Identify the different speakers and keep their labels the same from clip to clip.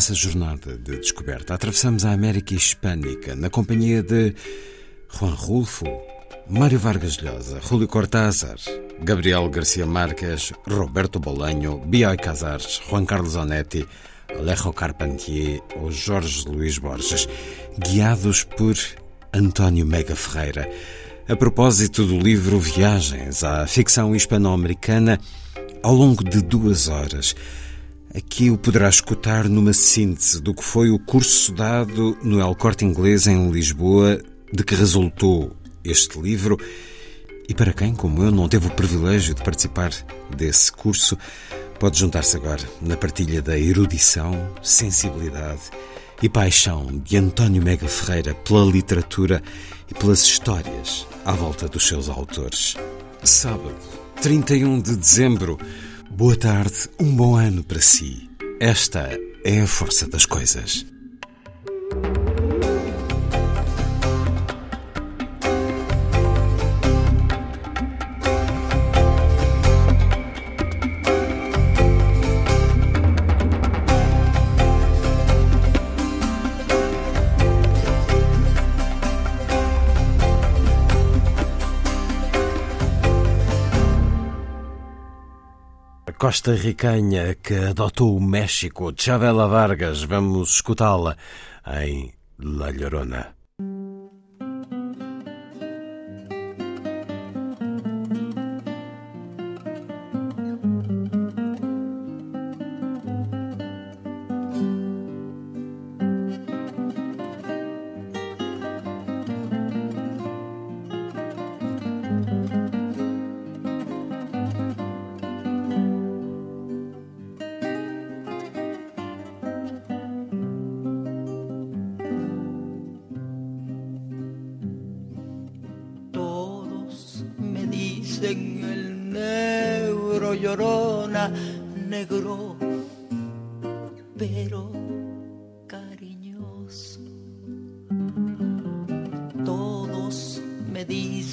Speaker 1: a uma imensa jornada de descoberta. Atravessamos a América Hispânica na companhia de Juan Rulfo, Mário Vargas Llosa, Julio Cortázar, Gabriel Garcia Marques, Roberto Bolanho, Bioy Casares, Juan Carlos Onetti, Alejo Carpentier ou Jorge Luís Borges, guiados por António Mega Ferreira. A propósito do livro Viagens à ficção hispano-americana, ao longo de duas horas, aqui o poderá escutar numa síntese do que foi o curso dado no El Corte Inglês em Lisboa, de que resultou este livro. E para quem, como eu, não teve o privilégio de participar desse curso, pode juntar-se agora na partilha da erudição, sensibilidade e paixão de António Mega Ferreira pela literatura e pelas histórias à volta dos seus autores. Sábado, 31 de dezembro. Boa tarde, um bom ano para si. Esta é a força das coisas. A Costa Ricanha que adotou o México, Chavela Vargas, vamos escutá-la em La Llorona.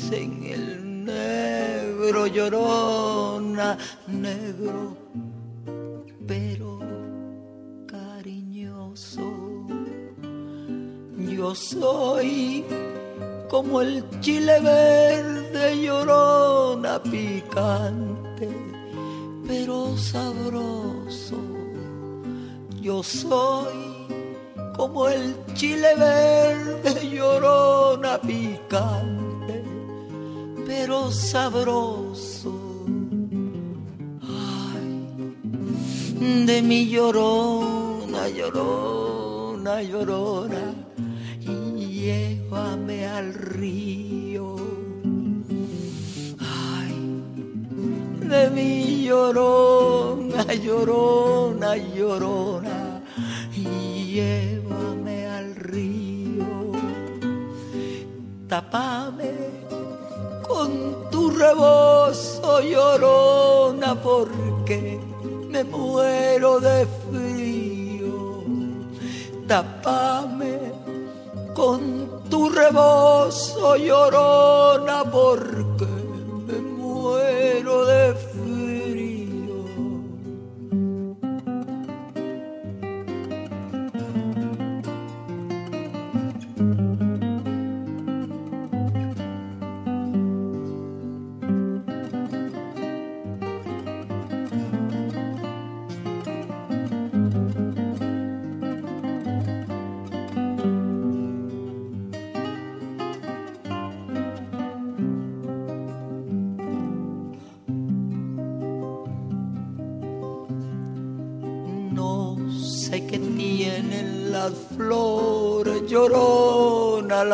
Speaker 2: Dicen el negro llorona, negro, pero cariñoso. Yo soy como el chile verde llorona picante, pero sabroso. Yo soy como el chile verde llorona picante, pero sabroso. Ay, de mi llorona, llorona, llorona llévame al río. Ay, de mi llorona, llorona, llorona, llévame al río. Tapame con tu rebozo, llorona, porque me muero de frío. Tapame con tu rebozo llorona porque me muero de frío.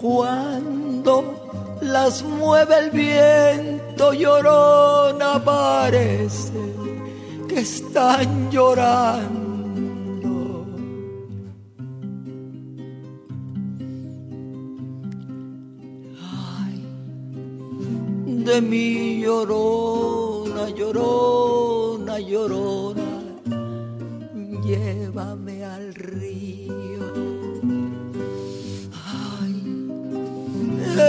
Speaker 2: cuando las mueve el viento llorona parece que están llorando. Ay, de mi llorona, llorona, llorona, llévame al río.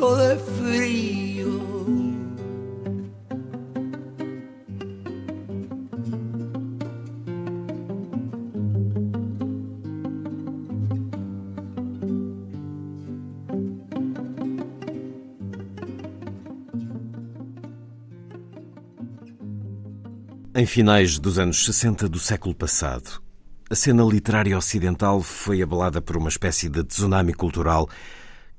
Speaker 2: de frío.
Speaker 1: Em finais dos anos 60 do século passado, a cena literária ocidental foi abalada por uma espécie de tsunami cultural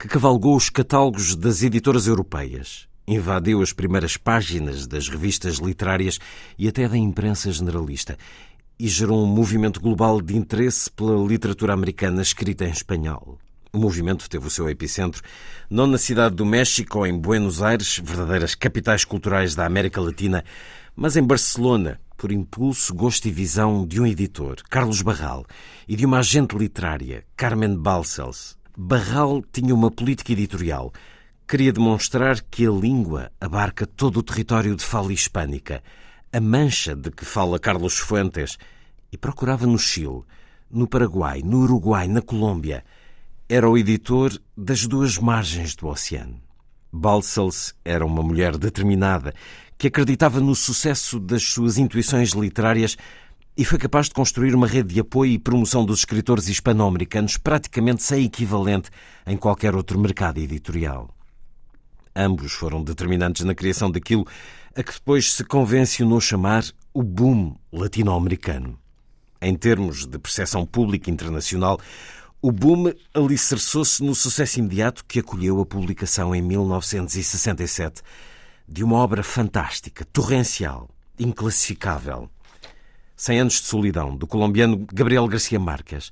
Speaker 1: que cavalgou os catálogos das editoras europeias, invadiu as primeiras páginas das revistas literárias e até da imprensa generalista e gerou um movimento global de interesse pela literatura americana escrita em espanhol. O movimento teve o seu epicentro não na cidade do México ou em Buenos Aires, verdadeiras capitais culturais da América Latina, mas em Barcelona, por impulso, gosto e visão de um editor, Carlos Barral, e de uma agente literária, Carmen Balcells. Barral tinha uma política editorial. Queria demonstrar que a língua abarca todo o território de fala hispânica, a mancha de que fala Carlos Fuentes, e procurava no Chile, no Paraguai, no Uruguai, na Colômbia. Era o editor das duas margens do oceano. Balcells era uma mulher determinada que acreditava no sucesso das suas intuições literárias e foi capaz de construir uma rede de apoio e promoção dos escritores hispano-americanos praticamente sem equivalente em qualquer outro mercado editorial. Ambos foram determinantes na criação daquilo a que depois se convencionou chamar o boom latino-americano. Em termos de percepção pública internacional, o boom alicerçou-se no sucesso imediato que acolheu a publicação em 1967 de uma obra fantástica, torrencial, inclassificável. Cem anos de solidão, do colombiano Gabriel Garcia Marques.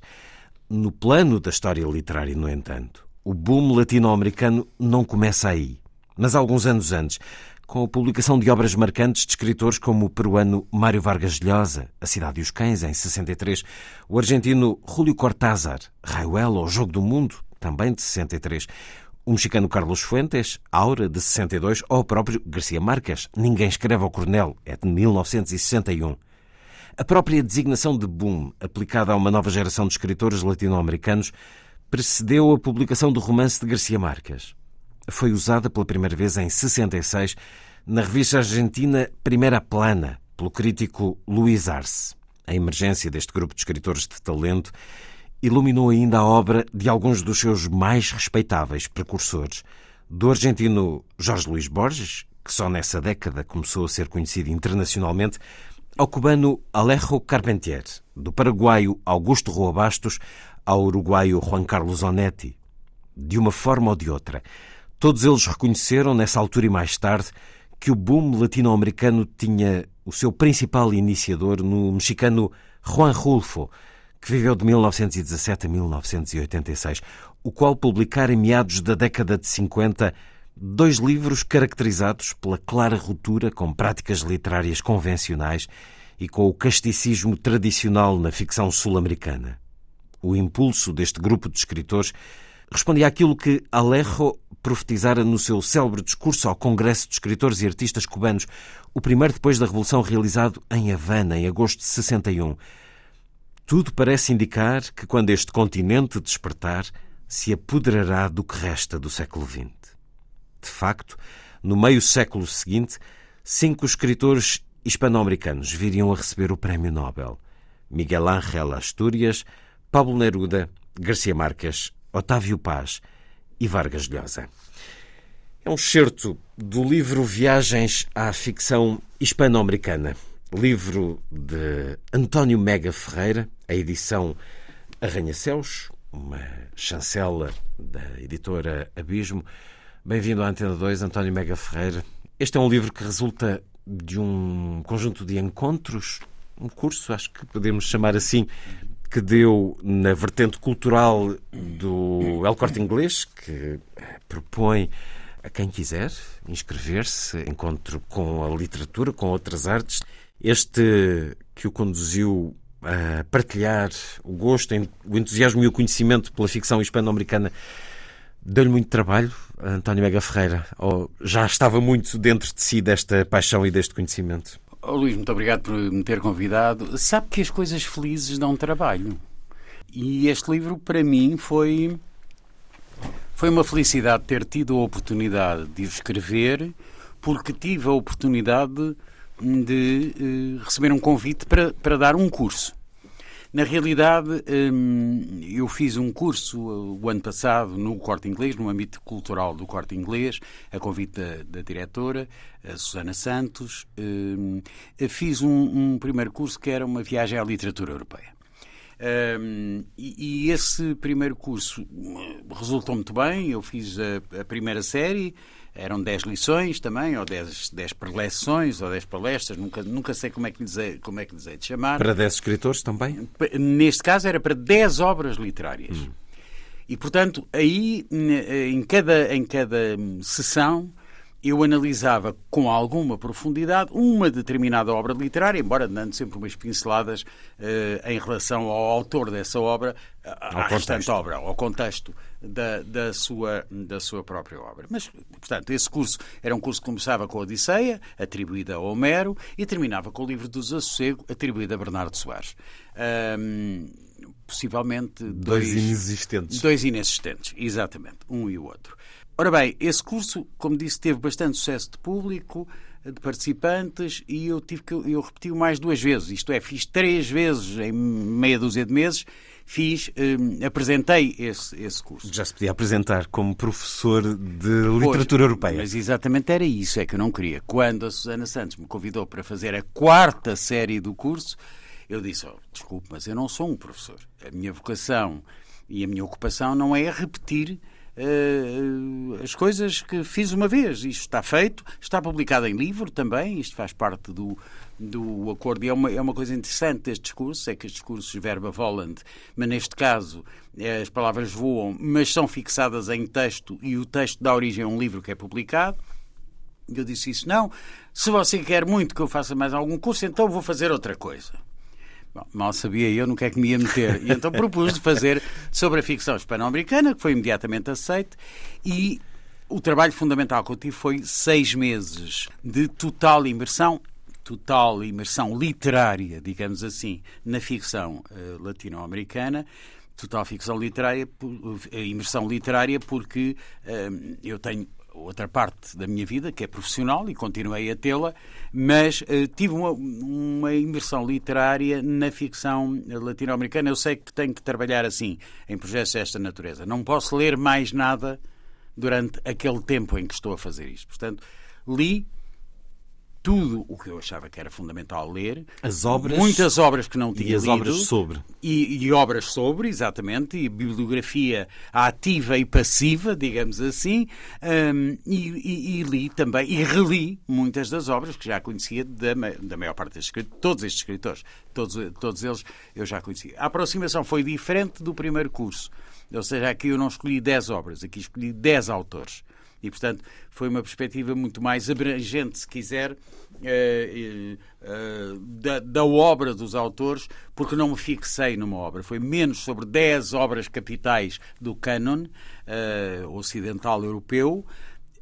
Speaker 1: No plano da história literária, no entanto, o boom latino-americano não começa aí, mas alguns anos antes, com a publicação de obras marcantes de escritores como o peruano Mário Vargas Llosa, A Cidade e os Cães, em 63, o argentino Julio Cortázar, Rayuela, O Jogo do Mundo, também de 63, o mexicano Carlos Fuentes, Aura, de 62, ou o próprio Garcia Marques, Ninguém Escreve ao Coronel, é de 1961. A própria designação de boom, aplicada a uma nova geração de escritores latino-americanos, precedeu a publicação do romance de Garcia Marques. Foi usada pela primeira vez em 66 na revista argentina Primeira Plana, pelo crítico Luís Arce. A emergência deste grupo de escritores de talento iluminou ainda a obra de alguns dos seus mais respeitáveis precursores, do argentino Jorge Luís Borges, que só nessa década começou a ser conhecido internacionalmente, ao cubano Alejo Carpentier, do paraguaio Augusto Roa Bastos ao uruguaio Juan Carlos Onetti. De uma forma ou de outra, todos eles reconheceram, nessa altura e mais tarde, que o boom latino-americano tinha o seu principal iniciador no mexicano Juan Rulfo, que viveu de 1917 a 1986, o qual publicara em meados da década de 50 dois livros caracterizados pela clara ruptura com práticas literárias convencionais e com o casticismo tradicional na ficção sul-americana. O impulso deste grupo de escritores respondia àquilo que Alejo profetizara no seu célebre discurso ao Congresso de Escritores e Artistas Cubanos, o primeiro depois da Revolução realizado em Havana, em agosto de 61. Tudo parece indicar que quando este continente despertar, se apoderará do que resta do século XX. De facto, no meio século seguinte, cinco escritores hispano-americanos viriam a receber o Prémio Nobel. Miguel Ángel Astúrias, Pablo Neruda, Garcia Marques, Otávio Paz e Vargas Llosa. É um excerto do livro Viagens à Ficção Hispano-Americana, livro de António Mega Ferreira, a edição Arranha-Céus, uma chancela da editora Abismo. Bem-vindo à Antena 2, António Mega Ferreira. Este é um livro que resulta de um conjunto de encontros, um curso, acho que podemos chamar assim, que deu na vertente cultural do El Corte Inglês, que propõe a quem quiser inscrever-se, encontro com a literatura, com outras artes. Este que o conduziu a partilhar o gosto, o entusiasmo e o conhecimento pela ficção hispano-americana deu-lhe muito trabalho, António Mega Ferreira? Ou já estava muito dentro de si desta paixão e deste conhecimento?
Speaker 3: Oh, Luís, muito obrigado por me ter convidado. Sabe que as coisas felizes dão trabalho. E este livro, para mim, foi, foi uma felicidade ter tido a oportunidade de escrever, porque tive a oportunidade de uh, receber um convite para, para dar um curso. Na realidade, um, eu fiz um curso uh, o ano passado no Corte Inglês, no âmbito cultural do Corte Inglês, a convite da, da diretora, a Susana Santos. Um, fiz um, um, primeiro curso que era uma viagem à literatura europeia. Um, e, e, esse primeiro curso uh, resultou muito bem. Eu fiz a, a primeira série, eram 10 lições também, ou 10, 10 preleções, ou 10 palestras, nunca, nunca sei como é, que lhes hei, como é que lhes hei de chamar.
Speaker 1: Para 10 escritores também?
Speaker 3: Neste caso era para 10 obras literárias. Hum. E, portanto, aí, em cada, em cada sessão, eu analisava com alguma profundidade uma determinada obra literária, embora dando sempre umas pinceladas uh, em relação ao autor dessa obra, à restante obra, ao contexto da, da, sua, da sua própria obra. Mas, portanto, esse curso era um curso que começava com a Odisseia, atribuída a Homero, e terminava com o livro do Desassossego, atribuído a Bernardo Soares. Um, possivelmente
Speaker 1: dois, dois inexistentes.
Speaker 3: Dois inexistentes, exatamente, um e o outro. Ora bem, esse curso, como disse, teve bastante sucesso de público, de participantes, e eu tive que eu repeti-o mais duas vezes. Isto é, fiz três vezes em meia dúzia de meses, fiz, um, apresentei esse, esse curso.
Speaker 1: Já se podia apresentar como professor de literatura pois, europeia.
Speaker 3: Mas exatamente era isso, é que eu não queria. Quando a Susana Santos me convidou para fazer a quarta série do curso, eu disse, oh, desculpe, mas eu não sou um professor. A minha vocação e a minha ocupação não é repetir uh, as coisas que fiz uma vez. Isto está feito, está publicado em livro também, isto faz parte do, do acordo. E é uma, é uma coisa interessante deste discurso, é que os discursos verba volant, mas neste caso eh, as palavras voam, mas são fixadas em texto e o texto dá origem a um livro que é publicado. Eu disse isso, não. Se você quer muito que eu faça mais algum curso, então vou fazer outra coisa. Bom, mal sabia eu no que é que me ia meter. E então propus de fazer sobre a ficção hispano-americana, que foi imediatamente aceite, e o trabalho fundamental que eu tive foi seis meses de total imersão, total imersão literária, digamos assim, na ficção uh, latino-americana, total ficção literária, uh, imersão literária, porque uh, eu tenho outra parte da minha vida, que é profissional, e continuei a tê-la, mas uh, tive uma, uma imersão literária na ficção latino-americana. Eu sei que tenho que trabalhar assim, em projetos desta natureza. Não posso ler mais nada durante aquele tempo em que estou a fazer isto. Portanto, li tudo o que eu achava que era fundamental ler.
Speaker 1: As obras.
Speaker 3: Muitas obras que não tinha
Speaker 1: E as
Speaker 3: lido.
Speaker 1: obras sobre.
Speaker 3: E, e obras sobre, exatamente, e bibliografia ativa e passiva, digamos assim, hum, e, e- li também, e reli muitas das obras que já conhecia da, da maior parte destes escritores, todos estes escritores, todos, todos eles eu já conhecia. A aproximação foi diferente do primeiro curso, ou seja, aqui eu não escolhi 10 obras, aqui escolhi 10 autores. E, portanto, foi uma perspectiva muito mais abrangente, se quiser, eh, eh, da, da obra dos autores, porque não me fixei numa obra. Foi menos sobre 10 obras capitais do cânon eh, ocidental europeu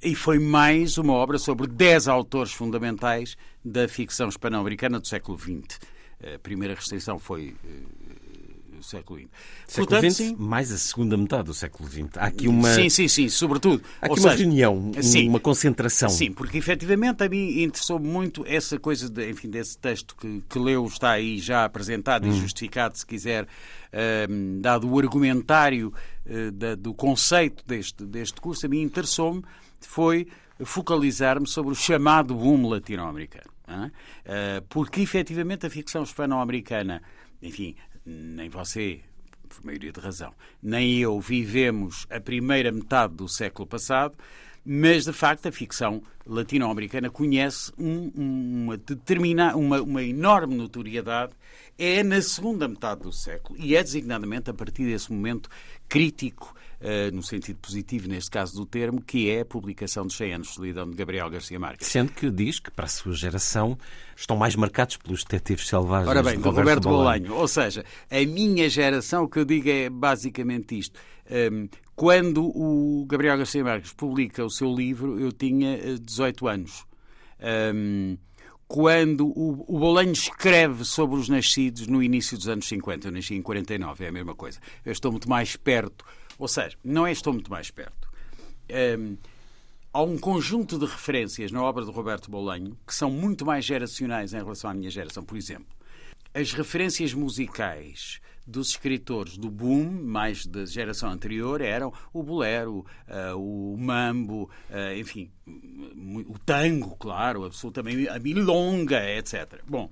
Speaker 3: e foi mais uma obra sobre 10 autores fundamentais da ficção hispano-americana do século XX. A primeira restrição foi eh, século XX.
Speaker 1: Século
Speaker 3: Portanto,
Speaker 1: XX, mais a segunda metade do século XX. Há aqui uma,
Speaker 3: Sim, sim, sim, sobretudo.
Speaker 1: há aqui
Speaker 3: Ou
Speaker 1: uma
Speaker 3: seja,
Speaker 1: reunião, um-
Speaker 3: sim.
Speaker 1: uma concentração.
Speaker 3: Sim, porque efetivamente a mim interessou muito essa coisa, de, enfim, desse texto que, que leu, está aí já apresentado
Speaker 1: Hum.
Speaker 3: e justificado, se quiser, ehm, dado o argumentário eh, da- do conceito deste, deste curso, a mim interessou-me foi focalizar-me sobre o chamado boom latino-americano. é? Eh, porque efetivamente a ficção hispano-americana, enfim, nem você por maioria de razão. Nem eu vivemos a primeira metade do século passado, mas de facto a ficção latino-americana conhece um- um- uma, determina, uma, uma enorme notoriedade. É na segunda metade do século e é designadamente a partir desse momento crítico, no sentido positivo, neste caso do termo, que é a publicação dos 100 anos de solidão de Gabriel Garcia Marques.
Speaker 1: Sendo que diz que, para a sua geração, estão mais marcados pelos detetives selvagens
Speaker 3: Ora bem,
Speaker 1: de Roberto,
Speaker 3: Roberto
Speaker 1: Bolanho.
Speaker 3: Bolanho. Ou seja, a minha geração, o que eu digo é basicamente isto. Hum, quando o Gabriel Garcia Marques publica o seu livro, eu tinha eh, 18 anos. Hum, quando o, o Bolanho escreve sobre os nascidos no início dos anos 50, eu nasci em 49, é a mesma coisa. Eu estou muito mais perto. Ou seja, não é estou muito mais perto. Hum, há um conjunto de referências na obra de Roberto Bolanho que são muito mais geracionais em relação à minha geração. Por exemplo, as referências musicais dos escritores do boom, mais da geração anterior, eram o bolero, eh, o mambo, eh, enfim, o tango, claro, absolutamente, a milonga, etc. Bom,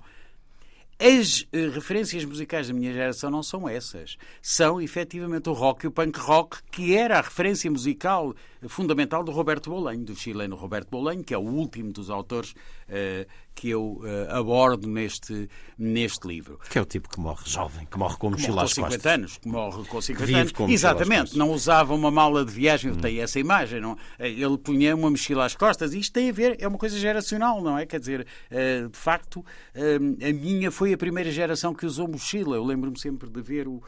Speaker 3: as eh, referências musicais da minha geração não são essas. São, efetivamente, o rock e o punk rock, que era a referência musical fundamental do Roberto Bolanho, do chileno Roberto Bolanho, que é o último dos autores eh, que eu eh, abordo neste, neste livro.
Speaker 1: Que é o tipo que morre jovem, que morre com mochila às
Speaker 3: 50
Speaker 1: costas.
Speaker 3: anos, que morre com 50
Speaker 1: vive
Speaker 3: anos.
Speaker 1: com
Speaker 3: Exatamente, não usava uma mala de viagem, tem essa imagem. Não? Eh, Ele punha uma mochila às costas e isto tem a ver, é uma coisa geracional, não é? Quer dizer, eh, de facto, eh, a minha foi a primeira geração que usou mochila. Eu lembro-me sempre de ver o,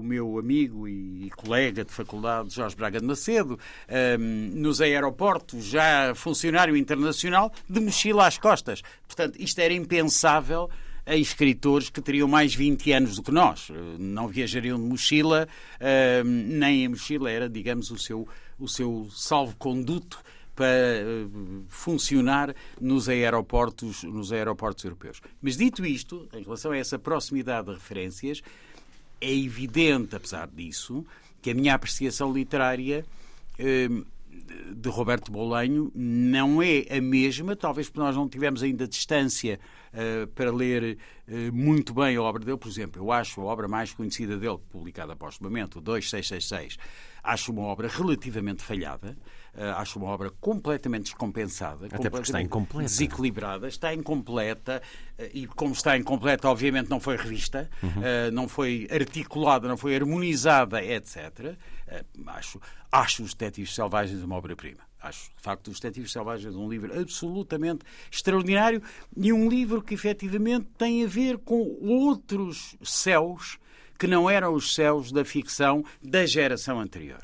Speaker 3: o meu amigo e colega de faculdade, Jorge Braga de Macedo, eh, nos aeroportos, já funcionário internacional, de mochila às costas. Portanto, isto era impensável a escritores que teriam mais 20 anos do que nós. Eh, Não viajariam de mochila, eh, nem a mochila era, digamos, o seu, o seu salvo-conduto para eh, funcionar nos aeroportos, nos aeroportos europeus. Mas dito isto, em relação a essa proximidade de referências, é evidente, apesar disso, que a minha apreciação literária eh, de Roberto Bolanho não é a mesma, talvez porque nós não tivemos ainda distância eh, para ler eh, muito bem a obra dele. Por exemplo, eu acho a obra mais conhecida dele, publicada postumamente, o 2666, acho uma obra relativamente falhada, acho uma obra completamente descompensada,
Speaker 1: porque está incompleta.
Speaker 3: desequilibrada, está incompleta eh, e como está incompleta, obviamente não foi revista, eh, não foi articulada, não foi harmonizada, etc. Eh, Acho, acho os Detetives Selvagens uma obra-prima. Acho, de facto, os Detetives Selvagens um livro absolutamente extraordinário e um livro que efetivamente tem a ver com outros céus que não eram os céus da ficção da geração anterior.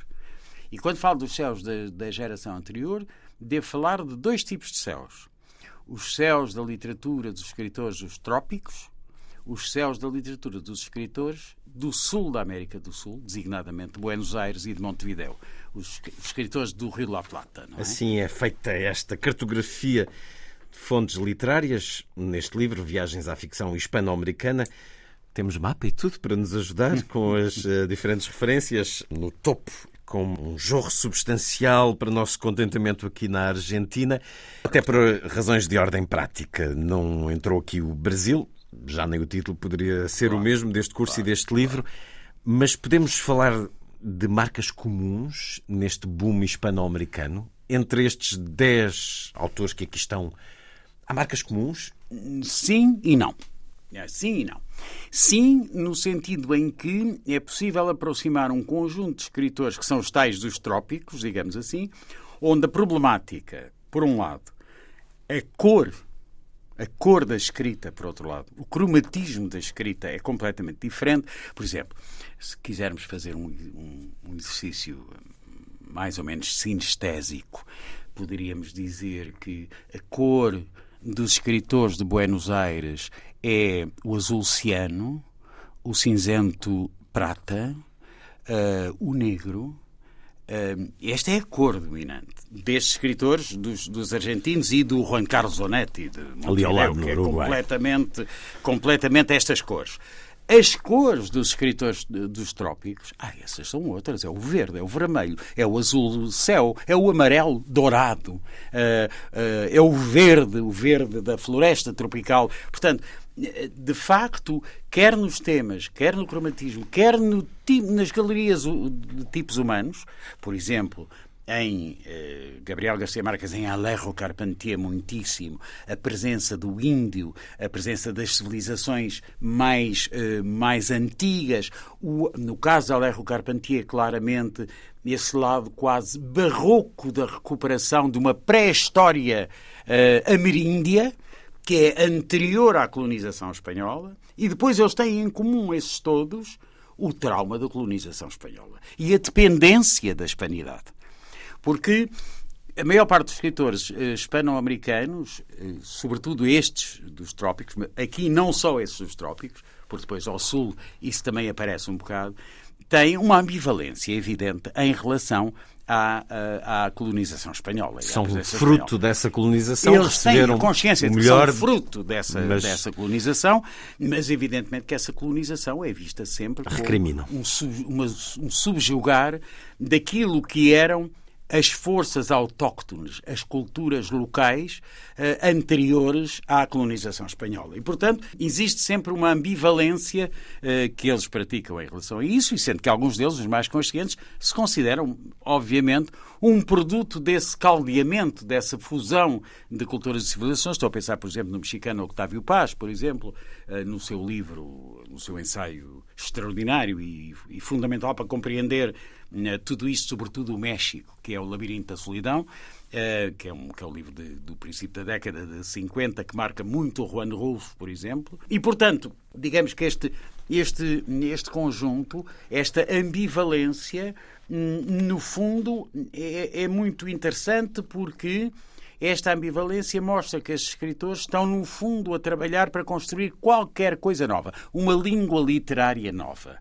Speaker 3: E quando falo dos céus da, da geração anterior, devo falar de dois tipos de céus. Os céus da literatura dos escritores dos trópicos, os céus da literatura dos escritores do sul da América do Sul, designadamente de Buenos Aires e de Montevideo, os escritores do Rio La Plata. É?
Speaker 1: Assim é feita esta cartografia de fontes literárias neste livro, Viagens à Ficção Hispano-Americana. Temos mapa e tudo para nos ajudar com as uh, diferentes referências no topo com um jorro substancial para nosso contentamento aqui na Argentina, até por razões de ordem prática. Não entrou aqui o Brasil, já nem o título poderia ser claro, o mesmo deste curso claro, e deste livro, mas podemos falar de marcas comuns neste boom hispano-americano? Entre estes dez autores que aqui estão, há marcas comuns?
Speaker 3: Sim e não. É, sim e não. Sim, no sentido em que é possível aproximar um conjunto de escritores que são os tais dos trópicos, digamos assim, onde a problemática, por um lado, a cor, a cor da escrita, por outro lado, o cromatismo da escrita é completamente diferente. Por exemplo, se quisermos fazer um, um, um exercício mais ou menos sinestésico, poderíamos dizer que a cor dos escritores de Buenos Aires é o azul ciano, o cinzento prata, uh, o negro. Uh, esta é a cor dominante destes escritores, dos, dos, argentinos e do Juan Carlos Onetti, de Montevideo, que é completamente, completamente estas cores. As cores dos escritores dos trópicos, ah, essas são outras. É o verde, é o vermelho, é o azul céu, é o amarelo dourado, uh, é o verde, o verde da floresta tropical. Portanto, de facto, quer nos temas, quer no cromatismo, quer no, nas galerias de tipos humanos, por exemplo, em eh, Gabriel Garcia Marques, em Alejo Carpentier, muitíssimo, a presença do índio, a presença das civilizações mais, eh, mais antigas. O, no caso de Alejo Carpentier, claramente, esse lado quase barroco da recuperação de uma pré-história eh, ameríndia, que é anterior à colonização espanhola, e depois eles têm em comum, esses todos, o trauma da colonização espanhola e a dependência da hispanidade. Porque a maior parte dos escritores eh, hispano-americanos, eh, sobretudo estes dos trópicos, aqui não só esses dos trópicos, porque depois ao sul isso também aparece um bocado, têm uma ambivalência evidente em relação à, à, colonização espanhola.
Speaker 1: São fruto espanhola. dessa colonização.
Speaker 3: Eles têm a consciência de que melhor, são fruto dessa, mas... dessa colonização, mas evidentemente que essa colonização é vista sempre como um, um subjugar daquilo que eram as forças autóctones, as culturas locais uh, anteriores à colonização espanhola. E, portanto, existe sempre uma ambivalência uh, que eles praticam em relação a isso, e sendo que alguns deles, os mais conscientes, se consideram, obviamente, um produto desse caldeamento, dessa fusão de culturas e civilizações. Estou a pensar, por exemplo, no mexicano Octávio Paz, por exemplo, uh, no seu livro, no seu ensaio extraordinário e, e fundamental para compreender tudo isto, sobretudo o México, que é o Labirinto da Solidão, eh, que é, um, que é um livro de, do princípio da década de 50, que marca muito o Juan Rulfo, por exemplo. E, portanto, digamos que este, este, este conjunto, esta ambivalência, hum, no fundo, é, é muito interessante porque esta ambivalência mostra que estes escritores estão, no fundo, a trabalhar para construir qualquer coisa nova, uma língua literária nova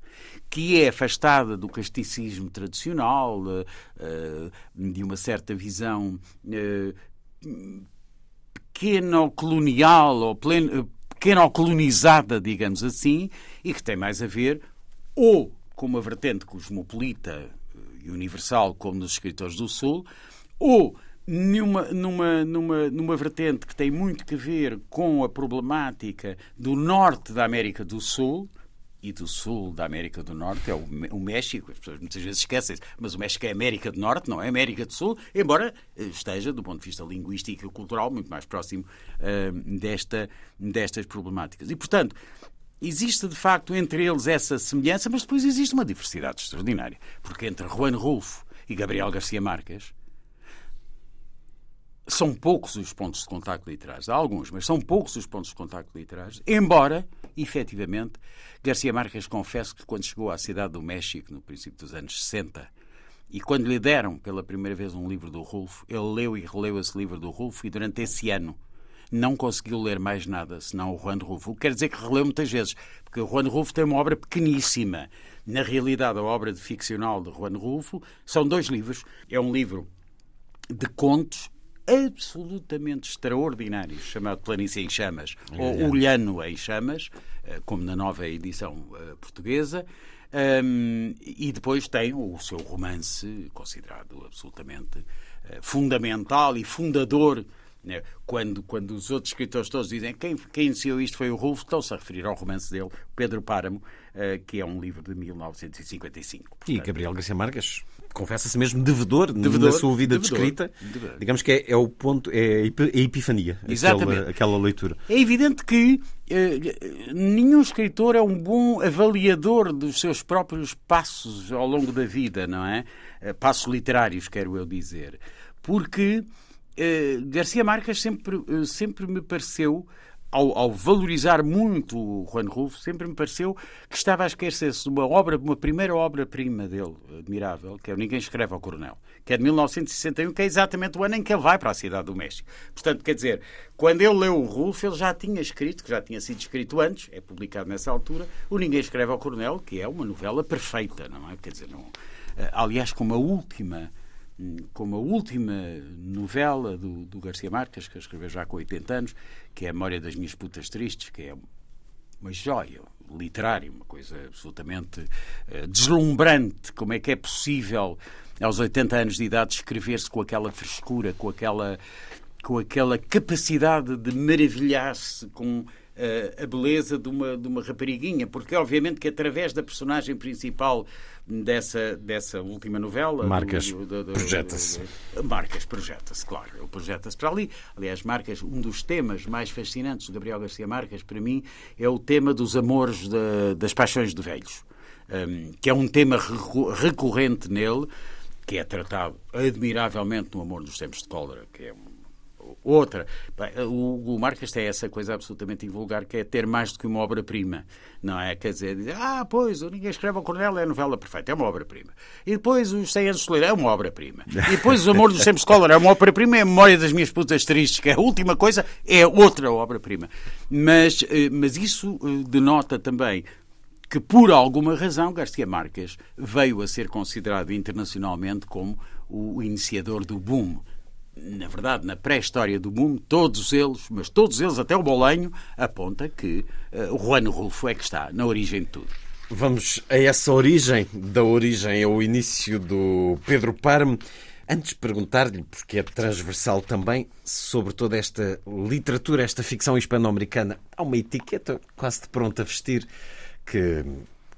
Speaker 3: que é afastada do casticismo tradicional, eh, eh, de uma certa visão eh, pequeno-colonial ou pequeno-colonizada, digamos assim, e que tem mais a ver ou com uma vertente cosmopolita e universal, como nos escritores do Sul, ou numa, numa, numa, numa vertente que tem muito que ver com a problemática do norte da América do Sul, e do sul da América do Norte é o, México, as pessoas muitas vezes esquecem mas o México é América do Norte, não é América do Sul, embora eh, esteja, do ponto de vista linguístico e cultural, muito mais próximo uh, desta, destas problemáticas. E, portanto, existe de facto entre eles essa semelhança, mas depois existe uma diversidade extraordinária, porque entre Juan Rulfo e Gabriel Garcia Marques são poucos os pontos de contacto literários. Há alguns, mas são poucos os pontos de contacto literários, embora, efetivamente, Garcia Marques confesse que quando chegou à cidade do México, no princípio dos anos 60, e quando lhe deram pela primeira vez um livro do Rulfo, ele leu e releu esse livro do Rulfo e durante esse ano não conseguiu ler mais nada senão o Juan Rufo. Quer dizer que releu muitas vezes, porque o Juan Rufo tem uma obra pequeníssima. Na realidade, a obra de ficcional de Juan Rufo são dois livros. É um livro de contos absolutamente extraordinários, chamado Planície em Chamas, ou Olhano em Chamas, eh, como na nova edição eh, portuguesa. Um, e depois tem o seu romance, considerado absolutamente uh, fundamental e fundador. Né? Quando, quando os outros escritores todos dizem quem, quem iniciou isto foi o Rufo, estão-se a referir ao romance dele, Pedro Páramo, uh, que é um livro de 1955. Portanto,
Speaker 1: e Gabriel Garcia Marques confessa-se mesmo devedor,
Speaker 3: devedor
Speaker 1: na sua vida
Speaker 3: devedor,
Speaker 1: de escrita.
Speaker 3: devedor.
Speaker 1: Digamos que é, é, o ponto, é a epifania,
Speaker 3: Exatamente.
Speaker 1: Aquela, aquela leitura.
Speaker 3: É evidente que eh, nenhum escritor é um bom avaliador dos seus próprios passos ao longo da vida, não é? Eh, passos literários, quero eu dizer. Porque eh, Garcia Marques sempre, eh, sempre me pareceu ao, ao, valorizar muito o Juan Rufo, sempre me pareceu que estava a esquecer-se de uma obra, uma primeira obra-prima dele, admirável, que é o Ninguém Escreve ao Coronel, que é de 1961, que é exatamente o ano em que ele vai para a Cidade do México. Portanto, quer dizer, quando ele leu o Rufo, ele já tinha escrito, que já tinha sido escrito antes, é publicado nessa altura, o Ninguém Escreve ao Coronel, que é uma novela perfeita, não é? Quer dizer, não, aliás, como a última como a última novela do, do, Garcia Marques, que escreveu já com 80 anos, que é A Memória das Minhas Putas Tristes, que é uma joia literária, uma coisa absolutamente uh, deslumbrante. Como é que é possível, aos 80 anos de idade, escrever-se com aquela frescura, com aquela, com aquela capacidade de maravilhar-se com a beleza de uma, de uma rapariguinha, porque obviamente que através da personagem principal dessa, dessa última novela.
Speaker 1: Marcas projeta-se.
Speaker 3: Marcas projeta-se, claro. Ele projeta-se para ali. Aliás, Marcas, um dos temas mais fascinantes do Gabriel Garcia Marques, para mim, é o tema dos amores de, das paixões de velhos, um, que é um tema recorrente nele, que é tratado admiravelmente no Amor dos Tempos de Cólera, que é um outra. O, o Marques tem essa coisa absolutamente invulgar que é ter mais do que uma obra-prima, não é? Quer dizer, dizer, ah, pois, ninguém escreve ao Coronel é a novela perfeita, é uma obra-prima. E depois os 100 anos de Soleil é uma obra-prima. E depois o Amor dos Sempre Scholar é uma obra-prima, é a Memória das Minhas Putas Tristes, que é a última coisa, é outra obra-prima. Mas, eh, mas isso eh, denota também que por alguma razão Garcia Marques veio a ser considerado internacionalmente como o iniciador do boom na verdade, na pré-história do mundo, todos eles, mas todos eles, até o Bolenho, aponta que uh, o Juan Rulfo é que está na origem de tudo.
Speaker 1: Vamos a essa origem, da origem ao início do Pedro Parme. Antes de perguntar-lhe, porque é transversal também, sobre toda esta literatura, esta ficção hispano-americana, há uma etiqueta quase de pronto a vestir que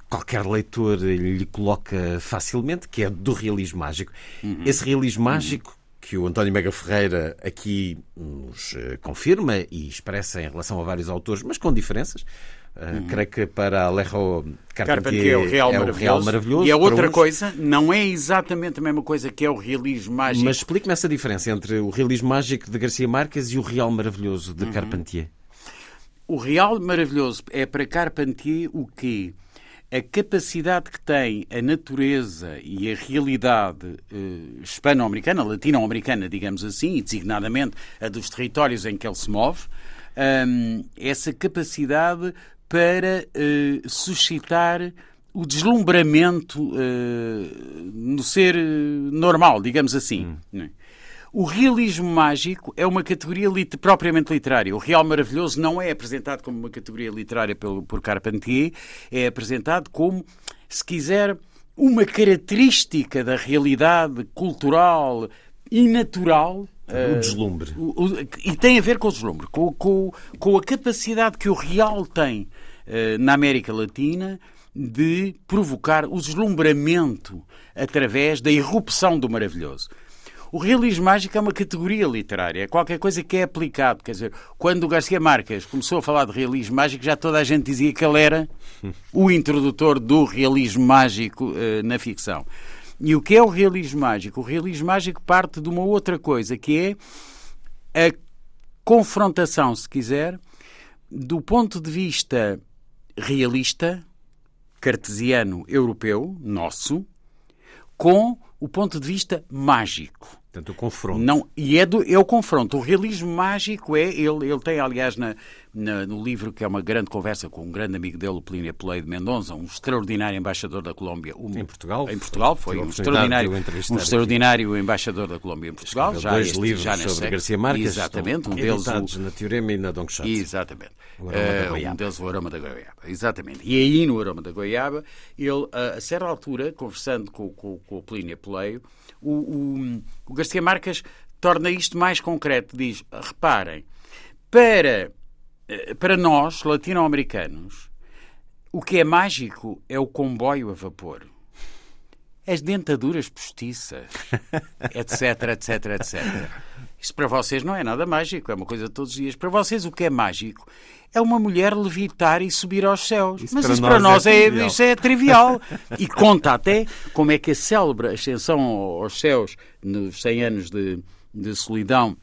Speaker 1: qualquer leitor lhe coloca facilmente, que é do realismo mágico. Uhum. Esse realismo mágico que o António Mega Ferreira aqui nos eh, confirma e expressa em relação a vários autores, mas com diferenças. Uh, Creio que para Alejo Carpentier,
Speaker 3: é o Real,
Speaker 1: é o Real Maravilhoso.
Speaker 3: E a outra uns... coisa não é exatamente a mesma coisa que é o realismo mágico.
Speaker 1: Mas explique-me essa diferença entre o realismo mágico de Garcia Marques e o Real Maravilhoso de uhum. Carpentier.
Speaker 3: O Real Maravilhoso é para Carpentier o quê? A capacidade que tem a natureza e a realidade eh, hispano-americana, latino-americana, digamos assim, e designadamente a dos territórios em que ele se move, um, essa capacidade para eh, suscitar o deslumbramento eh, no ser normal, digamos assim. Hum. O realismo mágico é uma categoria lit propriamente literária. O real maravilhoso não é apresentado como uma categoria literária pelo, por Carpentier, é apresentado como, se quiser, uma característica da realidade cultural e natural
Speaker 1: o deslumbre.
Speaker 3: Uh, o, o, e tem a ver com o deslumbre, com, com, com a capacidade que o real tem uh, na América Latina de provocar o deslumbramento através da irrupção do maravilhoso. O realismo mágico é uma categoria literária, é qualquer coisa que é aplicado. Quer dizer, quando o Garcia Marques começou a falar de realismo mágico, já toda a gente dizia que ele era o introdutor do realismo mágico uh, na ficção. E o que é o realismo mágico? O realismo mágico parte de uma outra coisa, que é a confrontação, se quiser, do ponto de vista realista, cartesiano, europeu, nosso, com o ponto de vista mágico
Speaker 1: Portanto, o confronto.
Speaker 3: Não, e é, do, é o confronto. O realismo mágico é. Ele, ele tem, aliás, na, na, no livro, que é uma grande conversa com um grande amigo dele, o Plínio Pelei de Mendonça, um extraordinário embaixador da Colômbia. Um,
Speaker 1: em Portugal?
Speaker 3: Em Portugal, foi um extraordinário, um extraordinário embaixador da Colômbia em Portugal.
Speaker 1: Já dois este, livros já sobre. Garcia Marques.
Speaker 3: Exatamente.
Speaker 1: Um deles. O, na Teorema e na Don Quixote.
Speaker 3: Exatamente. O uh, um deles, o Aroma da Goiaba. Exatamente. E aí, no Aroma da Goiaba, ele, a certa altura, conversando com, com, com o Plínio Peleio, o, o, o Garcia Marques torna isto mais concreto. Diz: reparem, para, eh, para nós, latino-americanos, o que é mágico é o comboio a vapor. As dentaduras postiças, etc, etc, etc. Isso para vocês não é nada mágico, é uma coisa de todos os dias. Para vocês, o que é mágico é uma mulher levitar e subir aos céus. Isso Mas para isso nós para nós é, é, isso é trivial. e conta até como é que a célebre ascensão aos céus nos 100 anos de, de solidão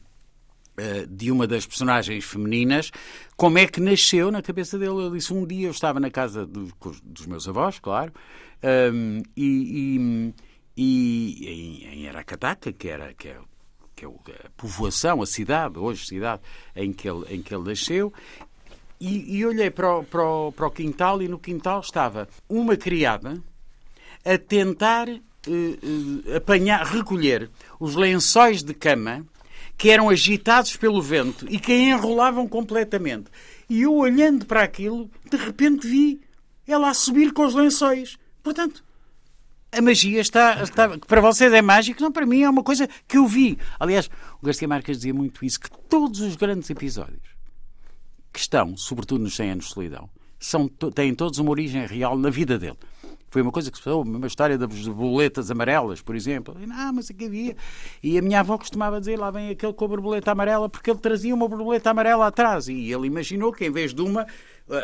Speaker 3: eh, de uma das personagens femininas, como é que nasceu na cabeça dele. Ele disse: Um dia eu estava na casa dos, dos meus avós, claro, um, e, e, e, em, em Aracataca, que era que é, que é a povoação, a cidade, hoje cidade, em que ele, em que ele nasceu, e, e olhei para o, para, o, para o quintal e no quintal estava uma criada a tentar eh, eh, apanhar, recolher os lençóis de cama que eram agitados pelo vento e que a enrolavam completamente. E eu, olhando para aquilo, de repente vi ela a subir com os lençóis. Portanto, a magia está, está, Para vocês é mágico, não, para mim é uma coisa que eu vi. Aliás, o Garcia Marques dizia muito isso, que todos os grandes episódios que estão, sobretudo nos 100 anos de solidão, são, têm todos uma origem real na vida dele. Foi uma coisa que se falou, uma história das borboletas amarelas, por exemplo. Não, mas aqui havia. E a minha avó costumava dizer, lá vem aquele com a borboleta amarela, porque ele trazia uma borboleta amarela atrás. E ele imaginou que, em vez de uma,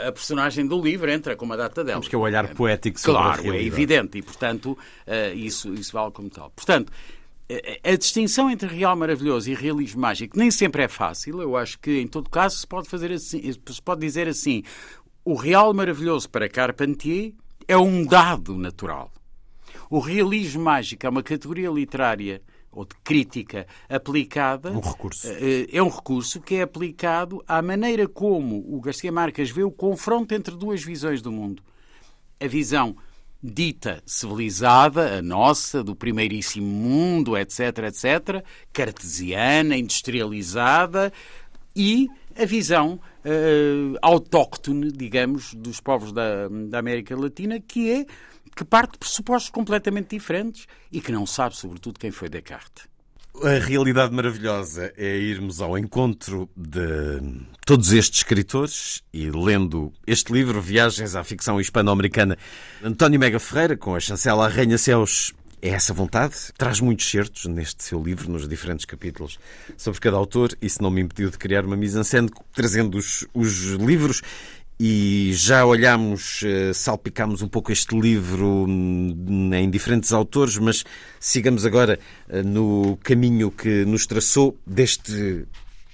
Speaker 3: a personagem do livro entra com uma data dela.
Speaker 1: Temos que é o olhar poético sobre
Speaker 3: claro,
Speaker 1: a realidade.
Speaker 3: é evidente. E, portanto, isso, isso vale como tal. Portanto, a distinção entre real maravilhoso e realismo mágico nem sempre é fácil. Eu acho que, em todo caso, se pode, fazer assim, se pode dizer assim: o real maravilhoso para Carpentier é um dado natural. O realismo mágico é uma categoria literária ou de crítica aplicada.
Speaker 1: Um recurso.
Speaker 3: Eh, é um recurso que é aplicado à maneira como o Garcia Marques vê o confronto entre duas visões do mundo. A visão dita civilizada, a nossa, do primeiríssimo mundo, etc., etc., cartesiana, industrializada, e a visão uh, autóctone, digamos, dos povos da, da América Latina, que é que parte de pressupostos completamente diferentes e que não sabe, sobretudo, quem foi Descartes.
Speaker 1: A realidade maravilhosa é irmos ao encontro de todos estes escritores e lendo este livro, Viagens à Ficção Hispano-Americana, António Mega Ferreira, com a chancela Arranha-Céus. É essa vontade? Traz muitos certos neste seu livro, nos diferentes capítulos sobre cada autor. Isso não me impediu de criar uma mise-en-scène trazendo os, os livros e já olhámos, eh, salpicámos um pouco este livro hum, em diferentes autores, mas sigamos agora eh, no caminho que nos traçou deste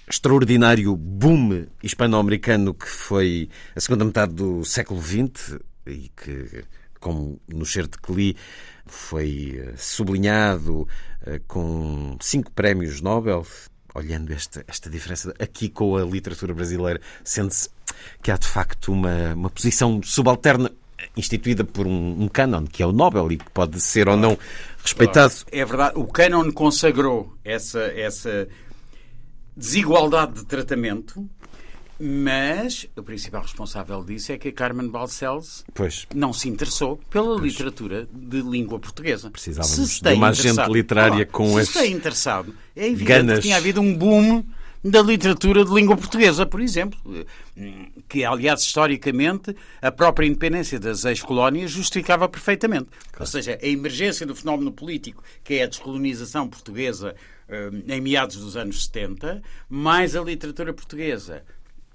Speaker 1: extraordinário boom hispano-americano que foi a segunda metade do século XX e que, como no certo que li, foi eh, sublinhado com cinco prémios Nobel, olhando esta, esta diferença aqui com a literatura brasileira, sente-se que há de facto uma, uma posição subalterna instituída por um, um que é o Nobel, e que pode ser ou não respeitado.
Speaker 3: É verdade, o canon consagrou essa, essa desigualdade de tratamento mas o principal responsável disso é que a Carmen Balcells
Speaker 1: pois.
Speaker 3: não se interessou pela pois. literatura de língua portuguesa.
Speaker 1: Precisávamos de uma agente literária com
Speaker 3: se Se interessado, é evidente ganas. que tinha havido um boom da literatura de língua portuguesa, por exemplo, que, aliás, historicamente, a própria independência das ex-colónias justificava perfeitamente. Claro. Ou seja, a emergência do fenómeno político, que é a descolonização portuguesa eh, em meados dos anos 70, mais a literatura portuguesa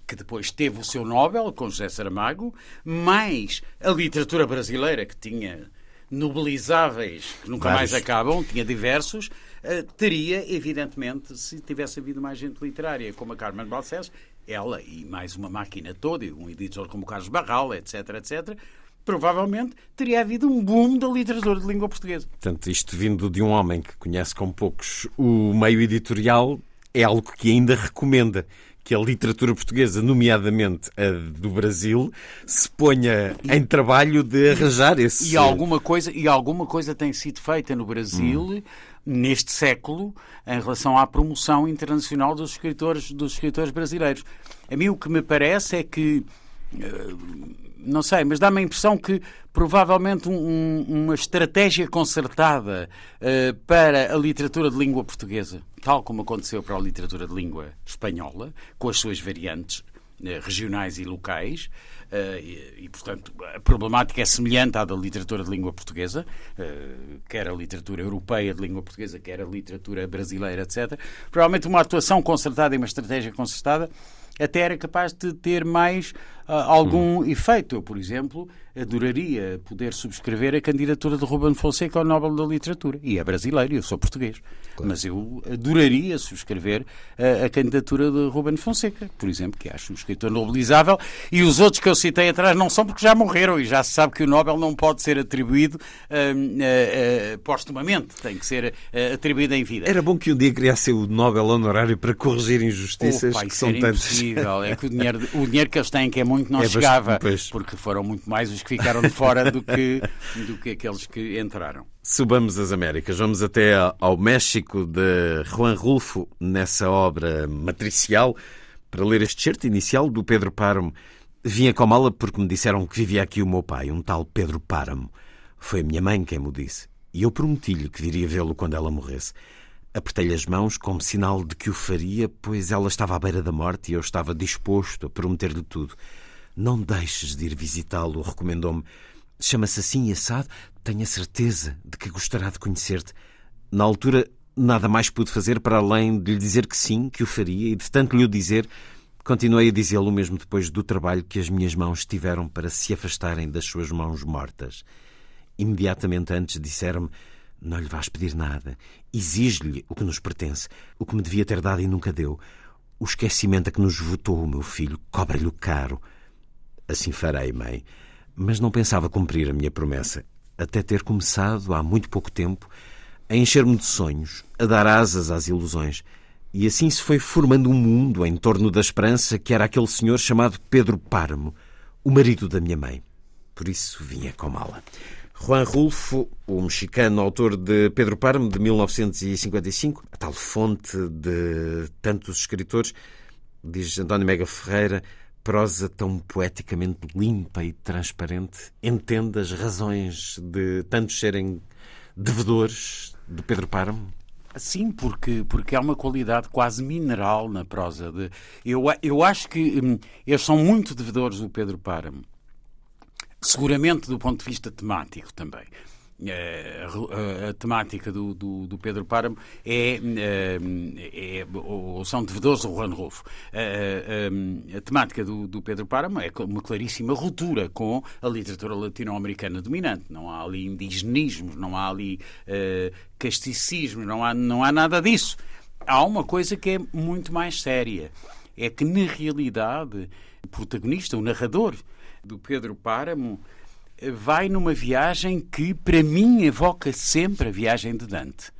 Speaker 3: que depois teve o seu Nobel com José Saramago, mais a literatura brasileira, que tinha nobilizáveis que nunca Vários. mais acabam, tinha diversos, uh, teria, evidentemente, se tivesse havido mais gente literária como a Carmen Balcés, ela e mais uma máquina toda, e um editor como o Carlos Barral, etc., etc., provavelmente teria havido um boom da literatura de língua portuguesa.
Speaker 1: Portanto, isto vindo de um homem que conhece com poucos o meio editorial, é algo que ainda recomenda que a literatura portuguesa, nomeadamente a do Brasil, se ponha em trabalho de arranjar esse.
Speaker 3: E alguma coisa, e alguma coisa tem sido feita no Brasil hum. neste século em relação à promoção internacional dos escritores, dos escritores brasileiros. A mim o que me parece é que eh, não sei, mas dá-me a impressão que provavelmente um, uma estratégia concertada uh, para a literatura de língua portuguesa, tal como aconteceu para a literatura de língua espanhola, com as suas variantes uh, regionais e locais, uh, e, e, portanto, a problemática é semelhante à da literatura de língua portuguesa, quer a literatura europeia de língua portuguesa, quer a literatura brasileira, etc. Provavelmente uma atuação concertada e uma estratégia concertada até era capaz de ter mais algum hum. efeito. Eu, por exemplo, adoraria poder subscrever a candidatura de Ruben Fonseca ao Nobel da Literatura. E é brasileiro, eu sou português. Claro. Mas eu adoraria subscrever a, a, candidatura de Ruben Fonseca, por exemplo, que acho um escritor nobilizável. E os outros que eu citei atrás não são porque já morreram e já se sabe que o Nobel não pode ser atribuído uh, uh, uh, postumamente, tem que ser atribuído em vida.
Speaker 1: Era bom que um dia criasse o Nobel honorário para corrigir injustiças
Speaker 3: Opa,
Speaker 1: que são tantas.
Speaker 3: É que o dinheiro, o dinheiro que eles têm, que é muito, não é chegava, porque foram muito mais os que ficaram de fora do que, do que aqueles que entraram.
Speaker 1: Subamos as Américas. Vamos até ao México de Juan Rulfo, nessa obra matricial, para ler este certo inicial do Pedro Páramo. Vinha com mala porque me disseram que vivia aqui o meu pai, um tal Pedro Páramo. Foi a minha mãe quem me disse. E eu prometi-lhe que viria vê-lo quando ela morresse. Apertei-lhe as mãos como sinal de que o faria, pois ela estava à beira da morte e eu estava disposto a prometer-lhe tudo. Não deixes de ir visitá-lo, recomendou-me. Chama-se assim assado. Tenho a certeza de que gostará de conhecer-te. Na altura, nada mais pude fazer para além de lhe dizer que sim, que o faria, e de tanto lhe o dizer, continuei a dizê-lo mesmo depois do trabalho que as minhas mãos tiveram para se afastarem das suas mãos mortas. Imediatamente antes disseram-me: Não lhe vais pedir nada. Exige-lhe o que nos pertence, o que me devia ter dado e nunca deu. O esquecimento a que nos votou o meu filho cobra-lhe o caro. Assim farei, mãe. Mas não pensava cumprir a minha promessa, até ter começado, há muito pouco tempo, a encher-me de sonhos, a dar asas às ilusões. E assim se foi formando um mundo em torno da esperança que era aquele senhor chamado Pedro Páramo, o marido da minha mãe. Por isso vinha com mala. Juan Rulfo, o mexicano autor de Pedro Páramo, de 1955, a tal fonte de tantos escritores, diz António Mega Ferreira, prosa tão poeticamente limpa e transparente entende as razões de tantos serem devedores de Pedro Páramo?
Speaker 3: Sim, porque, porque há uma qualidade quase mineral na prosa. De, eu, eu acho que hum, eles são muito devedores do Pedro Páramo. Seguramente do ponto de vista temático também. Eh, a, a, temática do, do, do, Pedro Páramo é, eh, é, ou são devedores do Juan Rolfo. A, a, a, temática do, do Pedro Páramo é uma claríssima ruptura com a literatura latino-americana dominante. Não há ali indigenismos, não há ali uh, casticismo, não há, não há nada disso. Há uma coisa que é muito mais séria. É que, na realidade, o protagonista, o narrador do Pedro Páramo, vai numa viagem que, para mim, evoca sempre a viagem de Dante.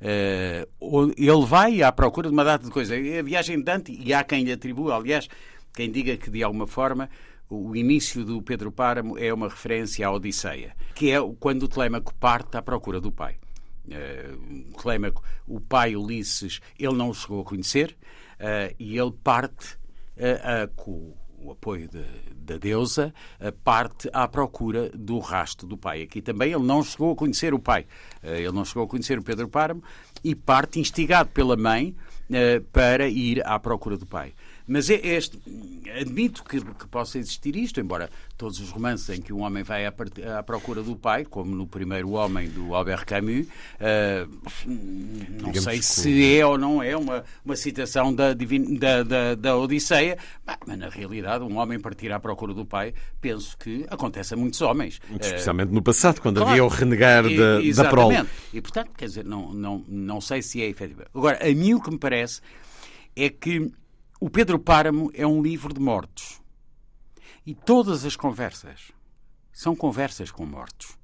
Speaker 3: Uh, ele vai à procura de uma data de coisa. É a viagem de Dante, e há quem lhe atribua, aliás, quem diga que, de alguma forma, o início do Pedro Páramo é uma referência à Odisseia, que é quando o Telêmaco parte à procura do pai. Uh, o Telêmaco, o pai Ulisses, ele não o chegou a conhecer, uh, e ele parte com o apoio de, da deusa, parte à procura do rastro do pai. Aqui também ele não chegou a conhecer o pai, eh, ele não chegou a conhecer o Pedro Páramo e parte instigado pela mãe eh, para ir à procura do pai. Mas é este, admito que, que, possa existir isto, embora todos os romances em que um homem vai à, à procura do pai, como no primeiro Homem do Albert Camus, uh, não Digamos sei se é ou não é uma, uma citação da, da, da, da Odisseia, mas na realidade um homem partir à procura do pai, penso que acontece a muitos homens.
Speaker 1: Especialmente uh, no passado, quando claro, havia o renegar e, da, da prole.
Speaker 3: E portanto, quer dizer, não, não, não sei se é efetivo. Agora, a mim o que me parece é que o Pedro Páramo é um livro de mortos. E todas as conversas são conversas com mortos.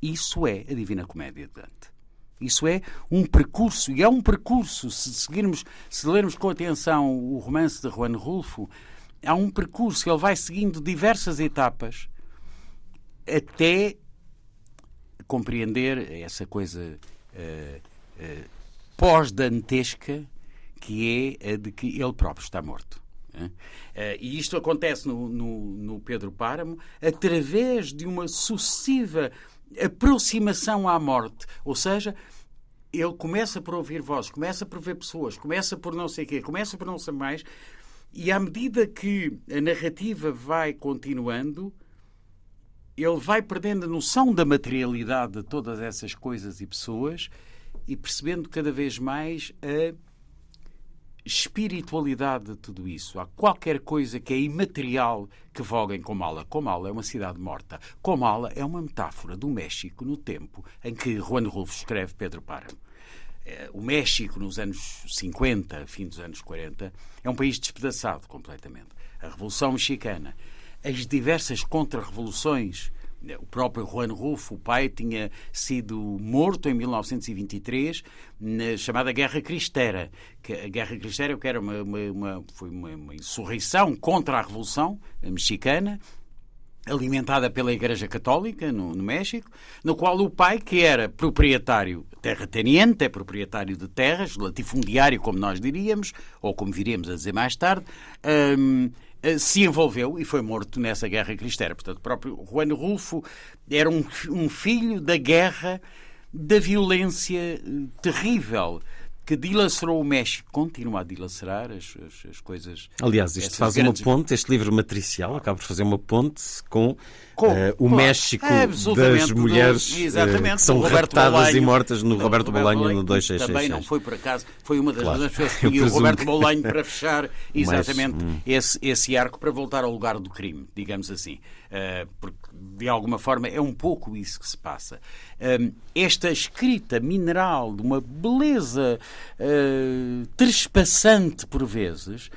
Speaker 3: Isso é a Divina Comédia de Dante. Isso é um percurso, e é um percurso, se seguirmos, se lermos com atenção o romance de Juan Rulfo, há um percurso, ele vai seguindo diversas etapas até compreender essa coisa uh, uh, pós-dantesca que é a de que ele próprio está morto. Uh, e isto acontece no, no, no, Pedro Páramo através de uma sucessiva aproximação à morte. Ou seja, ele começa por ouvir vozes, começa por ver pessoas, começa por não sei o quê, começa por não ser mais. E à medida que a narrativa vai continuando, ele vai perdendo a noção da materialidade de todas essas coisas e pessoas e percebendo cada vez mais a espiritualidade de tudo isso. Há qualquer coisa que é imaterial que voga em Comala. Comala é uma cidade morta. Comala é uma metáfora do México no tempo em que Juan Rulfo escreve Pedro Páramo. Eh, o México, nos anos 50, fim dos anos 40, é um país despedaçado completamente. A Revolução Mexicana, as diversas contra-revoluções o próprio Juan Rufo, o pai, tinha sido morto em 1923 na chamada Guerra Cristera. Que a Guerra Cristera que era uma, uma, uma foi uma, uma insurreição contra a Revolução Mexicana, alimentada pela Igreja Católica no, no, México, no qual o pai, que era proprietário terrateniente, é proprietário de terras, latifundiário, como nós diríamos, ou como viríamos a dizer mais tarde, hum, se envolveu e foi morto nessa guerra cristã. Portanto, o próprio Juan Rulfo era um, um filho da guerra, da violência eh, terrível que dilacerou o México, continua a dilacerar as, as, as coisas.
Speaker 1: Aliás, isto faz grandes... uma ponte, este livro matricial acaba por fazer uma ponte com, com uh, o México é, das mulheres do, uh, que são raptadas Bolanho, e mortas no Roberto Bolanho no 266.
Speaker 3: Também não foi por acaso, foi uma das claro. pessoas que escolheu o Roberto Bolanho para fechar exatamente Mas, hum. esse, esse arco para voltar ao lugar do crime, digamos assim. Uh, porque de alguma forma é um pouco isso que se passa. Esta escrita mineral, de uma beleza uh, trespassante por vezes,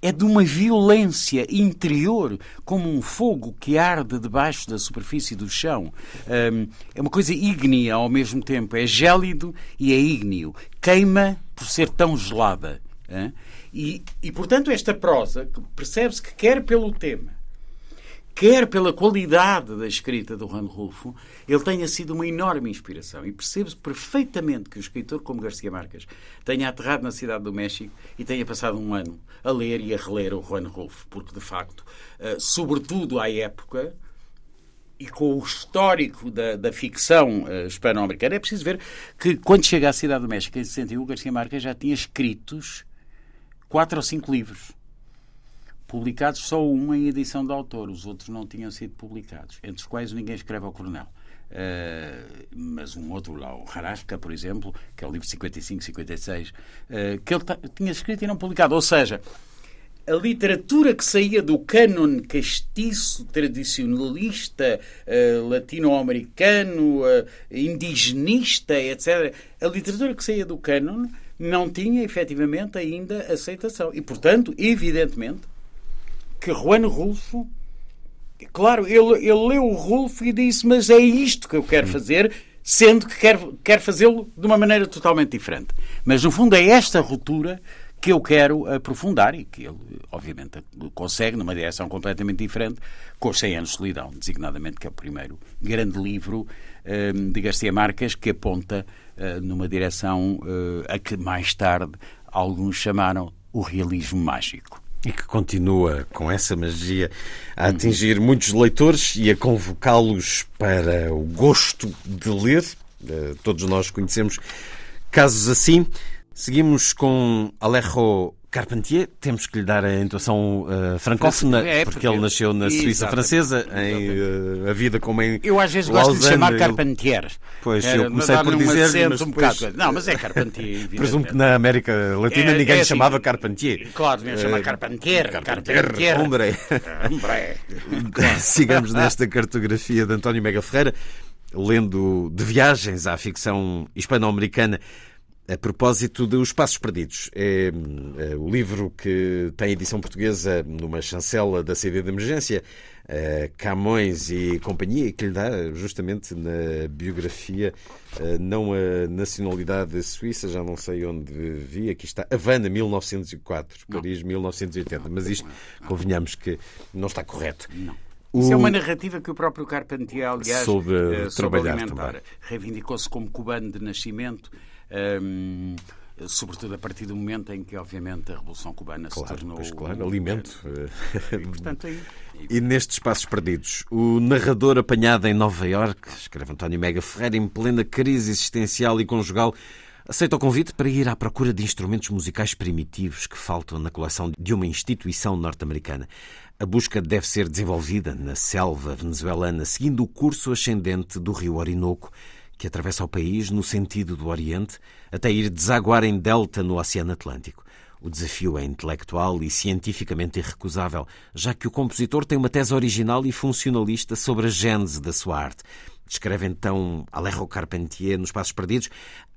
Speaker 3: é de uma violência interior, como um fogo que arde debaixo da superfície do chão. É uma coisa ígnea ao mesmo tempo. É gélido e é ígneo. Queima por ser tão gelada. E, e, portanto, esta prosa, percebe-se que quer pelo tema, quer pela qualidade da escrita do Juan Rulfo, ele tenha sido uma enorme inspiração. E percebe-se perfeitamente que o escritor como Garcia Marques tenha aterrado na cidade do México e tenha passado um ano a ler e a reler o Juan Rulfo, porque, de facto, eh, sobretudo à época, e com o histórico da, da ficção uh, hispano-americana, é preciso ver que, quando chega à Cidade do México, em 61, Garcia Marques já tinha escritos quatro ou cinco livros publicados só um em edição de autor, os outros não tinham sido publicados, entre os quais ninguém escreve ao Coronel. Uh, mas um outro lá, o Harasca, por exemplo, que é o livro 55, 56, uh, que ele tinha escrito e não publicado. Ou seja, a literatura que saía do cânon castiço, tradicionalista, uh, latino-americano, uh, indigenista, etc., a literatura que saía do cânon não tinha efetivamente ainda aceitação. E, portanto, evidentemente, que Juan Rulfo, claro, ele, ele leu o Rulfo e disse: Mas é isto que eu quero fazer, sendo que quer, quer fazê-lo de uma maneira totalmente diferente. Mas, no fundo, é esta ruptura que eu quero aprofundar e que ele, obviamente, consegue numa direção completamente diferente com os 100 anos de solidão, designadamente, que é o primeiro grande livro um, de Garcia Marques que aponta uh, numa direção uh, a que mais tarde alguns chamaram o realismo mágico.
Speaker 1: E que continua com essa magia a atingir muitos leitores e a convocá-los para o gosto de ler. Eh, todos nós conhecemos casos assim. Seguimos com Alejo Carpentier, temos que lhe dar a intuação uh, francófona, é, porque, porque, ele nasceu na Suíça francesa, em uh, a vida como em
Speaker 3: Eu às vezes Lausanne, gosto de chamar Carpentier.
Speaker 1: Pois, eu comecei por dizer, mas
Speaker 3: um depois... bocado... Não, mas é Carpentier.
Speaker 1: Presumo que na América Latina é, ninguém é assim, chamava Carpentier.
Speaker 3: Claro, deviam chamar Carpentier. Carpentier. Carpentier.
Speaker 1: Hombre. Sigamos nesta cartografia de António Mega Ferreira, lendo de viagens à ficção hispano-americana A propósito de Os Passos Perdidos, é, é o livro que tem edição portuguesa numa chancela da CD de emergência, é, Camões e companhia, que lhe dá justamente na biografia é, não a nacionalidade suíça, já não sei onde vi, aqui está, Havana, 1904, Paris, 1980, mas isto, convenhamos que não está correto.
Speaker 3: Não. Isso é uma narrativa que o próprio Carpentier, aliás,
Speaker 1: soube,
Speaker 3: uh, soube
Speaker 1: alimentar.
Speaker 3: Reivindicou-se como cubano de nascimento. Um, sobretudo a partir do momento em que, obviamente, a Revolução Cubana
Speaker 1: claro,
Speaker 3: se tornou.
Speaker 1: Pois, claro, alimento.
Speaker 3: E, portanto, aí...
Speaker 1: e nestes espaços perdidos, o narrador apanhado em Nova Iorque, escreve António Mega Ferreira, em plena crise existencial e conjugal, aceita o convite para ir à procura de instrumentos musicais primitivos que faltam na coleção de uma instituição norte-americana. A busca deve ser desenvolvida na selva venezuelana, seguindo o curso ascendente do rio Orinoco que atravessa o país no sentido do Oriente, até ir desaguar em delta no Oceano Atlântico. O desafio é intelectual e cientificamente irrecusável, já que o compositor tem uma tese original e funcionalista sobre a gênese da sua arte. Descreve então Alejo Carpentier nos Passos Perdidos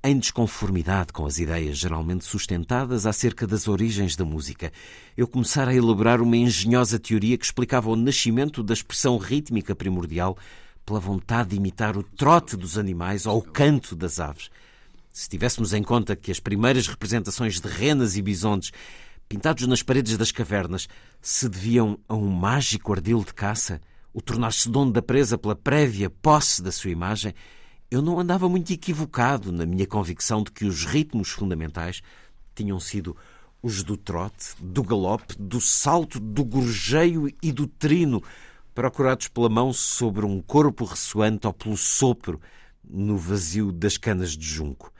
Speaker 1: em desconformidade com as ideias geralmente sustentadas acerca das origens da música. Eu começara a elaborar uma engenhosa teoria que explicava o nascimento da expressão rítmica primordial pela vontade de imitar o trote dos animais ou o canto das aves. Se tivéssemos em conta que as primeiras representações de renas e bisontes, pintados nas paredes das cavernas, se deviam a um mágico ardil de caça, o tornar-se dono da presa pela prévia posse da sua imagem, eu não andava muito equivocado na minha convicção de que os ritmos fundamentais tinham sido os do trote, do galope, do salto, do gorjeio e do trino, procurados pela mão sobre um corpo ressoante ou pelo sopro no vazio das canas de junco.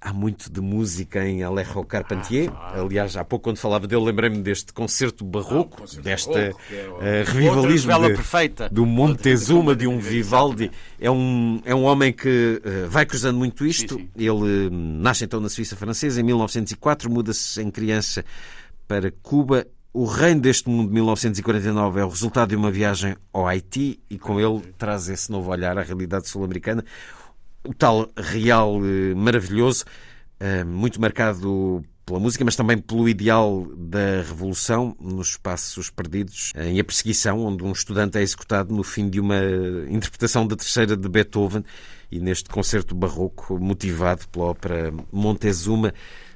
Speaker 1: Há muito de música em Alejo Carpentier. Aliás, há pouco, quando falava dele, lembrei-me deste concerto barroco, desta barroco, é, uh, revivalismo de, do Montezuma, de um Vivaldi. É um, é um homem que uh, vai cruzando muito isto. Ele uh, nasce então na Suíça Francesa em 1904, muda-se em criança para Cuba o Reino deste Mundo de 1949 é o resultado de uma viagem ao Haiti e com ele traz esse novo olhar à realidade sul-americana. O tal real eh, maravilhoso, eh, muito marcado pela música, mas também pelo ideal da revolução nos espaços perdidos, em A Perseguição, onde um estudante é executado no fim de uma interpretação da terceira de Beethoven e neste concerto barroco motivado pela ópera Montezuma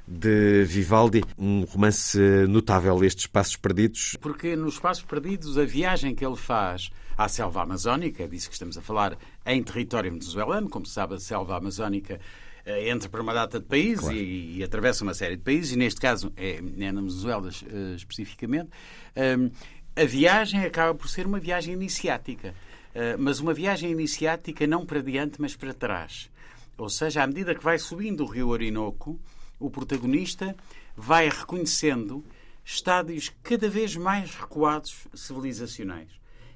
Speaker 1: de Vivaldi, um romance notável, estes Passos Perdidos.
Speaker 3: Porque nos Passos Perdidos, a viagem que ele faz à selva amazónica, disso que estamos a falar, em território venezuelano, como se sabe, a selva amazónica eh, entra para uma data de países claro. e, e, atravessa uma série de países, e neste caso é, é na Venezuela uh, especificamente. Um, a viagem acaba por ser uma viagem iniciática, uh, mas uma viagem iniciática não para diante, mas para trás. Ou seja, à medida que vai subindo o rio Orinoco, o protagonista vai reconhecendo estádios cada vez mais recuados civilizacionais.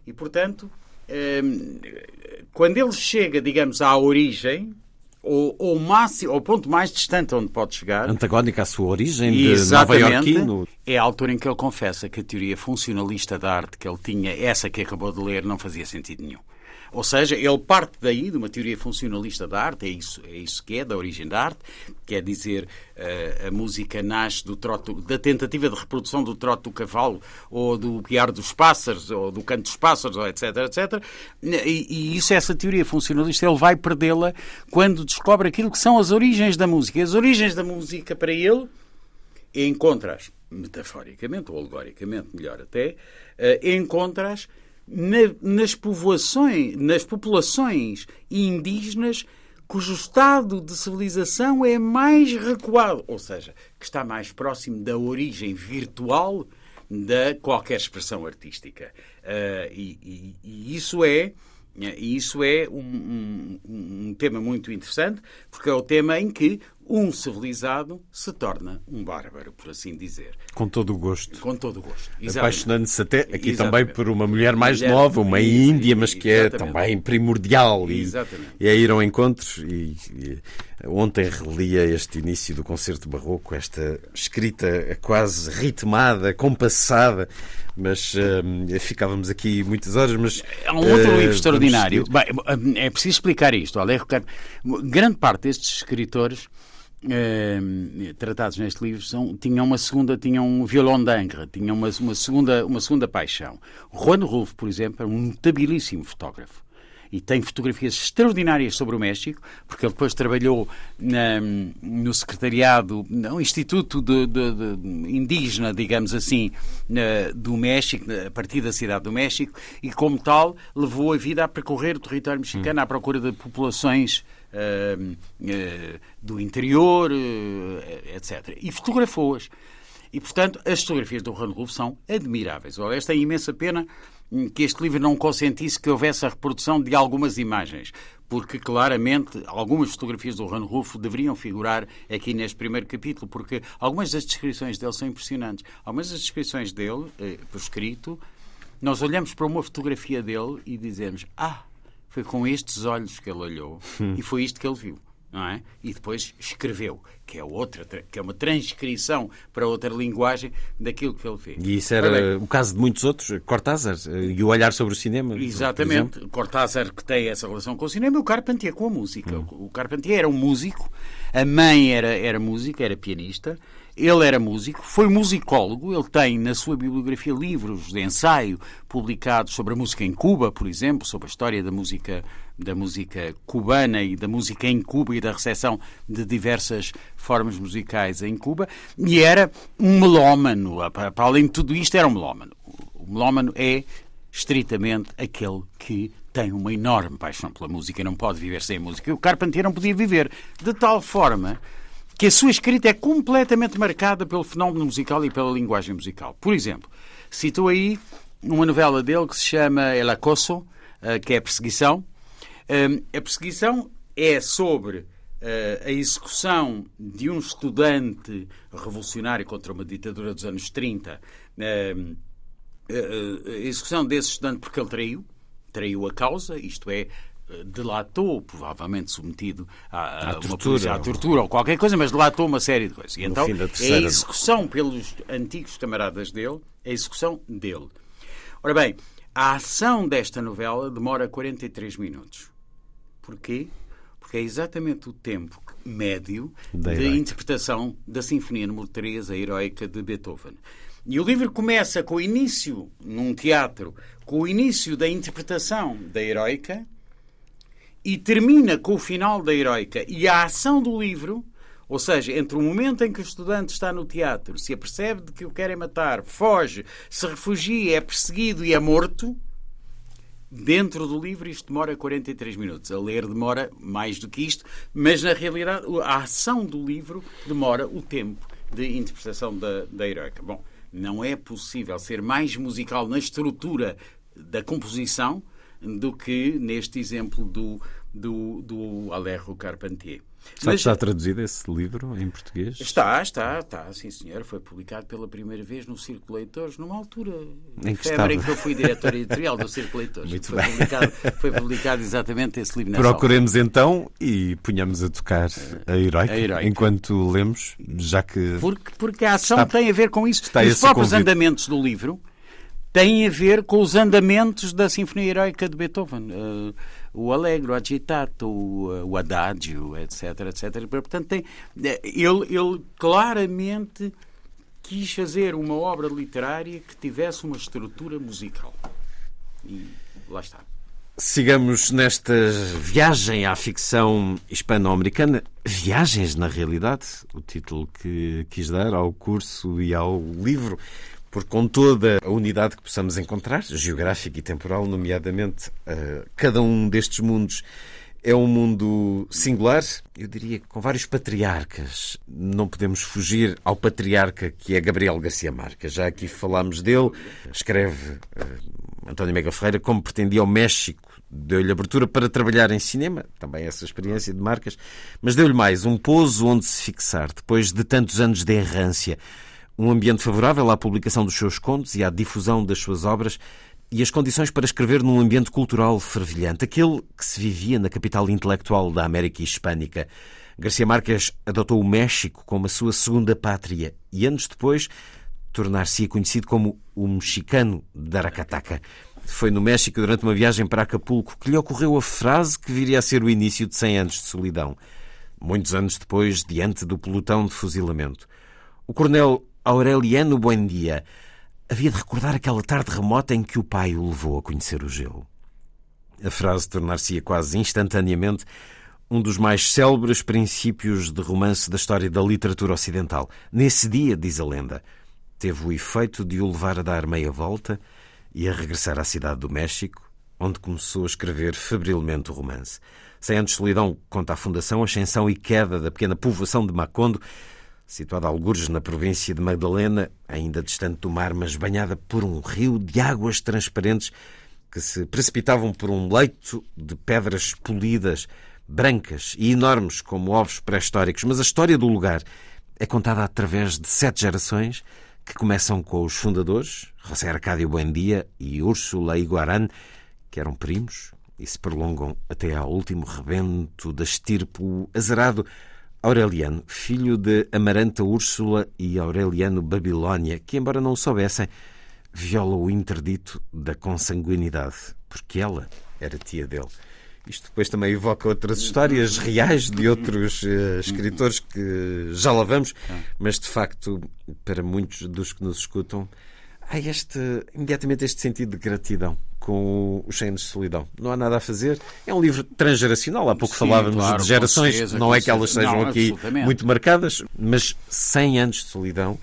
Speaker 3: E, portanto, ehm, quando ele chega, digamos, à origem, ou, ou máximo, ao ponto mais distante onde pode chegar.
Speaker 1: Antagónica à sua origem de Exatamente, Nova. No...
Speaker 3: É a altura em que ele confessa que a teoria funcionalista da arte que ele tinha, essa que acabou de ler, não fazia sentido nenhum. Ou seja, ele parte daí de uma teoria funcionalista da arte, é isso, é isso que é, da origem da arte, quer dizer, eh, a música nasce do trote, da tentativa de reprodução do trote do cavalo, ou do piar dos pássaros, ou do canto dos pássaros, etc, etc. E, e isso, essa teoria funcionalista, ele vai perdê-la quando descobre aquilo que são as origens da música. As origens da música, para ele, encontras, metaforicamente, ou alegoricamente, melhor até, eh, encontras na, nas povoações, nas populações indígenas cujo estado de civilização é mais recuado, ou seja, que está mais próximo da origem virtual da qualquer expressão artística. Uh, e, e, e, isso é isso é um, um, um, tema muito interessante, porque é o tema em que um civilizado se torna um bárbaro, por assim dizer.
Speaker 1: Com todo o gosto.
Speaker 3: Com todo o gosto.
Speaker 1: Apaixonando-se até aqui Exatamente. também por uma mulher mais mulher, nova, uma índia, mas que é também primordial. E, e é ir ao encontro. E, e, ontem relia este início do concerto barroco, esta escrita quase ritmada, compassada, mas uh, ficávamos aqui muitas horas. Mas,
Speaker 3: Há um outro uh, livro extraordinário. Bem, é preciso explicar isto. Olha, grande parte destes escritores eh, tratados neste livro são, tinham uma segunda, tinham um violão d'angre, tinham uma, uma, segunda, uma segunda paixão. Juan Rulfo, por exemplo, é um notabilíssimo fotógrafo e tem fotografias extraordinárias sobre o México, porque ele depois trabalhou na, no secretariado, no Instituto de, de, de Indígena, digamos assim, na, do México, a partir da cidade do México, e como tal levou a vida a percorrer o território mexicano à procura de populações do interior, uh, etc. E fotografou-as. E, portanto, as fotografias do Juan Rulfo são admiráveis. Esta é imensa pena que este livro não consentisse que houvesse a reprodução de algumas imagens, porque claramente algumas fotografias do Ran Rufo deveriam figurar aqui neste primeiro capítulo, porque algumas das descrições dele são impressionantes. Algumas das descrições dele, eh, por escrito, nós olhamos para uma fotografia dele e dizemos: Ah, foi com estes olhos que ele olhou hum. e foi isto que ele viu não é? E depois escreveu, que é outra, que é uma transcrição para outra linguagem daquilo que ele fez.
Speaker 1: E isso era o caso de muitos outros, Cortázar, eh, e o olhar sobre o cinema.
Speaker 3: Exatamente, Cortázar que tem essa relação com o cinema e o Carpentier com a música. Hum. O Carpentier era um músico, a mãe era, era música, era pianista, ele era músico, foi musicólogo, ele tem na sua bibliografia livros de ensaio publicados sobre a música em Cuba, por exemplo, sobre a história da música da música cubana e da música em Cuba e da recepção de diversas formas musicais em Cuba, e era um melómano. Para além de tudo isto, era um melómano. O melómano é estritamente aquele que tem uma enorme paixão pela música e não pode viver sem música. E o Carpentier não podia viver de tal forma que a sua escrita é completamente marcada pelo fenómeno musical e pela linguagem musical. Por exemplo, citou aí uma novela dele que se chama El Acoso, eh, que é a perseguição. Eh, a perseguição é sobre eh, a execução de um estudante revolucionário contra uma ditadura dos anos 30, a execução desse estudante porque ele traiu, traiu a causa, isto é, delatou, provavelmente submetido à, à, tortura, polícia, à tortura ou qualquer coisa, mas delatou uma série de coisas. E então, é a execução pelos antigos camaradas dele, é a execução dele. Ora bem, a ação desta novela demora 43 minutos. Porquê? Porque é exatamente o tempo médio de interpretação da Sinfonia número 3, a Heroica de Beethoven. E o livro começa com o início, num teatro, com o início da interpretação da Heroica, e termina com o final da heroica e a ação do livro, ou seja, entre o momento em que o estudante está no teatro, se apercebe de que o querem matar, foge, se refugia, é perseguido e é morto, dentro do livro isto demora 43 minutos. A ler demora mais do que isto, mas na realidade a ação do livro demora o tempo de interpretação da, da heroica. Bom, não é possível ser mais musical na estrutura da composição do que neste exemplo do, do, do Alejo Carpentier.
Speaker 1: Sabe Mas, está traduzido esse livro em português?
Speaker 3: Está, está, está, sim senhor. Foi publicado pela primeira vez no Círculo Leitores, numa altura
Speaker 1: em que, estava...
Speaker 3: em que eu fui diretor editorial do Círculo Leitores. Muito foi, bem. Publicado, foi publicado exatamente esse livro
Speaker 1: Procuremos então e punhamos a tocar a heroica, a heroica, enquanto lemos, já que.
Speaker 3: Porque, porque a ação está, tem a ver com isso. Está Os próprios convite. andamentos do livro têm a ver com os andamentos da Sinfonia Heroica de Beethoven. Uh, o Allegro, o Agitato, o, o Adagio, etc, etc. Portanto, tem, eh, ele, ele claramente quis fazer uma obra literária que tivesse uma estrutura musical. E lá está.
Speaker 1: Sigamos nesta viagem à ficção hispano-americana. Viagens, na realidade, o título que quis dar ao curso e ao livro porque com toda a unidade que possamos encontrar, geográfica e temporal, nomeadamente, uh, cada um destes mundos é um mundo singular, eu diria com vários patriarcas. Não podemos fugir ao patriarca que é Gabriel Garcia Marques. Já aqui falámos dele, escreve uh, António Mega Ferreira como pretendia ao México. Deu-lhe abertura para trabalhar em cinema, também essa experiência de marcas, mas deu-lhe mais um pouso onde se fixar, depois de tantos anos de errância um ambiente favorável à publicação dos seus contos e à difusão das suas obras e as condições para escrever num ambiente cultural fervilhante, aquele que se vivia na capital intelectual da América Hispânica. Garcia Marques adotou o México como a sua segunda pátria e anos depois tornar-se conhecido como o mexicano de Aracataca. Foi no México, durante uma viagem para Acapulco, que lhe ocorreu a frase que viria a ser o início de 100 anos de solidão. muitos anos depois, diante do pelotão de fuzilamento. O coronel Aureliano Buendia havia de recordar aquela tarde remota em que o pai o levou a conhecer o gelo. A frase tornar-se-ia quase instantaneamente um dos mais célebres princípios de romance da história da literatura ocidental. Nesse dia, diz a lenda, teve o efeito de o levar a dar meia volta e a regressar à cidade do México, onde começou a escrever febrilmente o romance. Cem anos de solidão conta a fundação, ascensão e queda da pequena povoação de Macondo, situada a algures na província de Magdalena, ainda distante do mar, mas banhada por um rio de águas transparentes que se precipitavam por um leito de pedras polidas, brancas e enormes como ovos pré-históricos. Mas a história do lugar é contada através de sete gerações que começam com os fundadores, José Arcádio Buendia e Úrsula Iguarán, que eram primos, e se prolongam até ao último rebento da estirpe, azarado Aureliano, filho de Amaranta Úrsula e Aureliano Babilónia, que, embora não soubessem, viola o interdito da consanguinidade, porque ela era tia dele. Isto depois também evoca outras histórias reais de outros uh, escritores que já lá vamos, mas de facto, para muitos dos que nos escutam, há este, imediatamente este sentido de gratidão com os 100 anos de solidão. Não há nada a fazer. É um livro transgeracional. Há pouco Sim, falávamos claro, de gerações. Certeza, não é que elas sejam não, aqui muito marcadas, mas 100 anos de solidão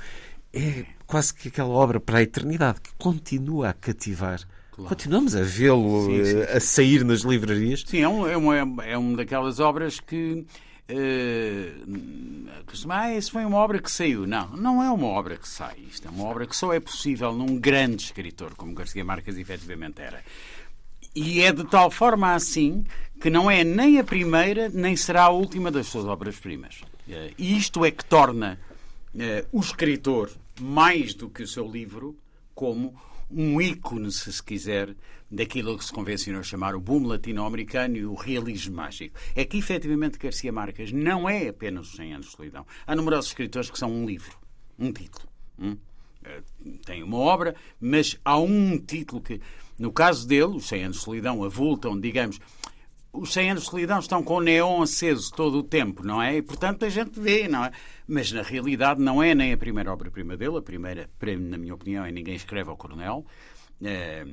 Speaker 1: é quase que aquela obra para a eternidade que continua a cativar. Claro. Continuamos a vê-lo eh, a sair nas livrarias.
Speaker 3: Sim, é, um, é, uma, é uma daquelas obras que. Uh, ah, isso foi uma obra que saiu. Não, não é uma obra que sai. Isto é uma obra que só é possível num grande escritor, como Garcia Marques efetivamente era. E é de tal forma assim que não é nem a primeira, nem será a última das suas obras-primas. Uh, e isto é que torna uh, o escritor mais do que o seu livro, como um ícone, se se quiser, daquilo que se convencionou chamar o boom latino-americano e o realismo mágico. É que, efetivamente, Garcia Marques não é apenas os 100 anos de solidão. Há numerosos escritores que são um livro, um título. Hum? Eh, tem uma obra, mas há um título que, no caso dele, os 100 anos de solidão avultam, digamos, os 100 anos de solidão estão com o neon aceso todo o tempo, não é? E, portanto, a gente vê, não é? Mas, na realidade, não é nem a primeira obra-prima dele. A primeira, na minha opinião, é Ninguém Escreve ao Coronel, é,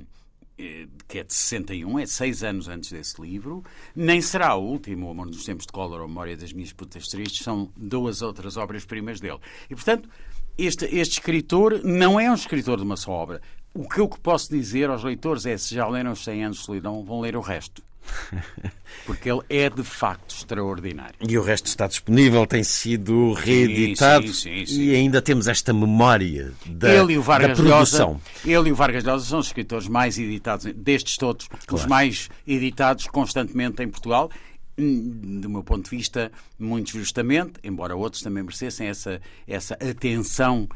Speaker 3: que é de 61, é seis anos antes desse livro. Nem será a última, O Amor nos Tempos de Cólera, A Memória das Minhas Putas Tristes, são duas outras obras-primas dele. E, portanto, este, este escritor não é um escritor de uma só obra. O que eu posso dizer aos leitores é, se já leram os 100 anos de solidão, vão ler o resto. Porque ele é de facto extraordinário.
Speaker 1: E o resto está disponível, tem sido reeditado sim, sim, sim, e ainda temos esta memória da, ele e o Vargas da produção.
Speaker 3: Llosa, ele e o Vargas Llosa são os escritores mais editados, destes todos, claro. os mais editados constantemente em Portugal hum, do meu ponto de vista, muito justamente, embora outros também merecessem essa, essa atenção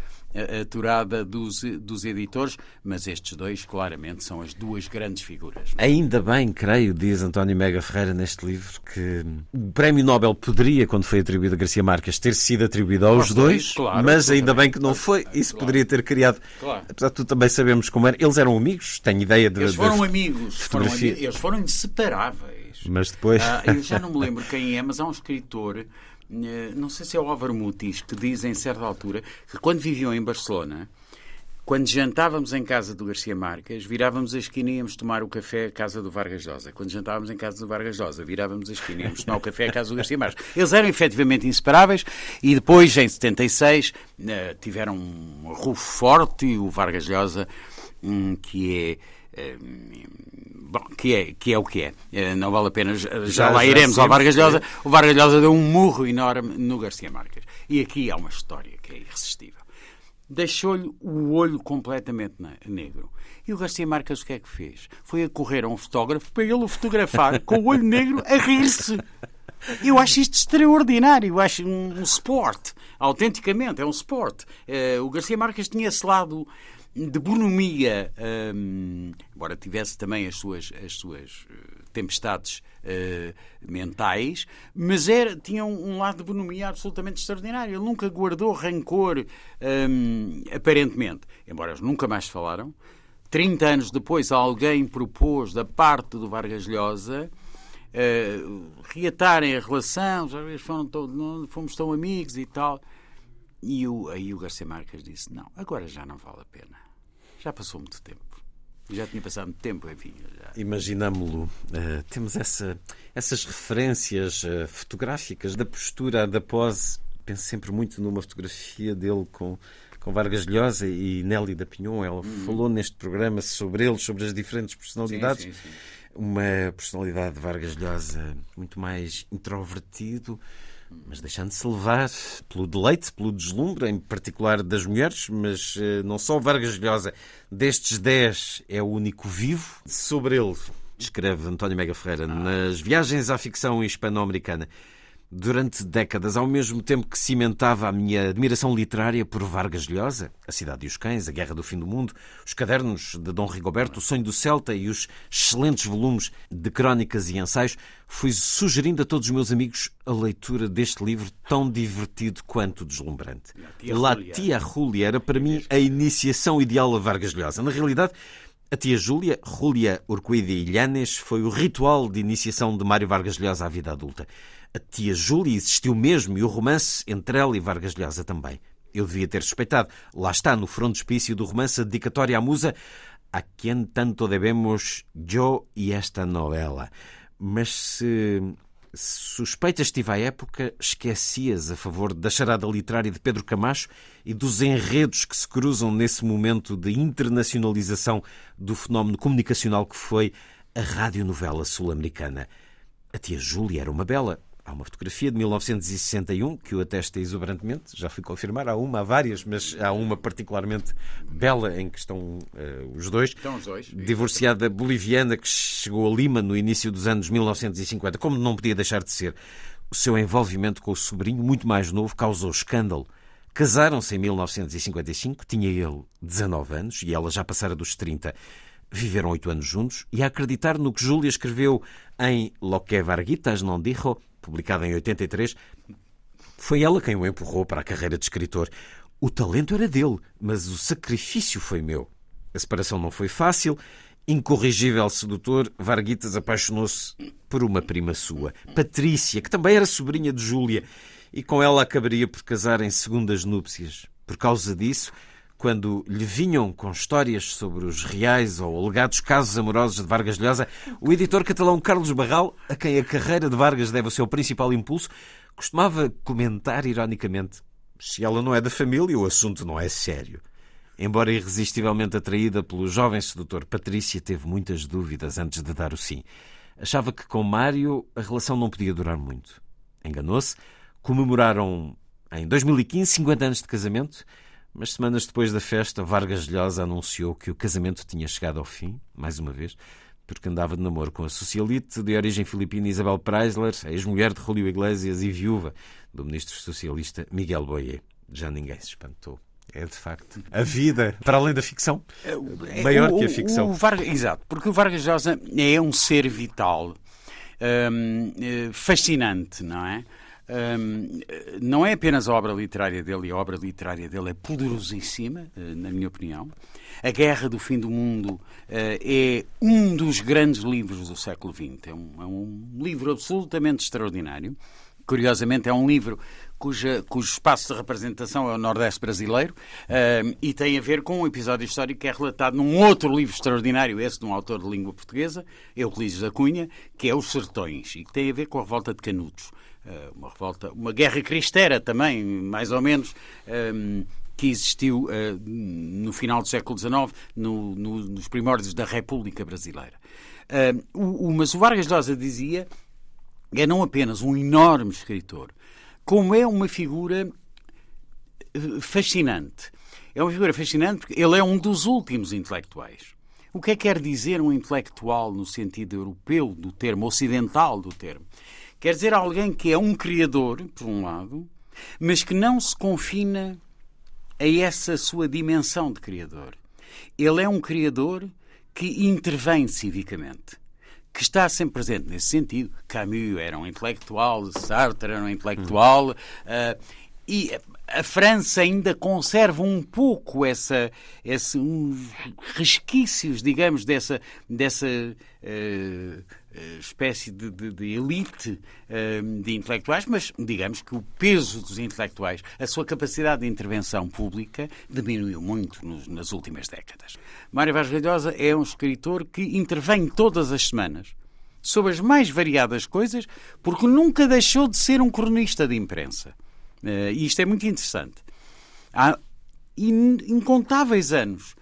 Speaker 3: aturada dos, dos editores, mas estes dois claramente são as duas grandes figuras.
Speaker 1: Ainda bem, creio, diz António Mega Ferreira neste livro, que o Prémio Nobel poderia, quando foi atribuído a Garcia Marques, ter sido atribuído aos dois, dois claro, mas ainda bem que não foi. Isso claro. poderia ter criado. Claro. Apesar de tudo, também sabemos como era. Eles eram amigos, tenho ideia de.
Speaker 3: Eles foram amigos, foram, eles foram inseparáveis.
Speaker 1: Mas depois.
Speaker 3: Ah, eu já não me lembro quem é, mas há um escritor não sei se é o Álvaro Mutis, que diz em certa altura que quando viviam em Barcelona, quando jantávamos em casa do Garcia Marques, virávamos a esquina e íamos tomar o café à casa do Vargas Llosa. Quando jantávamos em casa do Vargas Llosa, virávamos a esquina e íamos tomar o café à casa do Garcia Marques. Eles eram efetivamente inseparáveis e depois, em 76, eh, tiveram um rufo forte e o Vargas Llosa, hum, que é eh, Bom, que é, que é o que é. Eh, não vale a pena. Já, já lá iremos ao Vargas Llosa. O Vargas Llosa deu um murro enorme no Garcia Marques. E aqui há uma história que é irresistível. Deixou-lhe o olho completamente negro. E o Garcia Marques o que é que fez? Foi a correr a um fotógrafo para ele o fotografar com o olho negro a rir-se. Eu acho isto extraordinário. Eu acho um, um sport. Autenticamente, é um sport. Uh, o Garcia Marques tinha esse lado de bonomia, hum, embora tivesse também as suas, as suas eh, tempestades uh, mentais, mas era, tinha um, um, lado de bonomia absolutamente extraordinário. Ele nunca guardou rancor, um, aparentemente, embora eles nunca mais falaram. 30 anos depois, alguém propôs, da parte do Vargas Llosa, uh, reatarem a relação, foram não, fomos tão amigos e tal. E o, aí o Garcia Marques disse: Não, agora já não vale a pena. Já passou muito tempo. Já tinha passado muito tempo, enfim. Já...
Speaker 1: Imaginámo-lo. Uh, temos essa, essas referências uh, fotográficas da postura, da pose. Penso sempre muito numa fotografia dele com, com Vargas Llosa e Nelly da Pinhon. Ela hum. falou neste programa sobre eles, sobre as diferentes personalidades.
Speaker 3: Sim, sim, sim.
Speaker 1: Uma personalidade de Vargas Llosa muito mais introvertido, mas deixando-se levar pelo deleite, pelo deslumbre, em particular das mulheres, mas uh, não só Vargas Llosa, destes dez é o único vivo. Sobre ele, escreve António Mega Ferreira, nas viagens à ficção hispano-americana, durante décadas, ao mesmo tempo que cimentava a minha admiração literária por Vargas Llosa, A Cidade e os Cães, A Guerra do Fim do Mundo, os cadernos de Dom Rigoberto, O Sonho do Celta e os excelentes volumes de crónicas e ensaios, fui sugerindo a todos os meus amigos a leitura deste livro tão divertido quanto deslumbrante. La Tia Júlia era para mim a iniciação ideal a Vargas Llosa. Na realidade, a tia Júlia, Júlia Urquidi Ilhanes, foi o ritual de iniciação de Mário Vargas Llosa à vida adulta. A tia Júlia existiu mesmo e o romance entre ela e Vargas Llosa também. Eu devia ter suspeitado. Lá está, no frontispício do romance, a dedicatória à musa A quem tanto devemos eu e esta novela. Mas se suspeitas estive à época, esquecias a favor da charada literária de Pedro Camacho e dos enredos que se cruzam nesse momento de internacionalização do fenómeno comunicacional que foi a radionovela sul-americana. A tia Júlia era uma bela, Há uma fotografia de 1961 que o atesta exuberantemente, já fui confirmar, há uma, há várias, mas há uma particularmente bela em que estão uh, os dois.
Speaker 3: Estão os dois.
Speaker 1: Divorciada boliviana que chegou a Lima no início dos anos 1950, como não podia deixar de ser. O seu envolvimento com o sobrinho, muito mais novo, causou escândalo. Casaram-se em 1955, tinha ele 19 anos e ela já passara dos 30. Viveram oito anos juntos e a acreditar no que Júlia escreveu em Lo que Varguitas não dijo, publicada em 83, foi ela quem o empurrou para a carreira de escritor. O talento era dele, mas o sacrifício foi meu. A separação não foi fácil. Incorrigível sedutor, Varguitas apaixonou-se por uma prima sua, Patrícia, que também era sobrinha de Júlia, e com ela acabaria por casar em segundas núpcias. Por causa disso, quando lhe vinham com histórias sobre os reais ou alegados casos amorosos de Vargas Llosa, o editor catalão Carlos Barral, a quem a carreira de Vargas deve o seu principal impulso, costumava comentar ironicamente: se ela não é da família, o assunto não é sério. Embora irresistivelmente atraída pelo jovem sedutor, Patrícia teve muitas dúvidas antes de dar o sim. Achava que com Mário a relação não podia durar muito. Enganou-se. Comemoraram em 2015 50 anos de casamento mas semanas depois da festa, Vargas Llosa anunciou que o casamento tinha chegado ao fim, mais uma vez, porque andava de namoro com a socialite de origem filipina Isabel Preisler, ex-mulher de Julio Iglesias e viúva do ministro socialista Miguel Boyer. Já ninguém se espantou. É de facto a vida, para além da ficção, é, maior o, que a ficção.
Speaker 3: O Vargas, exato, porque o Vargas Llosa é um ser vital, hum, eh, fascinante, não é? Um, não é apenas a obra literária dele, a obra literária dele é poderosíssima, eh, na minha opinião. A Guerra do Fim do Mundo uh, é um dos grandes livros do século XX. É um, é um livro absolutamente extraordinário. Curiosamente, é um livro cuja, cujo espaço de representação é o Nordeste brasileiro uh, e tem a ver com um episódio histórico que é relatado num outro livro extraordinário, esse de um autor de língua portuguesa, Euclides da Cunha, que é Os Sertões, e que tem a ver com a revolta de Canudos. Eh, uma revolta, uma guerra cristera também, mais ou menos, ehm, que existiu eh, no final do século XIX, no, no, nos primórdios da República Brasileira. Ehm, mas o Vargas Llosa dizia é não apenas um enorme escritor, como é uma figura eh, fascinante. É uma figura fascinante porque ele é um dos últimos intelectuais. O que é que quer dizer um intelectual no sentido europeu do termo, ocidental do termo? Quer dizer alguém que é um criador, por um lado, mas que não se confina a essa sua dimensão de criador. Ele é um criador que intervém civicamente, que está sempre presente nesse sentido. Camus era um intelectual, Sartre era um intelectual, uh, e a França ainda conserva um pouco essa, esse, uns resquícios, digamos, dessa, dessa uh, espécie de, de, de elite eh, de intelectuais, mas digamos que o peso dos intelectuais, a sua capacidade de intervenção pública diminuiu muito nos, nas últimas décadas. Mário Vaz Galhosa é um escritor que intervém todas as semanas sobre as mais variadas coisas, porque nunca deixou de ser um cronista de imprensa. E isto é muito interessante. Há incontáveis anos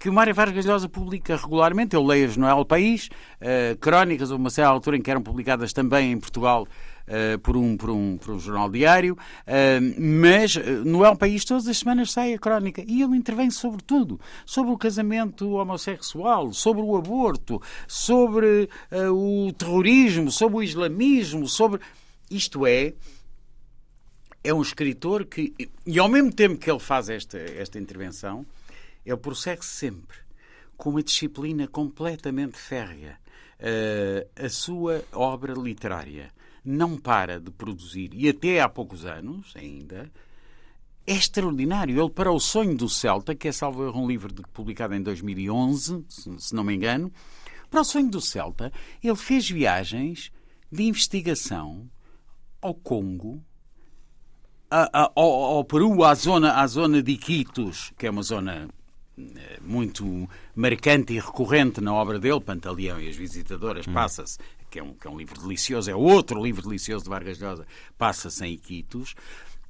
Speaker 3: que o Mário Vargas Llosa publica regularmente. Eu leio-as no El País, uh, crónicas, houve uma certa altura em que eram publicadas também em Portugal uh, por, um, por, um, por um jornal diário, uh, mas no El País todas as semanas sai a crónica e ele intervém sobre tudo. Sobre o casamento homossexual, sobre o aborto, sobre o terrorismo, sobre o islamismo, sobre... Isto é, é um escritor que, e ao mesmo tempo que ele faz esta, esta intervenção, ele prossegue sempre com uma disciplina completamente férrea. Uh, a sua obra literária não para de produzir, e até há poucos anos ainda, é extraordinário. Ele, para o sonho do Celta, que é salvo um livro de, publicado em 2011, se não me engano, para o sonho do Celta, ele fez viagens de investigação ao Congo, a, a, ao, ao, Peru, à zona, à zona de Iquitos, que é uma zona eh, muito marcante e recorrente na obra dele, Pantaleão e as Visitadoras, hum. passa-se, que é, um, que é um livro delicioso, é outro livro delicioso de Vargas Llosa, passa-se em Iquitos.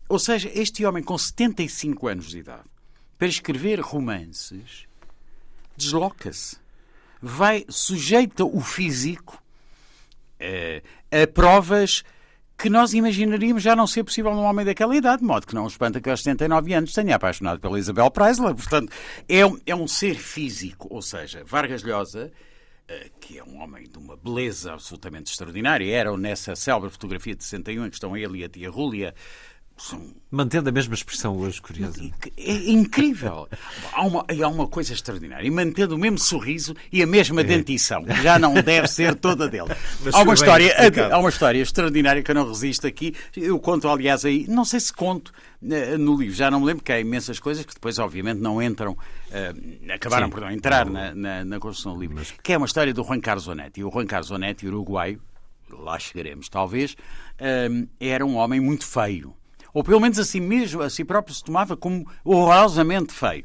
Speaker 3: Ou seja, este homem com 75 anos de idade, para escrever romances, desloca-se. Vai, sujeita o físico eh, a provas que nós imaginaríamos já não ser possível num homem daquela idade, de modo que não espanta que aos 79 anos tenha apaixonado pela Isabel Preisler. Portanto, é um, é um ser físico, ou seja, Vargas Llosa, eh, que é um homem de uma beleza absolutamente extraordinária, era nessa célebre fotografia de 61 em que estão ele e a tia Rúlia
Speaker 1: são... Mantendo a mesma expressão hoje, curioso.
Speaker 3: É incrível. Há uma, há uma coisa extraordinária. E mantendo o mesmo sorriso e a mesma é. dentição. Já não deve ser toda dele. há uma, história, há uma história extraordinária que eu não resisto aqui. Eu conto, aliás, aí, não sei se conto eh, no livro, já não me lembro, que há imensas coisas que depois, obviamente, não entram, uh, acabaram Sim. por não entrar na, na, na construção do livro. Mas... Que é uma história do Juan Carlos Onetti. O Juan Carlos Onetti, uruguaio, lá chegaremos talvez, uh, era um homem muito feio ou pelo menos assim mesmo, a si próprio se tomava como horrorosamente feio.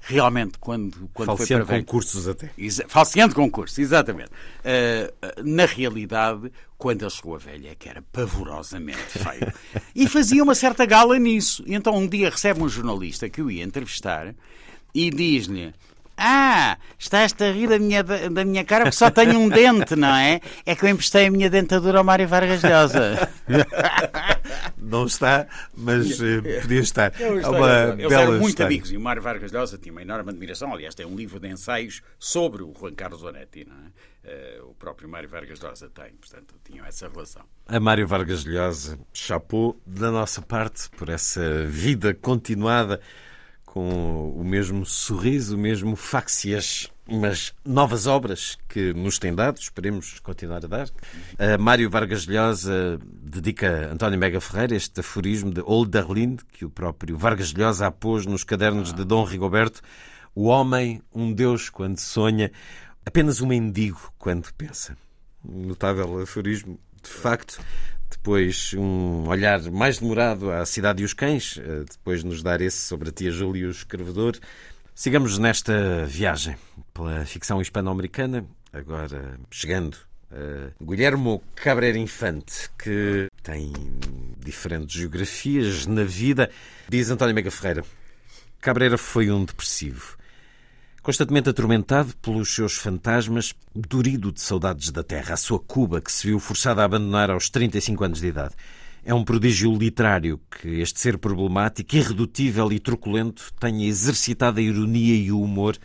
Speaker 3: Realmente, quando, quando
Speaker 1: Falseando
Speaker 3: foi
Speaker 1: para concursos até.
Speaker 3: Exa falseando concursos, exatamente. Uh, na realidade, quando ele chegou a velha, é que era pavorosamente feio. e fazia uma certa gala nisso. Então um dia recebe um jornalista que o ia entrevistar e diz-lhe ah, estás-te a rir da minha, da minha cara porque só tenho um dente, não é? É que eu emprestei a minha dentadura ao Mário Vargas Llosa.
Speaker 1: Não está, mas uh, podia estar. É
Speaker 3: uma Eles eram muito história. amigos e o Mário Vargas Llosa tinha uma enorme admiração. Aliás, tem um livro de ensaios sobre o Juan Carlos Onetti, não é? Uh, o próprio Mário Vargas Llosa tem, portanto, tinham essa relação.
Speaker 1: A Mário Vargas Llosa chapou da nossa parte por essa vida continuada com o mesmo sorriso, o mesmo faxias, mas novas obras que nos tem dado, esperemos continuar a dar. A Mário Vargas Llosa dedica a António Mega Ferreira este aforismo de Old Darlene, que o próprio Vargas Llosa apôs nos cadernos de Dom Rigoberto. O homem, um Deus quando sonha, apenas um mendigo quando pensa. Notável aforismo, de facto, depois um olhar mais demorado à Cidade e os Cães, eh, depois nos dar esse sobre a tia Júlia e o escrevedor. Sigamos nesta viagem pela ficção hispano-americana, agora chegando a Guilhermo Cabrera Infante, que tem diferentes geografias na vida. Diz António Mega Ferreira, Cabrera foi um depressivo Constantemente atormentado pelos seus fantasmas, dorido de saudades da terra, a sua Cuba, que se viu forçada a abandonar aos 35 anos de idade. É um prodígio literário que este ser problemático, irredutível e truculento tenha exercitado a ironia e o humor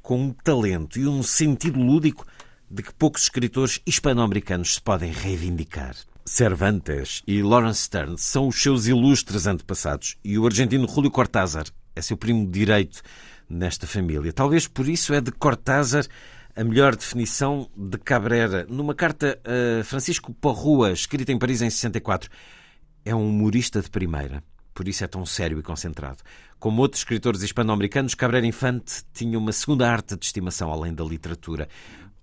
Speaker 1: com um talento e um sentido lúdico de que poucos escritores hispano-americanos se podem reivindicar. Cervantes e Lawrence Stern são os seus ilustres antepassados e o argentino Julio Cortázar é seu primo direito nesta família. Talvez por isso é de Cortázar a melhor definição de Cabrera. Numa carta a Francisco Porrua, escrita em Paris em 64, é um humorista de primeira. Por isso é tão sério e concentrado. Como outros escritores hispano-americanos, Cabrera Infante tinha uma segunda arte de estimação além da literatura.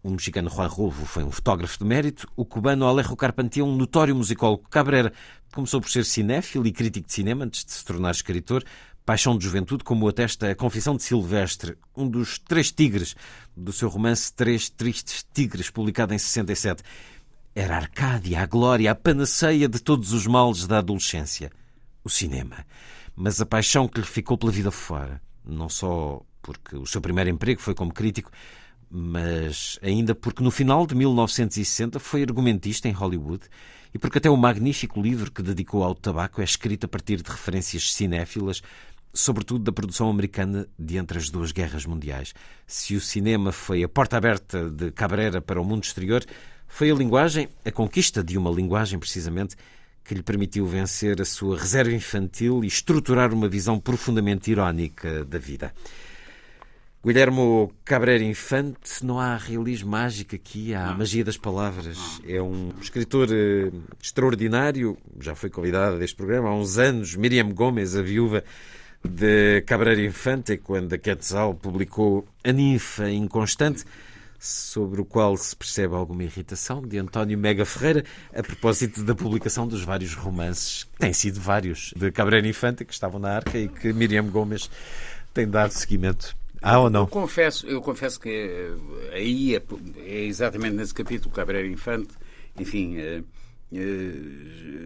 Speaker 1: O mexicano Juan Rulfo foi um fotógrafo de mérito. O cubano Alejo Carpentier, um notório musicólogo. Cabrera começou por ser cinéfilo e crítico de cinema antes de se tornar escritor. Paixão de juventude, como atesta a Confissão de Silvestre, um dos três tigres do seu romance Três Tristes Tigres, publicado em 67. Era a Arcádia, a glória, a panaceia de todos os males da adolescência. O cinema. Mas a paixão que lhe ficou pela vida fora. Não só porque o seu primeiro emprego foi como crítico, mas ainda porque no final de 1960 foi argumentista em Hollywood e porque até o magnífico livro que dedicou ao tabaco é escrito a partir de referências cinéfilas, sobretudo da produção americana de entre as duas guerras mundiais. Se o cinema foi a porta aberta de Cabrera para o mundo exterior, foi a linguagem, a conquista de uma linguagem precisamente, que lhe permitiu vencer a sua reserva infantil e estruturar uma visão profundamente irónica da vida. Guilhermo Cabrera Infante, não há realismo mágico aqui, há não. magia das palavras. É um escritor uh, extraordinário, já foi convidada deste programa há uns anos. Miriam Gomes, a viúva de Cabrera Infante, quando a Quetzal publicou A Ninfa Inconstante, sobre o qual se percebe alguma irritação, de António Mega Ferreira, a propósito da publicação dos vários romances, têm sido vários, de Cabrera Infante, que estavam na arca e que Miriam Gomes tem dado seguimento. Ah ou não? Eu
Speaker 3: confesso, eu confesso que eh, aí é, é exatamente nesse capítulo, Cabreira Infante, enfim, uh,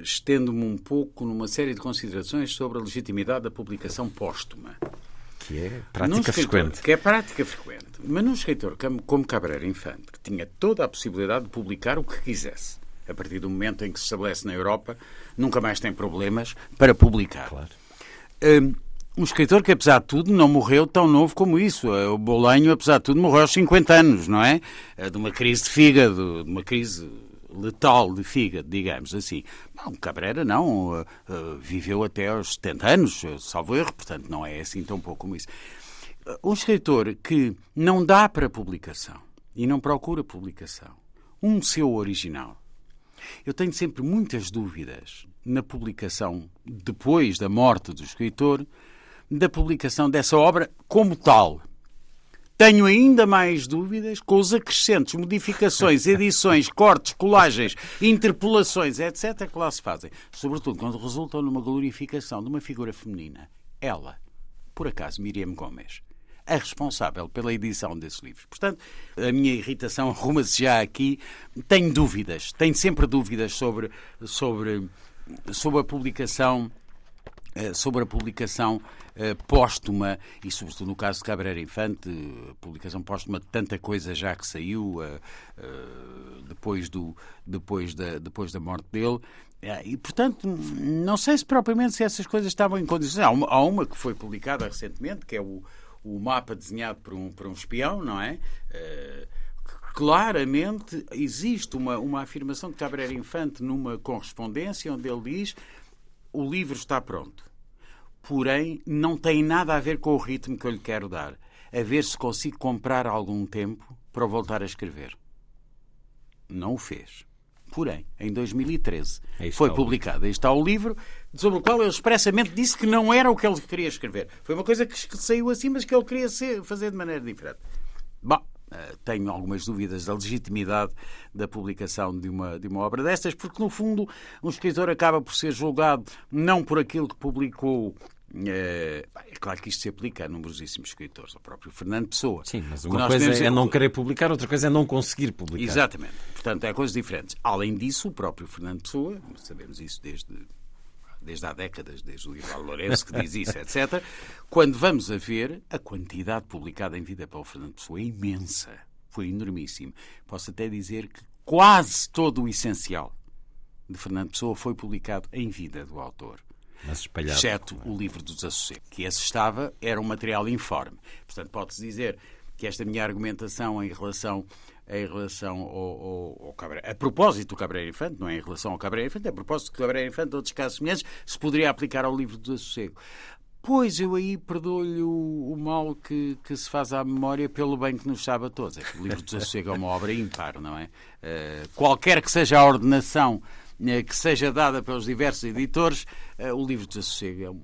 Speaker 3: estendo-me um pouco numa série de considerações sobre a legitimidade da publicação póstuma.
Speaker 1: Que é prática frequente.
Speaker 3: Que é prática frequente. Mas num escritor como Cabreira Infante, que tinha toda a possibilidade de publicar o que quisesse, a partir do momento em que se estabelece na Europa, nunca mais tem problemas para publicar. Claro. Uh, um escritor que, apesar de tudo, não morreu tão novo como isso. O Bolanho, apesar de tudo, morreu aos 50 anos, não é? é? De uma crise de fígado, de uma crise letal de fígado, digamos assim. Bom, Cabrera não, uh, uh, viveu até aos 70 anos, salvo erro, portanto não é assim tão pouco como isso. Uh, um escritor que não dá para publicação e não procura publicação, um seu original. Eu tenho sempre muitas dúvidas na publicação depois da morte do escritor, da publicação dessa obra como tal. Tenho ainda mais dúvidas com os acrescentos, modificações, edições, cortes, colagens, interpolações, etc., que lá se fazem. Sobretudo quando resultam numa glorificação de uma figura feminina. Ela, por acaso, Miriam Gomes, a responsável pela edição desses livros. Portanto, a minha irritação arruma-se já aqui. Tenho dúvidas, tenho sempre dúvidas sobre, sobre, sobre a publicação eh, sobre a publicação uh, póstuma, e sobretudo no caso de Cabreira Infante, publicação póstuma de tanta coisa já que saiu uh, depois, do, depois, da, depois da morte dele. E, portanto, não sei se propriamente se essas coisas estavam em condições. Há uma, há uma que foi publicada recentemente, que é o, o mapa desenhado por um, por um espião, não é? claramente existe uma, uma afirmação de Cabreira Infante numa correspondência onde ele diz o livro está pronto. Porém, não tem nada a ver com o ritmo que eu lhe quero dar. A ver se consigo comprar algum tempo para voltar a escrever. Não o fez. Porém, em 2013 foi publicado. Aí está o livro sobre o qual ele expressamente disse que não era o que ele queria escrever. Foi uma coisa que saiu assim, mas que ele queria fazer de maneira diferente. Bom, tenho algumas dúvidas da legitimidade da publicação de uma, de uma obra destas, porque, no fundo, um escritor acaba por ser julgado não por aquilo que publicou é, é, claro que isto se aplica a numerosíssimos escritores, ao próprio Fernando Pessoa.
Speaker 1: Sim, mas uma coisa é não querer publicar, outra coisa é não conseguir publicar.
Speaker 3: Exatamente. Portanto, é coisas diferentes. Além disso, o próprio Fernando Pessoa, sabemos isso desde, desde há décadas, desde o Ival Lourenço que diz isso, etc. Quando vamos a ver, a quantidade publicada em vida pelo Fernando Pessoa é imensa. Foi enormíssimo. Posso até dizer que quase todo o essencial de Fernando Pessoa foi publicado em vida do autor.
Speaker 1: Mas espalhado.
Speaker 3: Exceto o livro do Desassossego, que esse estava, era um material informe. Portanto, pode-se dizer que esta minha argumentação em relação em relação ao, ao, ao. A propósito do Cabreira Infante, não é em relação ao Cabreira Infante, a propósito do Cabreira Infante, outros casos semelhantes, se poderia aplicar ao livro do Desassossego. Pois eu aí perdoo-lhe o, o, mal que, que, se faz à memória pelo bem que nos sabe a todos. É que o livro do Desassossego é uma obra ímpar, não é? Uh, qualquer que seja a ordenação uh, que seja dada pelos diversos editores, uh, o livro do Desassossego é, um,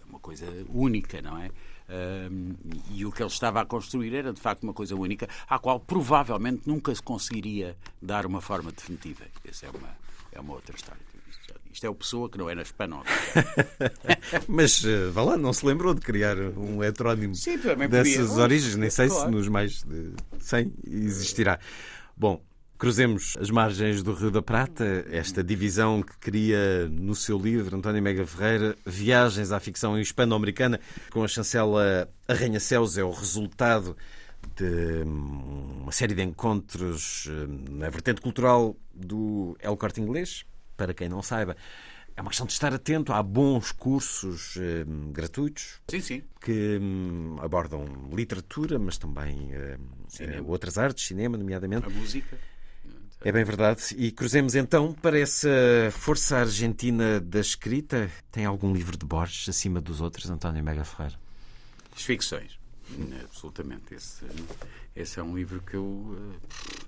Speaker 3: é uma coisa única, não é? E o que ele estava a construir era de facto uma coisa única, à qual provavelmente nunca se conseguiria dar uma forma definitiva. Essa é uma, é uma outra história. Isto é o Pessoa que não é na Espanhol.
Speaker 1: Mas uh, vá lá, não se lembrou de criar um heterónimo
Speaker 3: Sim,
Speaker 1: dessas
Speaker 3: podia.
Speaker 1: origens, nem sei se
Speaker 3: Claro.
Speaker 1: nos mais de 100 existirá. Bom, cruzemos as margens do Rio da Prata, esta divisão que cria no seu livro, António Mega Ferreira, Viagens à Ficção Hispano-Americana, com a chancela Arranha-Céus, é o resultado de hum, uma série de encontros hum, na vertente cultural do El Corte Inglês. Para quem não saiba, é uma questão de estar atento. Há bons cursos hum, gratuitos
Speaker 3: Sim, sim.
Speaker 1: que hum, abordam literatura, mas também hum, outras artes, cinema, nomeadamente.
Speaker 3: A música.
Speaker 1: É bem verdade. E cruzemos então para essa força argentina da escrita. Tem algum livro de Borges acima dos outros, António Mega Ferreira?
Speaker 3: As ficções. Absolutamente. Esse, esse é um livro que eu. eh,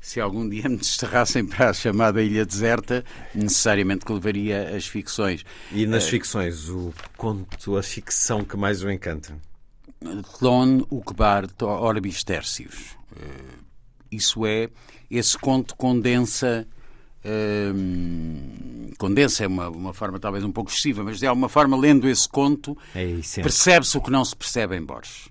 Speaker 3: Se algum dia me desterrassem para a chamada Ilha Deserta, necessariamente que levaria as ficções.
Speaker 1: E nas
Speaker 3: Eh,
Speaker 1: ficções, o conto, a ficção que mais o encanta?
Speaker 3: Clone Ukbar Orbis Tertius. Eh, Isso é, esse conto condensa. hum, condensa é uma, uma forma talvez um pouco excessiva, mas de alguma forma, lendo esse conto,
Speaker 1: É
Speaker 3: percebe-se o que não se percebe em Borges.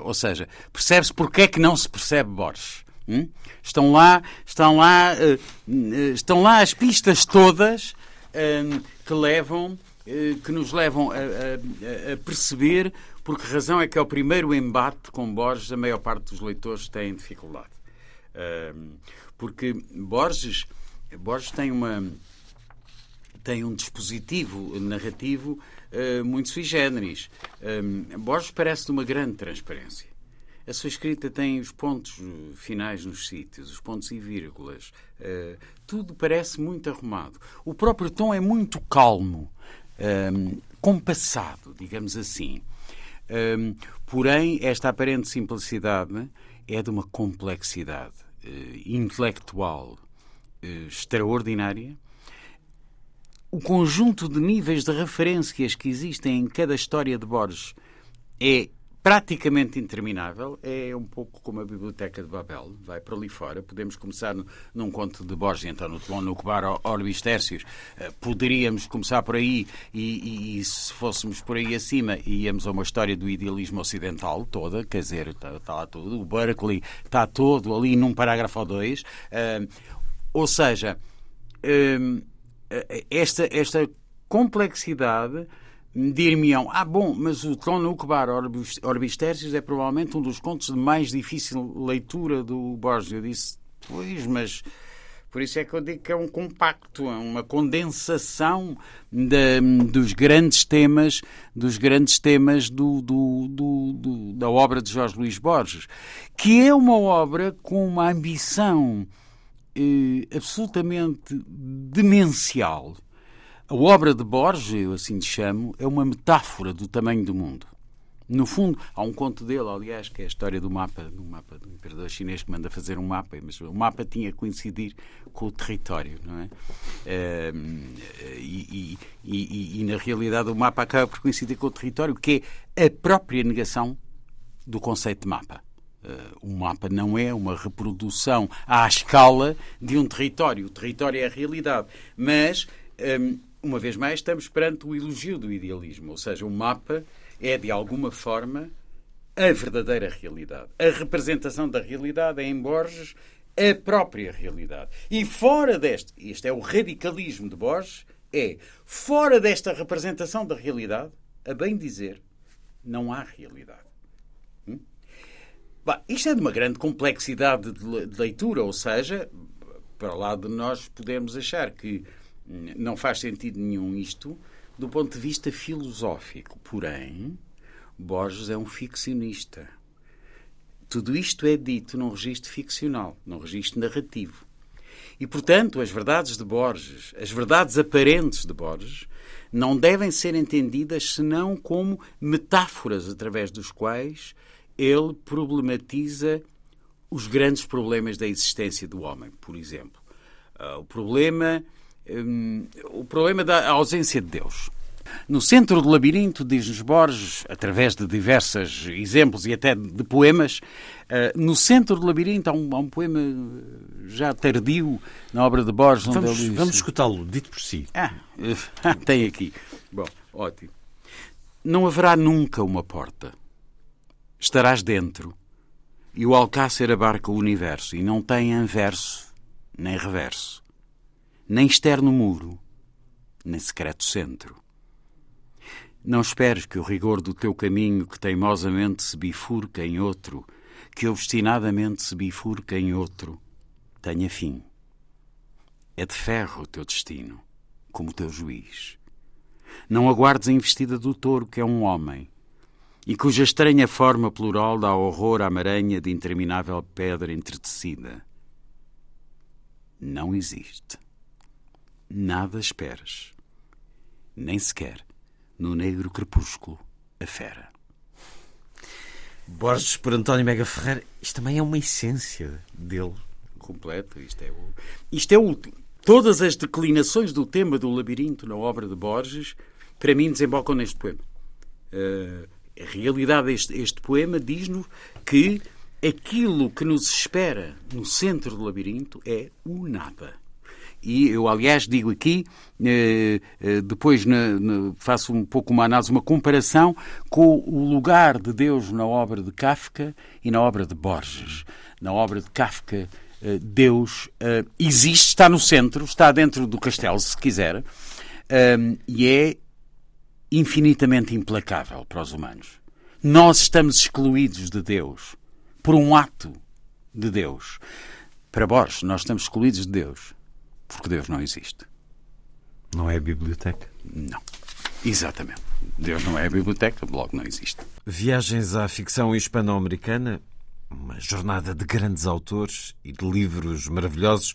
Speaker 3: Ou seja, percebe-se porque é que não se percebe Borges. Hum? Estão lá, estão lá, eh, estão lá as pistas todas hum, que levam, eh, que nos levam a, a- a perceber por que razão é que é o primeiro embate com Borges a maior parte dos leitores têm dificuldade. Porque Borges, Borges tem uma tem um dispositivo narrativo eh, muito sui generis. Borges parece de uma grande transparência. A sua escrita tem os pontos eh, finais nos sítios, os pontos e vírgulas. Eh, tudo parece muito arrumado. O próprio tom é muito calmo, um, compassado, digamos assim. Um, porém, esta aparente simplicidade é de uma complexidade intelectual eh, extraordinária. O conjunto de níveis de referências que existem em cada história de Borges é praticamente interminável. É um pouco como a Biblioteca de Babel, vai para ali fora. Podemos começar num conto de Borges, então no Telon, no Cubar Orbis Tertius. Eh, Poderíamos começar por aí e, e- e se fôssemos por aí acima, íamos a uma história do idealismo ocidental toda, quer dizer, está, está lá tudo. O Berkeley está todo ali num parágrafo ou dois. Eh, ou seja, hum, esta, esta complexidade dir-me-ão, ah bom, mas o Trono Ucbar Orbis, Orbis Tertius é provavelmente um dos contos de mais difícil leitura do Borges. Eu disse, pois, mas por isso é que eu digo que é um compacto, é uma condensação da- dos grandes temas, dos grandes temas do- do- do- da obra de Jorge Luís Borges, que é uma obra com uma ambição eh, absolutamente demencial. A obra de Borges, eu assim lhe chamo, é uma metáfora do tamanho do mundo. No fundo, há um conto dele, aliás, que é a história do mapa, do mapa do imperador chinês que manda fazer um mapa, mas o mapa tinha que coincidir com o território, não é? E, e- e- e, na realidade o mapa acaba por coincidir com o território, que é a própria negação do conceito de mapa. Eh, o mapa não é uma reprodução à escala de um território. O território é a realidade. Mas, uma vez mais, estamos perante o elogio do idealismo. Ou seja, o mapa é, de alguma forma, a verdadeira realidade. A representação da realidade é, em Borges, a própria realidade. E fora deste, este é o radicalismo de Borges, é fora desta representação da realidade, a bem dizer, não há realidade. Bah, isto é de uma grande complexidade de le- de leitura, ou seja, para lá de nós podermos achar que hum, não faz sentido nenhum isto do ponto de vista filosófico. Porém, Borges é um ficcionista. Tudo isto é dito num registro ficcional, num registro narrativo. E, portanto, as verdades de Borges, as verdades aparentes de Borges, não devem ser entendidas senão como metáforas através dos quais ele problematiza os grandes problemas da existência do homem, por exemplo. Ah, o problema, hum, o problema da ausência de Deus. No centro do labirinto, diz-nos Borges, através de diversos exemplos e até de poemas, uh, no centro do labirinto há um, há um, poema já tardio na obra de Borges.
Speaker 1: Vamos,
Speaker 3: diz...
Speaker 1: vamos escutá-lo, dito por si.
Speaker 3: Ah, tem aqui. Bom, ótimo. Não haverá nunca uma porta. Estarás dentro. E o alcácer abarca o universo e não tem anverso nem reverso, nem externo muro, nem secreto centro. Não esperes que o rigor do teu caminho, que teimosamente se bifurca em outro, que obstinadamente se bifurca em outro, tenha fim. É de ferro o teu destino, como o teu juiz. Não aguardes a investida do touro, que é um homem, e cuja estranha forma plural dá horror à maranha de interminável pedra entretecida. Não existe. Nada esperas. Nem sequer no negro crepúsculo a fera.
Speaker 1: Borges por António Mega Ferreira, isto também é uma essência dele.
Speaker 3: Completo, isto é o. Isto é o. Todas as declinações do tema do labirinto na obra de Borges, para mim, desembocam neste poema. Uh, a realidade deste este poema diz-nos que aquilo que nos espera no centro do labirinto é o nada. E eu, aliás, digo aqui, eh, eh, depois faço um pouco uma análise, uma comparação com o lugar de Deus na obra de Kafka e na obra de Borges. Na obra de Kafka, eh, Deus existe, está no centro, está dentro do castelo, se quiser, e é infinitamente implacável para os humanos. Nós estamos excluídos de Deus por um ato de Deus. Para Borges, nós estamos excluídos de Deus porque Deus não existe.
Speaker 1: Não é a biblioteca?
Speaker 3: Não. Exatamente. Deus não é a biblioteca, logo não existe.
Speaker 1: Viagens à ficção hispano-americana, uma jornada de grandes autores e de livros maravilhosos.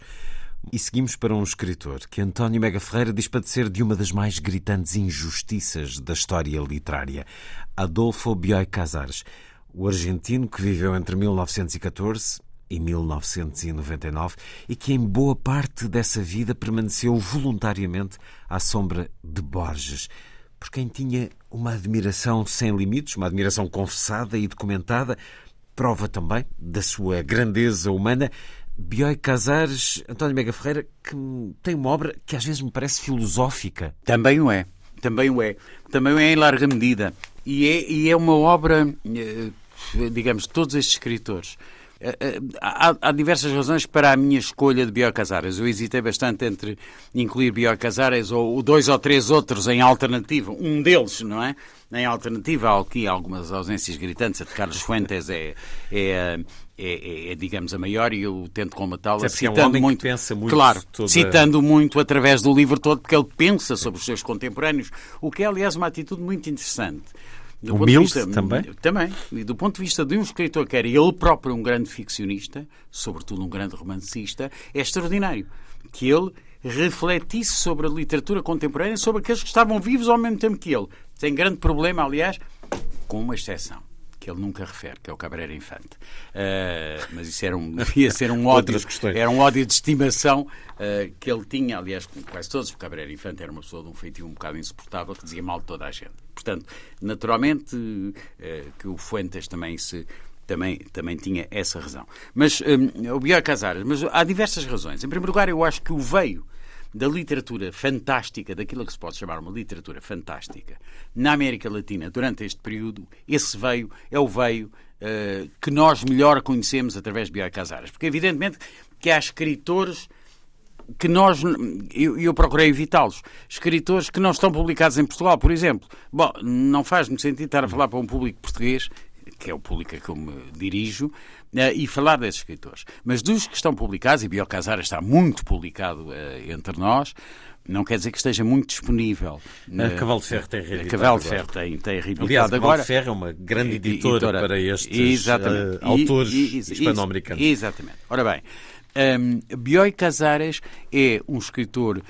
Speaker 1: E seguimos para um escritor que António Mega Ferreira diz padecer de uma das mais gritantes injustiças da história literária, Adolfo Bioy Casares, o argentino que viveu entre 1914 e 1999 e que em boa parte dessa vida permaneceu voluntariamente à sombra de Borges, por quem tinha uma admiração sem limites, uma admiração confessada e documentada, prova também da sua grandeza humana. Bioy Casares, António Mega Ferreira, que tem uma obra que às vezes me parece filosófica.
Speaker 3: Também o é, também o é. Também o é em larga medida. E é, e é uma obra, eh, digamos, de todos estes escritores há, há, diversas razões para a minha escolha de Bioy Casares. Eu hesitei bastante entre incluir Bioy Casares ou dois ou três outros em alternativa. Um deles, não é? Em alternativa, há aqui algumas ausências gritantes. A de Carlos Fuentes é, é, é, é, digamos, a maior e eu tento combatá-la
Speaker 1: citando é um muito, muito.
Speaker 3: Claro, toda... citando muito através do livro todo, porque ele pensa sobre os seus contemporâneos, o que é, aliás, uma atitude muito interessante.
Speaker 1: Do Humilde vista, também?
Speaker 3: Também. E do ponto de vista de um escritor que era ele próprio um grande ficcionista, sobretudo um grande romancista, é extraordinário que ele refletisse sobre a literatura contemporânea, sobre aqueles que estavam vivos ao mesmo tempo que ele. Tem grande problema, aliás, com uma exceção que ele nunca refere, que é o Cabrera Infante. Uh, mas isso era um, devia ser um ódio, era um ódio de estimação uh, que ele tinha, aliás, com quase todos. O Cabrera Infante era uma pessoa de um feitio um bocado insuportável que dizia mal de toda a gente. Portanto, naturalmente uh, que o Fuentes também se também, também tinha essa razão. Mas um, o Bioy Casares, mas há diversas razões. Em primeiro lugar, eu acho que o veio da literatura fantástica, daquilo que se pode chamar uma literatura fantástica, na América Latina durante este período, esse veio é o veio uh, que nós melhor conhecemos através de Bioy Casares. Porque, evidentemente, que há escritores que nós, eu, eu procurei evitá-los, escritores que não estão publicados em Portugal, por exemplo. Bom, não faz muito sentido estar a falar para um público português que é o público a que eu me dirijo, eh, e falar desses escritores. Mas dos que estão publicados, e Biocasara está muito publicado eh, entre nós, não quer dizer que esteja muito disponível.
Speaker 1: A Cavalo de Ferro tem reeditado.
Speaker 3: A Cavalo de Ferro tem, tem reeditado
Speaker 1: Aliás, a
Speaker 3: Cavalo
Speaker 1: de Ferro é uma grande editora, editora para estes uh, autores hispano-americanos.
Speaker 3: Exatamente. Ora bem, um, Bioy Casares é um escritor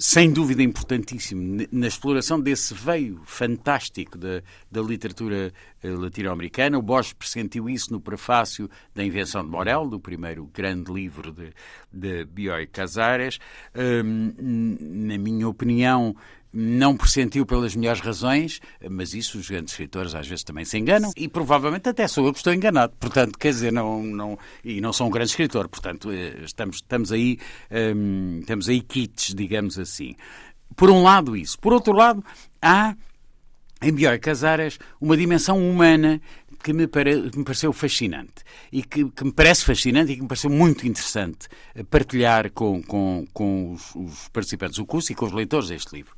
Speaker 3: sem dúvida importantíssimo na exploração desse veio fantástico da, da literatura eh, latino-americana. O Borges pressentiu isso no prefácio da Invenção de Morel, do primeiro grande livro de, de Bioy Casares. Um, na minha opinião, não pressentiu pelas melhores razões, mas isso os grandes escritores às vezes também se enganam e provavelmente até sou eu que estou enganado. Portanto, quer dizer, não, não, e não sou um grande escritor, portanto, eh, estamos, estamos aí, hum, estamos aí kits, digamos assim. Por um lado, isso. Por outro lado, há em Bioy Casares uma dimensão humana que me, pare, me pareceu fascinante e que, que, me parece fascinante e que me pareceu muito interessante partilhar com, com, com os, os, participantes do curso e com os leitores deste livro.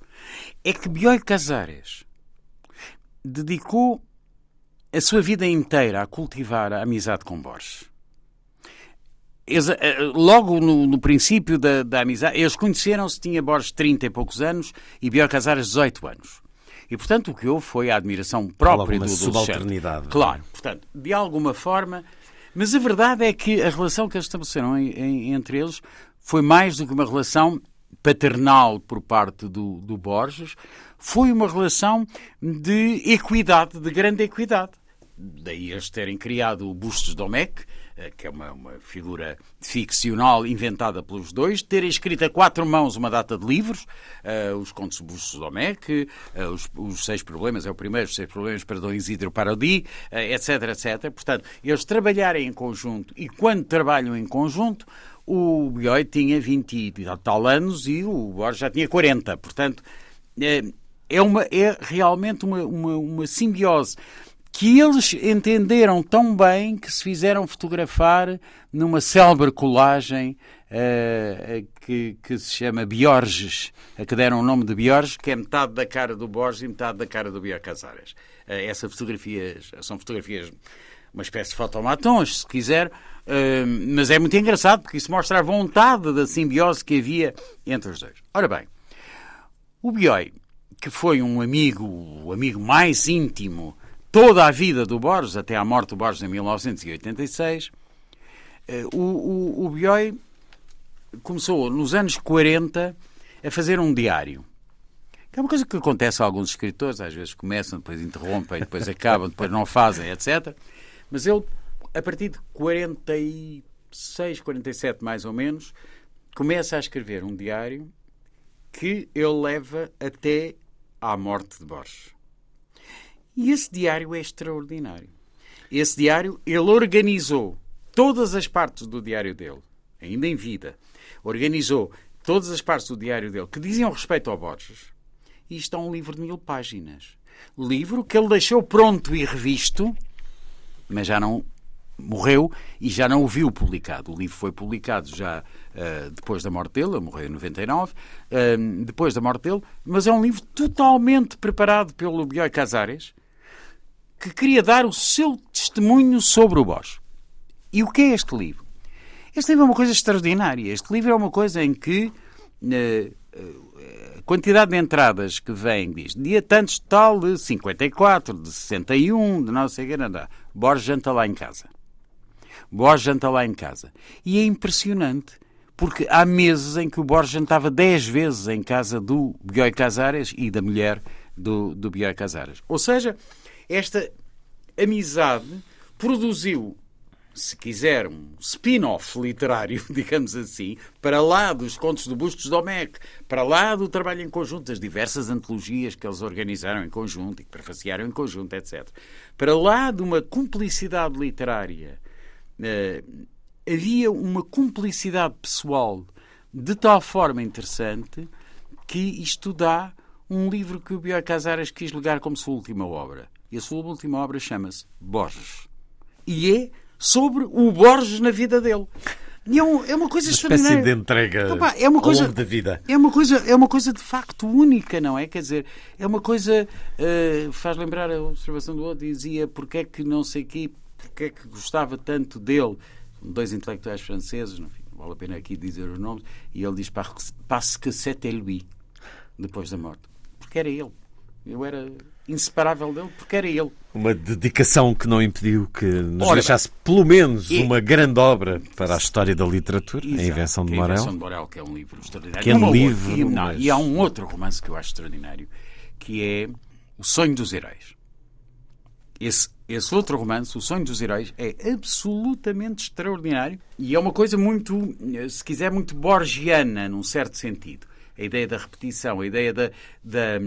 Speaker 3: É que Bioy Casares dedicou a sua vida inteira a cultivar a amizade com Borges. Eles, eh, logo no, no princípio da, da, amizade, eles conheceram-se, tinha Borges 30 e poucos anos e Bioy Casares 18 anos. E, portanto, o que houve foi a admiração própria do
Speaker 1: subalternidade.
Speaker 3: É? Claro, portanto, de alguma forma. Mas a verdade é que a relação que eles estabeleceram em, em, entre eles foi mais do que uma relação paternal por parte do, do Borges, foi uma relação de equidade, de grande equidade. Daí eles terem criado o Bustos Domecq, eh, que é uma, uma, figura ficcional inventada pelos dois, ter escrito a quatro mãos uma data de livros, uh, os Contos Bustos Domecq, uh, os, os, Seis Problemas, é o primeiro, os Seis Problemas para Dom Isidro Parodi, uh, etc, etc. Portanto, eles trabalharem em conjunto e quando trabalham em conjunto, o Bioy tinha 20 e tal anos e o Borges já tinha 40. Portanto, é, uma, é realmente uma, uma, uma simbiose que eles entenderam tão bem que se fizeram fotografar numa célebre colagem uh, que, que, se chama Biorges, a que deram o nome de Biorges, que é metade da cara do Borges e metade da cara do Bior Casares. Uh, essas fotografias são fotografias, uma espécie de fotomatons, se quiser, mas é muito engraçado porque isso mostra a vontade da simbiose que havia entre os dois. Ora bem, o Bioi, que foi um amigo, o amigo mais íntimo toda a vida do Borges, até à morte do Borges em 1986, eh, o, o, o Bioy começou nos anos 40 a fazer um diário. Que é uma coisa que acontece a alguns escritores, às vezes começam, depois interrompem, depois acabam, depois não fazem, etc. Mas ele, a partir de 46, 47 mais ou menos, começa a escrever um diário que ele leva até à morte de Borges. E esse diário é extraordinário. Esse diário, ele organizou todas as partes do diário dele, ainda em vida. Organizou todas as partes do diário dele que diziam respeito ao Borges. E isto é um livro de mil páginas. Livro que ele deixou pronto e revisto, mas já não morreu e já não o viu publicado. O livro foi publicado já uh, depois da morte dele, ele morreu em 99, uh, eh, depois da morte dele, mas é um livro totalmente preparado pelo Bioy Casares, que queria dar o seu testemunho sobre o Bosch. E o que é este livro? Este livro é uma coisa extraordinária. Este livro é uma coisa em que uh, a quantidade de entradas que vem diz dia tantos tal de 54, de 61, de não sei o que, nada. Borges janta lá em casa. Borges janta lá em casa. E é impressionante, porque há meses em que o Borges jantava 10 vezes em casa do Bioy Casares e da mulher do, do Bioy Casares. Ou seja, esta amizade produziu, se quiser, um spin-off literário, digamos assim, para lá dos contos do Bustos Domecq, para lá do trabalho em conjunto, das diversas antologias que eles organizaram em conjunto e que prefaciaram em conjunto, etc. Para lá de uma cumplicidade literária, havia uma cumplicidade pessoal de tal forma interessante que isto dá um livro que o Bioy Casares quis legar como sua última obra. E a sua última obra chama-se Borges. E é sobre o Borges na vida dele. E é, um, é uma coisa
Speaker 1: uma
Speaker 3: extraordinária.
Speaker 1: de entrega
Speaker 3: Opa, é uma coisa,
Speaker 1: ao longo da vida.
Speaker 3: É uma, coisa, é uma coisa de facto única, não é? Quer dizer, é uma coisa... Uh, faz lembrar a observação do outro, dizia porque é que não sei quê, porque é que gostava tanto dele. Dois intelectuais franceses, não vale a pena aqui dizer os nomes, e ele diz parce que c'était lui, depois da morte. Porque era ele. Eu era inseparável dele, porque era ele.
Speaker 1: Uma dedicação que não impediu que nos Ora, deixasse pelo menos e... uma grande obra para a história da literatura, Exato, A Invenção de Morel.
Speaker 3: A Invenção de Morel, que é um livro extraordinário.
Speaker 1: Que é um livro.
Speaker 3: E, não, mas... e há um outro romance que eu acho extraordinário, que é O Sonho dos Heróis. Esse, esse outro romance, O Sonho dos Heróis, é absolutamente extraordinário e é uma coisa muito, se quiser, muito borgiana, num certo sentido a ideia da repetição, a ideia da, da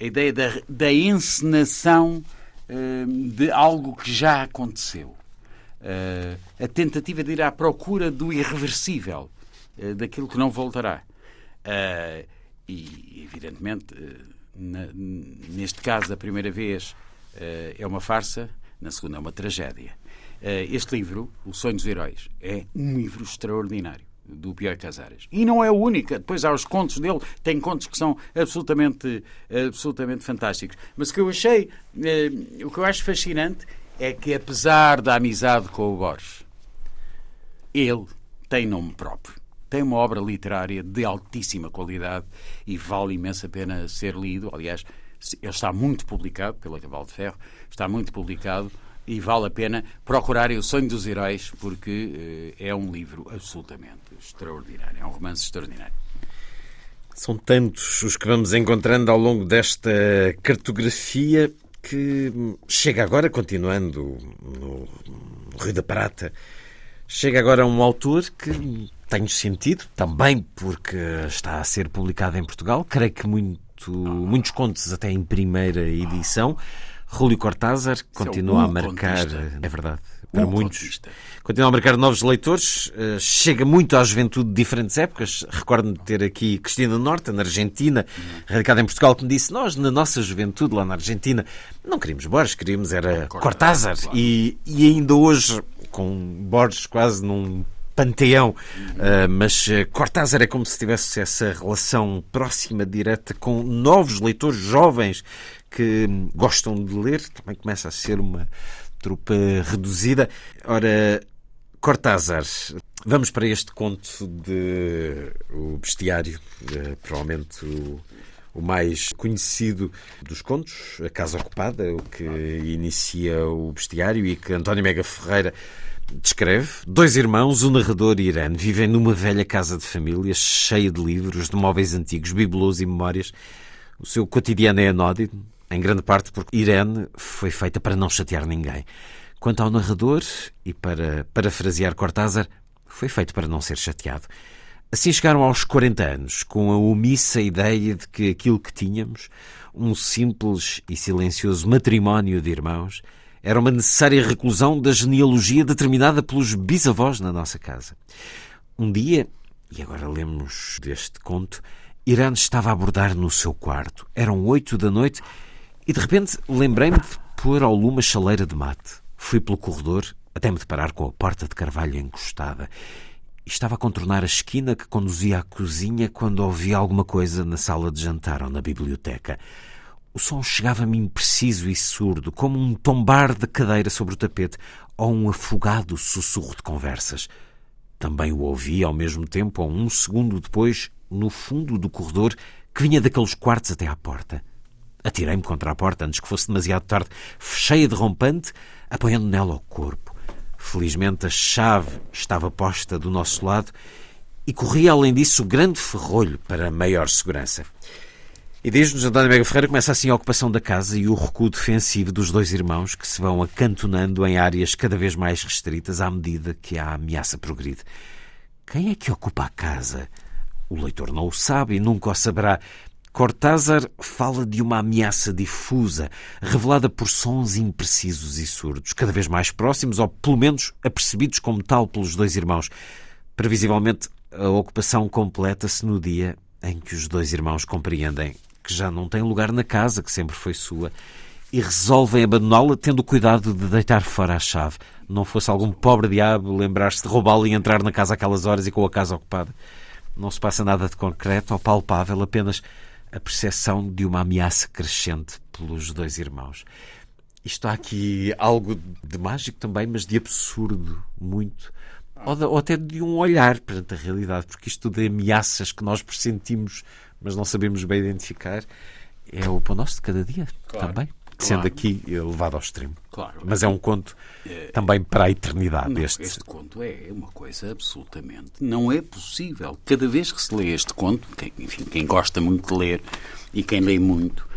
Speaker 3: a ideia da, da encenação uh, de algo que já aconteceu. Uh, a tentativa de ir à procura do irreversível, uh, daquilo que não voltará. e, evidentemente, na, neste caso, a primeira vez é uma farsa, na segunda é uma tragédia. este livro, O Sonho dos Heróis, é um livro extraordinário do Bioy Casares. E não é a única. Depois há os contos dele, tem contos que são absolutamente, absolutamente fantásticos. Mas o que eu achei, eh, o que eu acho fascinante é que apesar da amizade com o Borges, ele tem nome próprio. Tem uma obra literária de altíssima qualidade e vale imensa pena ser lido. Aliás, ele está muito publicado pela Cavalo de Ferro, está muito publicado e vale a pena procurarem O Sonho dos Heróis, porque eh, é um livro absolutamente extraordinário, é um romance extraordinário.
Speaker 1: São tantos os que vamos encontrando ao longo desta cartografia que chega agora, continuando no, Rio da Prata, chega agora um autor que tenho sentido, também porque está a ser publicado em Portugal, creio que muito, muitos contos até em primeira edição. Rúlio Cortázar é continua a marcar, contista. é verdade, para um muitos, contista. continua a marcar novos leitores, uh, chega muito à juventude de diferentes épocas. Recordo-me de ter aqui Cristina Norte, na Argentina, radicada em Portugal, que me disse: Nós, na nossa juventude, lá na Argentina, não queríamos Borges, queríamos era Cortázar. E, e ainda hoje, com Borges quase num panteão, uh, mas uh, Cortázar é como se tivesse essa relação próxima, direta, com novos leitores jovens que gostam de ler, também começa a ser uma trupa reduzida. Ora, Cortázar, vamos para este conto de O Bestiário, eh, provavelmente o, o mais conhecido dos contos, A Casa Ocupada, o que inicia o Bestiário e que António Mega Ferreira descreve. Dois irmãos, o narrador e Irene, vivem numa velha casa de família cheia de livros, de móveis antigos, bibelôs e memórias. O seu cotidiano é anódino, em grande parte porque Irene foi feita para não chatear ninguém. Quanto ao narrador, e para parafrasear Cortázar, foi feito para não ser chateado. Assim chegaram aos 40 anos, com a omissa ideia de que aquilo que tínhamos, um simples e silencioso matrimónio de irmãos, era uma necessária reclusão da genealogia determinada pelos bisavós na nossa casa. Um dia, e agora lemos deste conto, Irene estava a abordar no seu quarto. Eram oito da noite e de repente lembrei-me de pôr ao lume a chaleira de mate. Fui pelo corredor até me deparar com a porta de carvalho encostada. Estava a contornar a esquina que conduzia à cozinha quando ouvi alguma coisa na sala de jantar ou na biblioteca. O som chegava-me impreciso e surdo, como um tombar de cadeira sobre o tapete ou um afogado sussurro de conversas. Também o ouvi ao mesmo tempo, ou um segundo depois, no fundo do corredor que vinha daqueles quartos até à porta. Atirei-me contra a porta antes que fosse demasiado tarde. Fechei-a de rompante, apoiando nela o corpo. Felizmente a chave estava posta do nosso lado e corria, além disso, o grande ferrolho para maior segurança. E diz-nos António Mega Ferreira começa assim a ocupação da casa e o recuo defensivo dos dois irmãos que se vão acantonando em áreas cada vez mais restritas à medida que a ameaça progride. Quem é que ocupa a casa? O leitor não o sabe e nunca o saberá, Cortázar fala de uma ameaça difusa, revelada por sons imprecisos e surdos, cada vez mais próximos, ou pelo menos apercebidos como tal pelos dois irmãos. Previsivelmente, a ocupação completa-se no dia em que os dois irmãos compreendem que já não têm lugar na casa que sempre foi sua e resolvem abandoná-la tendo cuidado de deitar fora a chave. Não fosse algum pobre diabo lembrar-se de roubá-la e entrar na casa aquelas horas e com a casa ocupada. Não se passa nada de concreto ou palpável, apenas a percepção de uma ameaça crescente pelos dois irmãos. Isto há aqui algo de mágico também, mas de absurdo muito. Ou, de, ou até de um olhar perante a realidade, porque isto de ameaças que nós pressentimos, mas não sabemos bem identificar, é o pão nosso de cada dia claro. também sendo aqui levado ao extremo. Claro. Mas é um conto é, também para a eternidade.
Speaker 3: Não,
Speaker 1: este.
Speaker 3: este conto é uma coisa absolutamente. Não é possível. Cada vez que se lê este conto, quem, enfim, quem gosta muito de ler e quem lê muito,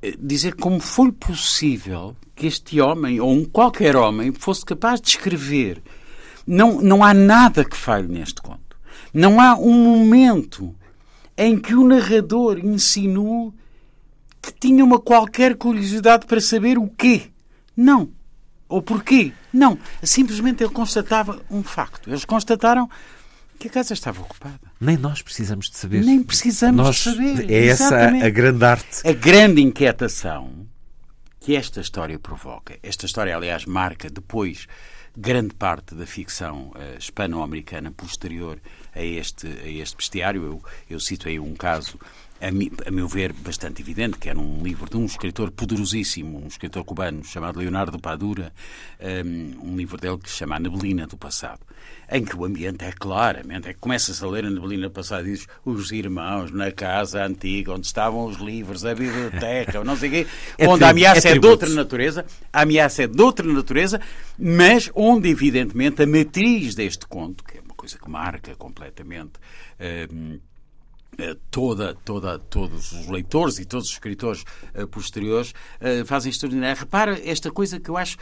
Speaker 3: eh, dizer como foi possível que este homem, ou um qualquer homem, fosse capaz de escrever. Não, não há nada que falhe neste conto. Não há um momento em que o narrador insinuou que tinha uma qualquer curiosidade para saber o quê. Não. Ou porquê. Não. Simplesmente ele constatava um facto. Eles constataram que a casa estava ocupada.
Speaker 1: Nem nós precisamos de saber.
Speaker 3: Nem precisamos
Speaker 1: nós,
Speaker 3: de saber.
Speaker 1: É essa
Speaker 3: Exatamente.
Speaker 1: a grande arte.
Speaker 3: A grande inquietação que esta história provoca. Esta história, aliás, marca depois grande parte da ficção uh, hispano-americana posterior a este, a este bestiário. Eu, eu cito aí um caso a, mi, a, meu ver, bastante evidente, que era um livro de um escritor poderosíssimo, um escritor cubano chamado Leonardo Padura, um, um livro dele que se chama A Neblina do Passado, em que o ambiente é claramente, é que começas a ler a Neblina do Passado e dizes os irmãos na casa antiga, onde estavam os livros, a biblioteca, não sei o quê,
Speaker 1: É
Speaker 3: onde a ameaça
Speaker 1: é
Speaker 3: é de outra natureza, a ameaça é de outra natureza, mas onde, evidentemente, a matriz deste conto, que é uma coisa que marca completamente. Um, Toda, toda, todos os leitores e todos os escritores uh, posteriores uh, fazem extraordinário. Repara esta coisa que eu acho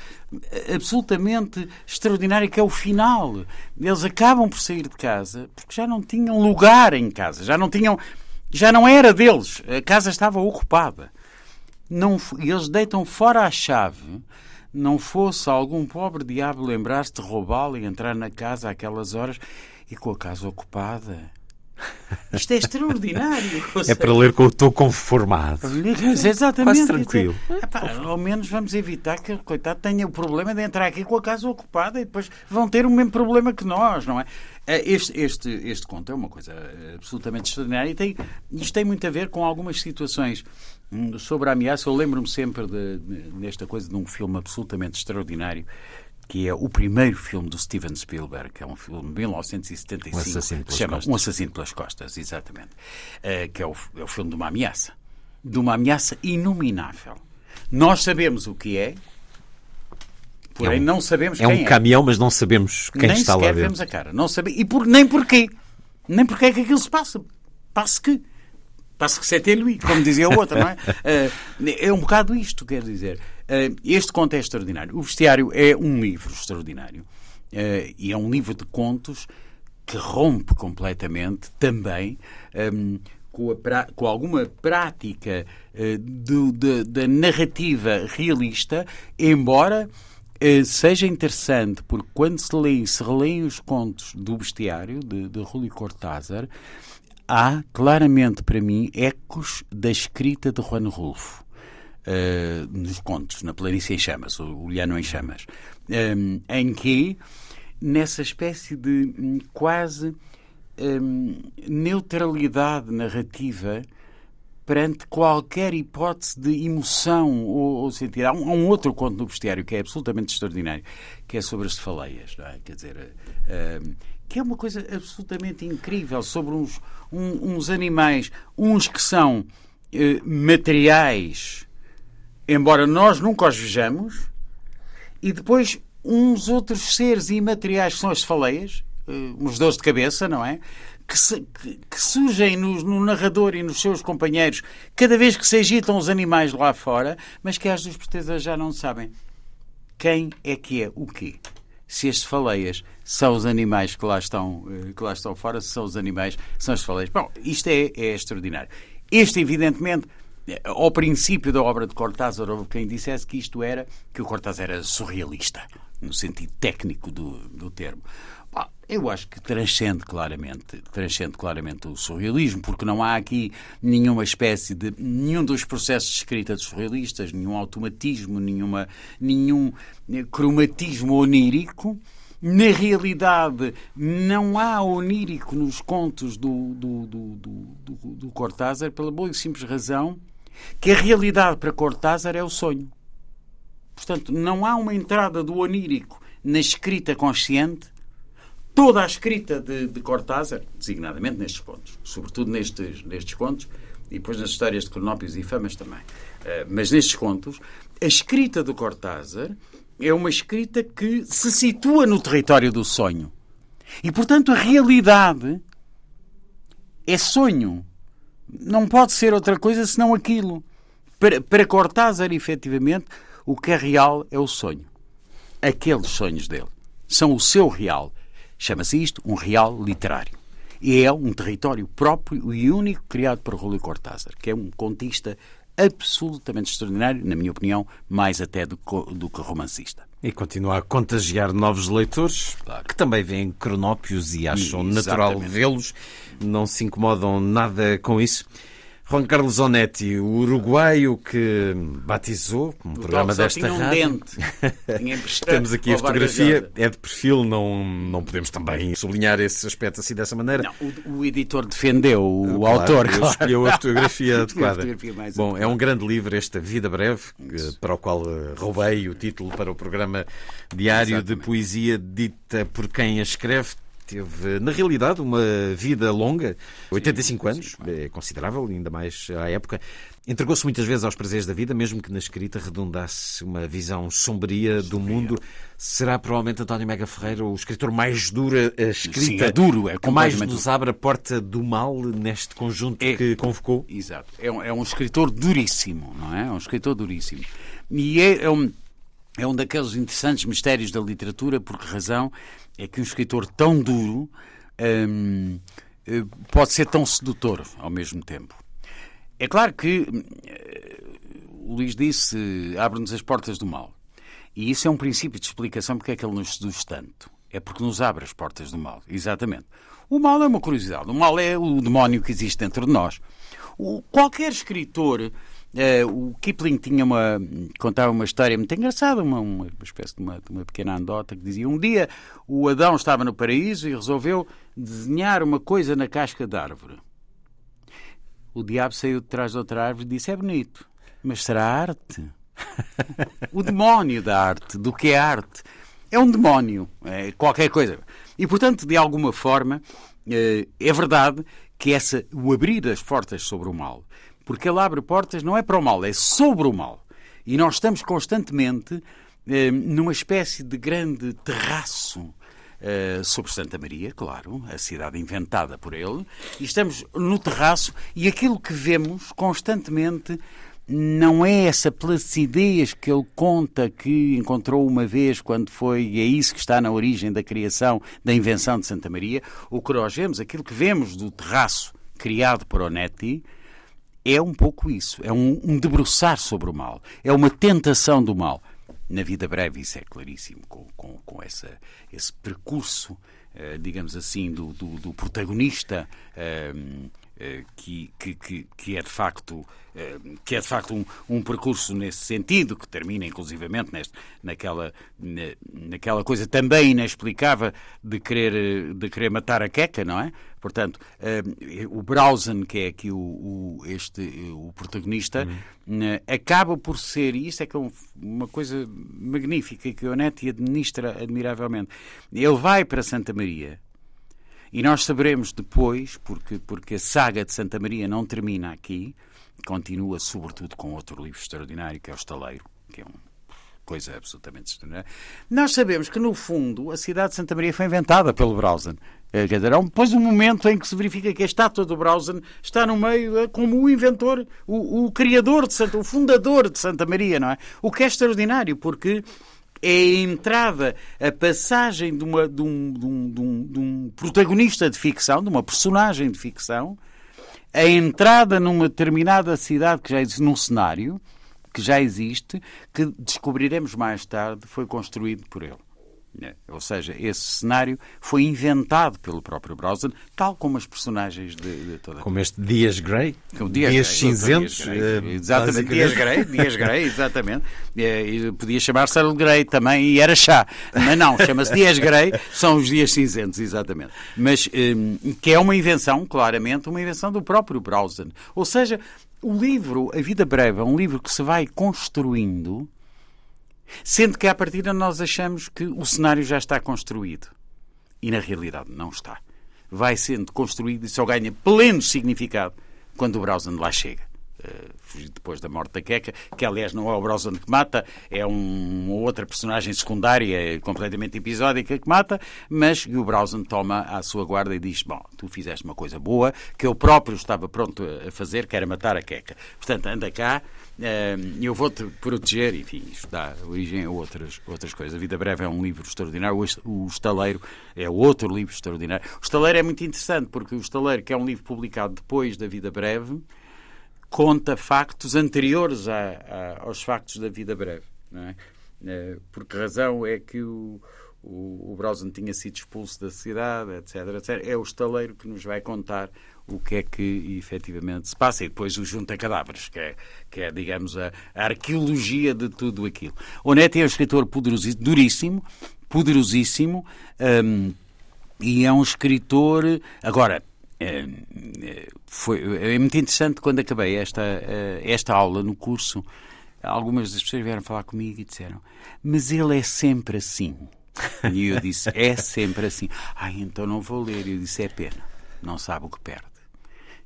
Speaker 3: absolutamente extraordinária, que é o final. Eles acabam por sair de casa porque já não tinham lugar em casa, já não tinham, já não era deles, a casa estava ocupada. Não, eles deitam fora a chave. Não fosse algum pobre diabo lembrar-se de roubá-la e entrar na casa àquelas horas e com a casa ocupada. Isto é extraordinário.
Speaker 1: É para ler com o tom conformado.
Speaker 3: Exatamente.
Speaker 1: Quase tranquilo.
Speaker 3: Epá, ao menos vamos evitar que o coitado tenha o problema de entrar aqui com a casa ocupada e depois vão ter o mesmo problema que nós, não é? Este, este, este conto é uma coisa absolutamente extraordinária e tem, isto tem muito a ver com algumas situações sobre a ameaça. Eu lembro-me sempre de, desta coisa de um filme absolutamente extraordinário que é o primeiro filme do Steven Spielberg, que é um filme de 1975,
Speaker 1: um assassino
Speaker 3: que se chama
Speaker 1: costas.
Speaker 3: Um Assassino pelas Costas, exatamente, uh, que é o, é o filme de uma ameaça, de uma ameaça inominável. Nós sabemos o que é, porém
Speaker 1: é um,
Speaker 3: não sabemos
Speaker 1: é
Speaker 3: quem
Speaker 1: um
Speaker 3: é.
Speaker 1: caminhão, mas não sabemos quem
Speaker 3: nem
Speaker 1: está lá
Speaker 3: sequer
Speaker 1: dentro.
Speaker 3: vemos a cara, não sabe, e por, nem porquê, nem porque é que aquilo se passa, passa que Passe que c'est lui, como dizia o outro, não é? Uh, é um bocado isto, quer dizer. Uh, este conto é extraordinário. O Bestiário é um livro extraordinário. Uh, e é um livro de contos que rompe completamente também um, com, a, com, alguma prática do, de, da narrativa realista, embora seja interessante, porque quando se lê, se relêem os contos do Bestiário, de, de Rúlio Cortázar, há claramente para mim ecos da escrita de Juan Rulfo. Uh, nos contos, na Planície em Chamas, o Liano em Chamas, um, em que, nessa espécie de um, quase um, neutralidade narrativa perante qualquer hipótese de emoção ou, ou sentir. Há um, há um, outro conto no bestiário que é absolutamente extraordinário, que é sobre as cefaleias, é? quer dizer, uh, que é uma coisa absolutamente incrível sobre uns, um, uns animais, uns que são uh, materiais, embora nós nunca os vejamos, e depois uns outros seres imateriais que são as cefaleias, uh, uns dores de cabeça, não é? Que, se, que, que surgem no, no, narrador e nos seus companheiros cada vez que se agitam os animais lá fora, mas que duas certezas já não sabem quem é que é o quê se as cefaleias são os animais que lá estão, que lá estão fora, são os animais, são as cefaleias. Bom, isto é, é extraordinário. Este, evidentemente, ao princípio da obra de Cortázar, houve quem dissesse que isto era, que o Cortázar era surrealista, no sentido técnico do, do termo. Bom, eu acho que transcende claramente, transcende claramente o surrealismo, porque não há aqui nenhuma espécie de. nenhum dos processos de escrita dos surrealistas, nenhum automatismo, nenhuma, nenhum cromatismo onírico. Na realidade, não há onírico nos contos do, do, do, do, do Cortázar, pela boa e simples razão que a realidade para Cortázar é o sonho. Portanto, não há uma entrada do onírico na escrita consciente toda a escrita de, de Cortázar, designadamente nestes contos, sobretudo nestes, nestes contos, e depois nas histórias de Cronópios e Famas também, uh, mas nestes contos, a escrita de Cortázar é uma escrita que se situa no território do sonho. E, portanto, a realidade é sonho. Não pode ser outra coisa senão aquilo. Para, para Cortázar, efetivamente, o que é real é o sonho. Aqueles sonhos dele são o seu real. Chama-se isto um real literário. é um território próprio e único criado por Julio Cortázar, que é um contista absolutamente extraordinário, na minha opinião, mais até do, do que romancista.
Speaker 1: E continua a contagiar novos leitores, claro. que também veem cronópios e acham natural vê-los, não se incomodam nada com isso. Juan Carlos Onetti, o uruguaio que batizou um o programa desta
Speaker 3: tinha
Speaker 1: um rádio.
Speaker 3: Dente. Tinha
Speaker 1: Temos aqui a fotografia, é de perfil, não, não podemos também sublinhar esse aspecto assim dessa maneira.
Speaker 3: Não, o, o, editor defendeu o
Speaker 1: claro,
Speaker 3: autor.
Speaker 1: Ele
Speaker 3: claro.
Speaker 1: escolheu a fotografia adequada. a fotografia Bom, adequada. é um grande livro, esta Vida Breve, para o qual eh, roubei o título para o programa diário Exatamente. de poesia dita por quem a escreve teve, na realidade, uma vida longa, 85 anos, é considerável, ainda mais à época. Entregou-se muitas vezes aos prazeres da vida, mesmo que na escrita redundasse uma visão sombria do mundo. Será provavelmente António Mega Ferreira o escritor mais duro a escrita?
Speaker 3: Sim, é duro, é
Speaker 1: que mais nos abre a porta do mal neste conjunto é, que convocou?
Speaker 3: Exato. É um, é um escritor duríssimo, não é? É um escritor duríssimo. E é, é um é um daqueles interessantes mistérios da literatura, por que razão é que um escritor tão duro hum, eh, pode ser tão sedutor ao mesmo tempo. É claro que eh, o Luís disse abre-nos as portas do mal. E isso é um princípio de explicação porque é que ele nos seduz tanto. É porque nos abre as portas do mal. Exatamente. O mal é uma curiosidade. O mal é o demónio que existe dentro de nós. O, qualquer escritor o Kipling tinha uma contava uma história muito engraçada, uma, uma espécie de uma, de uma, pequena anedota que dizia um dia o Adão estava no paraíso e resolveu desenhar uma coisa na casca da árvore. O diabo saiu de trás de outra árvore e disse: É bonito, mas será arte? o demónio da arte, do que é arte, é um demónio, é qualquer coisa. E portanto, de alguma forma, eh, é verdade que essa, o abrir as portas sobre o mal porque ele abre portas não é para o mal, é sobre o mal. E nós estamos constantemente eh, numa espécie de grande terraço eh, sobre Santa Maria, claro, a cidade inventada por ele, e estamos no terraço e aquilo que vemos constantemente não é essa placidez que ele conta que encontrou uma vez quando foi, e é isso que está na origem da criação, da invenção de Santa Maria. O que nós vemos, aquilo que vemos do terraço criado por Onetti, é um pouco isso. É um, um debruçar sobre o mal. É uma tentação do mal. Na vida breve, isso é claríssimo, com, com, com essa, esse percurso, uh, digamos assim, do, do, do protagonista. Uh, que, que, que, é de facto que é de facto um, um, percurso nesse sentido que termina inclusivamente neste, naquela naquela coisa também inexplicável de querer de querer matar a Queca não é Portanto, o Brausen, que é aqui o, o este, o protagonista, uhum. uh, acaba por ser, e isso é que é um, uma coisa magnífica que o Onetti administra admiravelmente. Ele vai para Santa Maria, e nós saberemos depois, porque, porque a saga de Santa Maria não termina aqui, continua sobretudo com outro livro extraordinário, que é o Estaleiro, que é uma coisa absolutamente extraordinária. Nós sabemos que, no fundo, a cidade de Santa Maria foi inventada pelo Brausen. Quer dizer, há depois um momento em que se verifica que a estátua do Brausen está no meio eh, como o inventor, o, o criador de Santa, o fundador de Santa Maria, não é? O que é extraordinário, porque é a entrada, a passagem de, uma, de, um, de, um, de, um, protagonista de ficção, de uma personagem de ficção, a entrada numa determinada cidade que já existe, num cenário que já existe, que descobriremos mais tarde foi construído por ele. Né? Ou seja, esse cenário foi inventado pelo próprio Browser, tal como as personagens de, de toda
Speaker 1: Como este Dias Grey,
Speaker 3: Dias,
Speaker 1: Dias Cinzentos.
Speaker 3: Dias Grey, exatamente, Dias Grey, Dias Grey, exatamente. E, podia chamar-se Earl Grey também e era chá. Mas não, chama-se Dias Grey, são os Dias Cinzentos, exatamente. Mas um, que é uma invenção, claramente, uma invenção do próprio Browser. Ou seja, o livro A Vida Breve é um livro que se vai construindo Sendo que, à partida, nós achamos que o cenário já está construído. E, na realidade, não está. Vai sendo construído e só ganha pleno significado quando o Browsen lá chega. Uh, depois da morte da Queca, que aliás não é o Brosnan que mata, é um, uma outra personagem secundária, completamente episódica, que mata, mas o Brosnan toma à sua guarda e diz: Bom, tu fizeste uma coisa boa, que eu próprio estava pronto a fazer, que era matar a Queca. Portanto, anda cá, eu vou-te proteger, enfim, isto dá origem a outras, outras coisas. A Vida Breve é um livro extraordinário, o Estaleiro é outro livro extraordinário. O Estaleiro é muito interessante, porque o Estaleiro, que é um livro publicado depois da Vida Breve, conta factos anteriores a, a, aos factos da vida breve. É? Eh, por que razão é que o, o, o Browson tinha sido expulso da cidade, etc, etc. É o estaleiro que nos vai contar o que é que efetivamente se passa e depois o junta cadáveres, que é, que é digamos, a, a arqueologia de tudo aquilo. Onetti é um escritor poderosíssimo, duríssimo, poderosíssimo, um, e é um escritor. Agora, é, foi, é muito interessante quando acabei esta, eh, esta aula no curso. Algumas das pessoas vieram falar comigo e disseram: Mas ele é sempre assim. E eu disse: É sempre assim. Ah, então não vou ler. E eu disse: É pena, não sabe o que perde.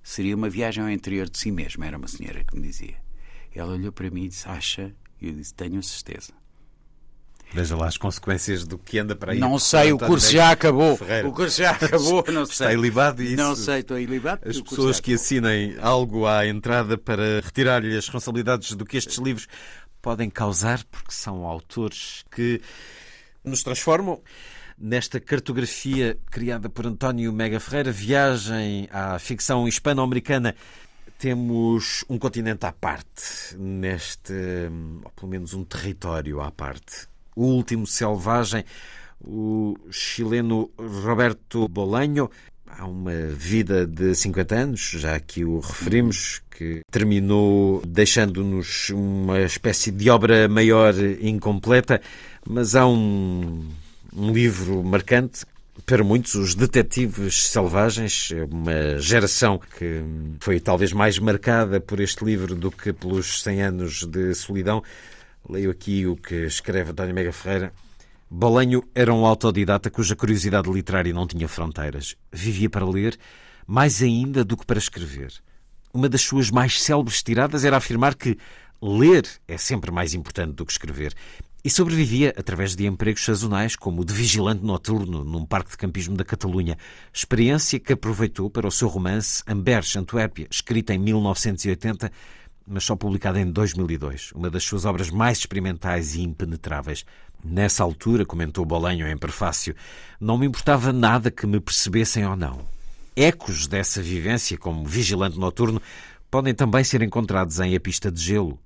Speaker 3: Seria uma viagem ao interior de si mesmo, era uma senhora que me dizia. Ela olhou para mim e disse: Acha? E eu disse: Tenho certeza.
Speaker 1: Veja lá as consequências do que anda para aí.
Speaker 3: Não sei, o curso já acabou. Ferreira. O curso já acabou, não sei.
Speaker 1: Está ilibado isso?
Speaker 3: Não sei, estou ilibado.
Speaker 1: As pessoas que assinem algo à entrada para retirar-lhe as responsabilidades do que estes livros podem causar, porque são autores que nos transformam. Nesta cartografia criada por António Mega Ferreira, viagem à ficção hispano-americana temos um continente à parte, neste, ou pelo menos um território à parte o Último Selvagem, o chileno Roberto Bolanho. Há uma vida de 50 anos, já que o referimos, que terminou deixando-nos uma espécie de obra maior incompleta, mas há um, um livro marcante para muitos, os detetives selvagens, uma geração que foi talvez mais marcada por este livro do que pelos 100 anos de solidão. Leio aqui o que escreve António Mega Ferreira. Bolenho era um autodidata cuja curiosidade literária não tinha fronteiras. Vivia para ler, mais ainda do que para escrever. Uma das suas mais célebres tiradas era afirmar que ler é sempre mais importante do que escrever. E sobrevivia através de empregos sazonais, como o de vigilante noturno num parque de campismo da Catalunha, experiência que aproveitou para o seu romance Amberes, Antuérpia, escrita em 1980, mas só publicada em 2002, uma das suas obras mais experimentais e impenetráveis. Nessa altura, comentou Bolenho em prefácio, não me importava nada que me percebessem ou não. Ecos dessa vivência como vigilante noturno podem também ser encontrados em A Pista de Gelo.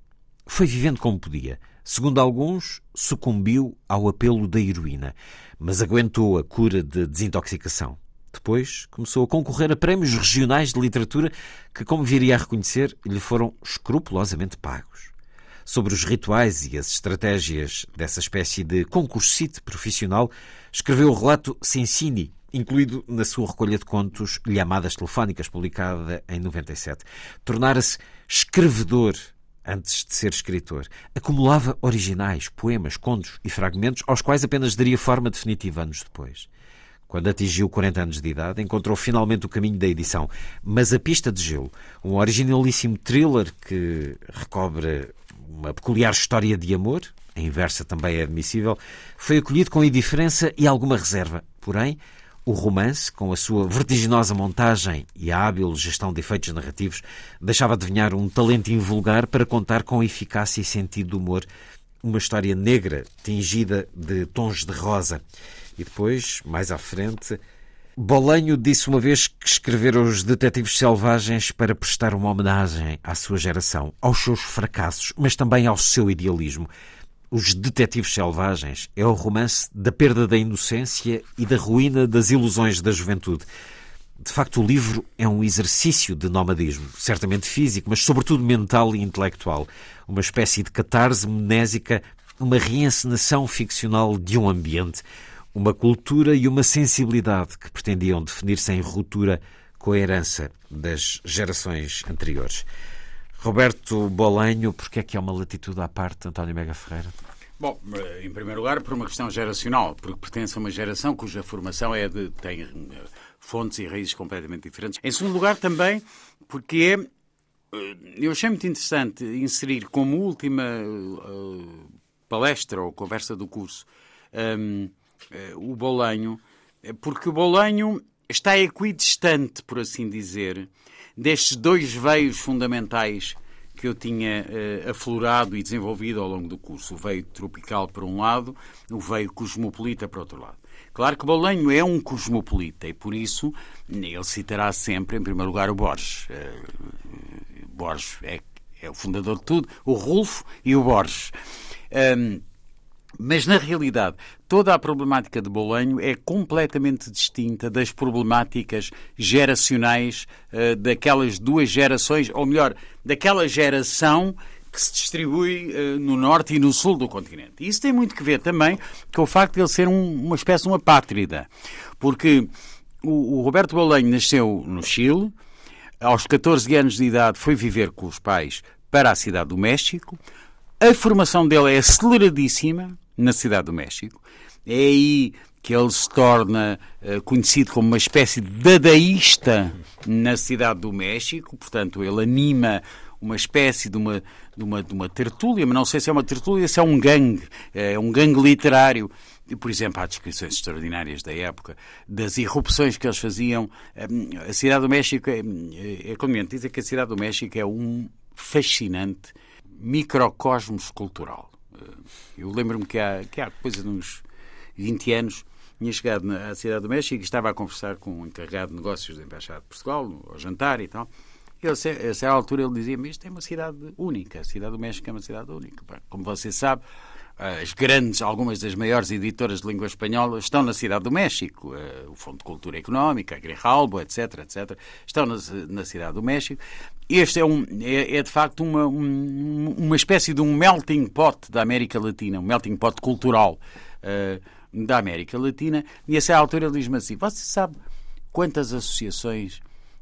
Speaker 1: Foi vivendo como podia. Segundo alguns, sucumbiu ao apelo da heroína, mas aguentou a cura de desintoxicação. Depois começou a concorrer a prémios regionais de literatura que, como viria a reconhecer, lhe foram escrupulosamente pagos. Sobre os rituais e as estratégias dessa espécie de concursite profissional, escreveu o relato Sensini, incluído na sua recolha de contos Lhamadas Telefónicas, publicada em 97. Tornara-se escrevedor antes de ser escritor. Acumulava originais, poemas, contos e fragmentos aos quais apenas daria forma definitiva anos depois. Quando atingiu 40 anos de idade, encontrou finalmente o caminho da edição. Mas A Pista de Gelo, um originalíssimo thriller que recobre uma peculiar história de amor, a inversa também é admissível, foi acolhido com indiferença e alguma reserva. Porém, o romance, com a sua vertiginosa montagem e a hábil gestão de efeitos narrativos, deixava adivinhar um talento invulgar para contar com eficácia e sentido do humor uma história negra, tingida de tons de rosa. E depois, mais à frente, Bolenho disse uma vez que escreveram os Detetives Selvagens para prestar uma homenagem à sua geração, aos seus fracassos, mas também ao seu idealismo. Os Detetives Selvagens é o romance da perda da inocência e da ruína das ilusões da juventude. De facto, o livro é um exercício de nomadismo, certamente físico, mas sobretudo mental e intelectual. Uma espécie de catarse mnésica, uma reencenação ficcional de um ambiente uma cultura e uma sensibilidade que pretendiam definir-se em ruptura com a herança das gerações anteriores. Roberto Bolenho, porque é que é uma latitude à parte, António Mega Ferreira?
Speaker 3: Bom, eh, em primeiro lugar, por uma questão geracional, porque pertence a uma geração cuja formação é de, tem eh, fontes e raízes completamente diferentes. Em segundo lugar, também porque é eh, eu achei muito interessante inserir como última uh, palestra ou conversa do curso um, uh, o Bolanho, porque o Bolanho está equidistante, por assim dizer, destes dois veios fundamentais que eu tinha uh, aflorado e desenvolvido ao longo do curso. O veio tropical, por um lado, o veio cosmopolita, por outro lado. Claro que Bolanho é um cosmopolita e, por isso, ele citará sempre, em primeiro lugar, o Borges. Uh, Borges é, é, o fundador de tudo, o Rulfo e o Borges. Um, mas, na realidade, toda a problemática de Bolanho é completamente distinta das problemáticas geracionais uh, daquelas duas gerações, ou melhor, daquela geração que se distribui uh, no norte e no sul do continente. Isso tem muito que ver também com o facto de ele ser um, uma espécie de uma pátrida. Porque o, o Roberto Bolanho nasceu no Chile, aos 14 anos de idade foi viver com os pais para a cidade do México, a formação dele é aceleradíssima na Cidade do México. É aí que ele se torna uh, conhecido como uma espécie de dadaísta na Cidade do México. Portanto, ele anima uma espécie de uma, de uma, de uma tertúlia, mas não sei se é uma tertúlia, se é um gangue, é um gangue literário. E, por exemplo, há descrições extraordinárias da época, das irrupções que eles faziam. A Cidade do México, é, é, é conveniente dizer que a Cidade do México é um fascinante microcosmos cultural. Eh, eu lembro-me que há, que há coisa de uns 20 anos tinha chegado à Cidade do México e estava a conversar com um encarregado de negócios da Embaixada de Portugal, ao jantar e tal. E a essa altura ele dizia-me, isto é uma cidade única, a Cidade do México é uma cidade única. Como você sabe, as grandes, algumas das maiores editoras de língua espanhola estão na Cidade do México. Eh, o Fundo de Cultura Económica, a Grijalbo, etc, etc. Estão na, na Cidade do México. Este é, um, é, é de facto uma, um, uma espécie de um melting pot da América Latina, um melting pot cultural uh, da América Latina. E a essa altura ele diz-me assim: Você sabe quantas associações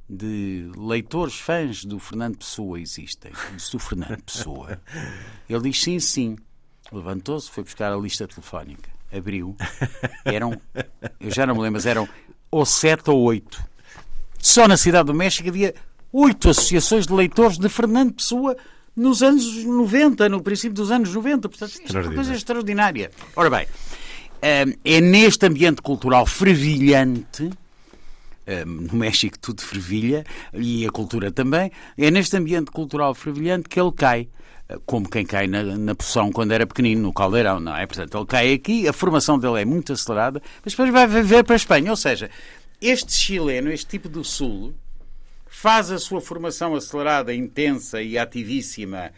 Speaker 3: de leitores fãs do Fernando Pessoa existem? Do Fernando Pessoa. Ele diz sim, sim. Levantou-se, foi buscar a lista telefónica, abriu. Eram, eu já não me lembro, mas eram ou sete ou oito. Só na Cidade do México havia oito associações de leitores de Fernando Pessoa nos anos 90, no princípio dos anos 90. Portanto, isto é uma coisa extraordinária. Ora bem, hum, é neste ambiente cultural fervilhante hum, no México tudo fervilha e a cultura também. É neste ambiente cultural fervilhante que ele cai como quem cai na, na poção quando era pequenino, no caldeirão, não é? Portanto, ele cai aqui, a formação dele é muito acelerada, mas depois vai viver para a Espanha. Ou seja, este chileno, este tipo do Sul, faz a sua formação acelerada, intensa e ativíssima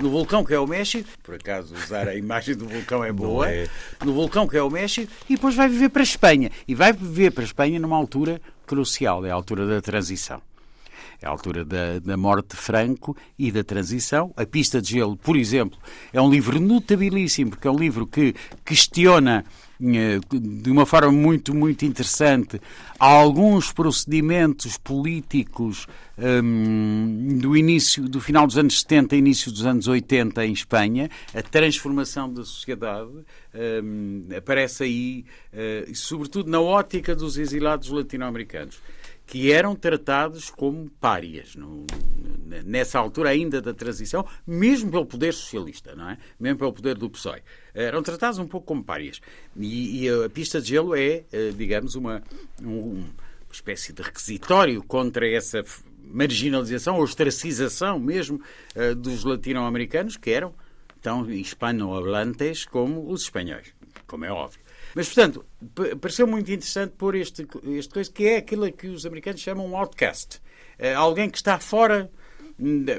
Speaker 3: no vulcão que é o México, por acaso usar a imagem do vulcão é boa, é. no vulcão que é o México, e depois vai viver para a Espanha. E vai viver para a Espanha numa altura crucial, é a altura da transição. É a altura da, da morte de Franco e da transição. A Pista de Gelo, por exemplo, é um livro notabilíssimo, porque é um livro que questiona eh, de uma forma muito, muito interessante alguns procedimentos políticos um, do início, do final dos anos 70 início dos anos 80 em Espanha, a transformação da sociedade um, aparece aí, uh, sobretudo na ótica dos exilados latino-americanos que eram tratados como párias no, nessa altura ainda da transição, mesmo pelo poder socialista, não é? Mesmo pelo poder do PSOE. Eram tratados um pouco como párias. E, e a pista de gelo é, eh, digamos, uma, um, uma espécie de requisitório contra essa marginalização ostracização mesmo uh, dos latino-americanos que eram tão hispanohablantes como os espanhóis, como é óbvio. Mas, portanto, pareceu muito interessante pôr este, este coisa, que é aquilo que os americanos chamam um outcast. É alguém que está fora,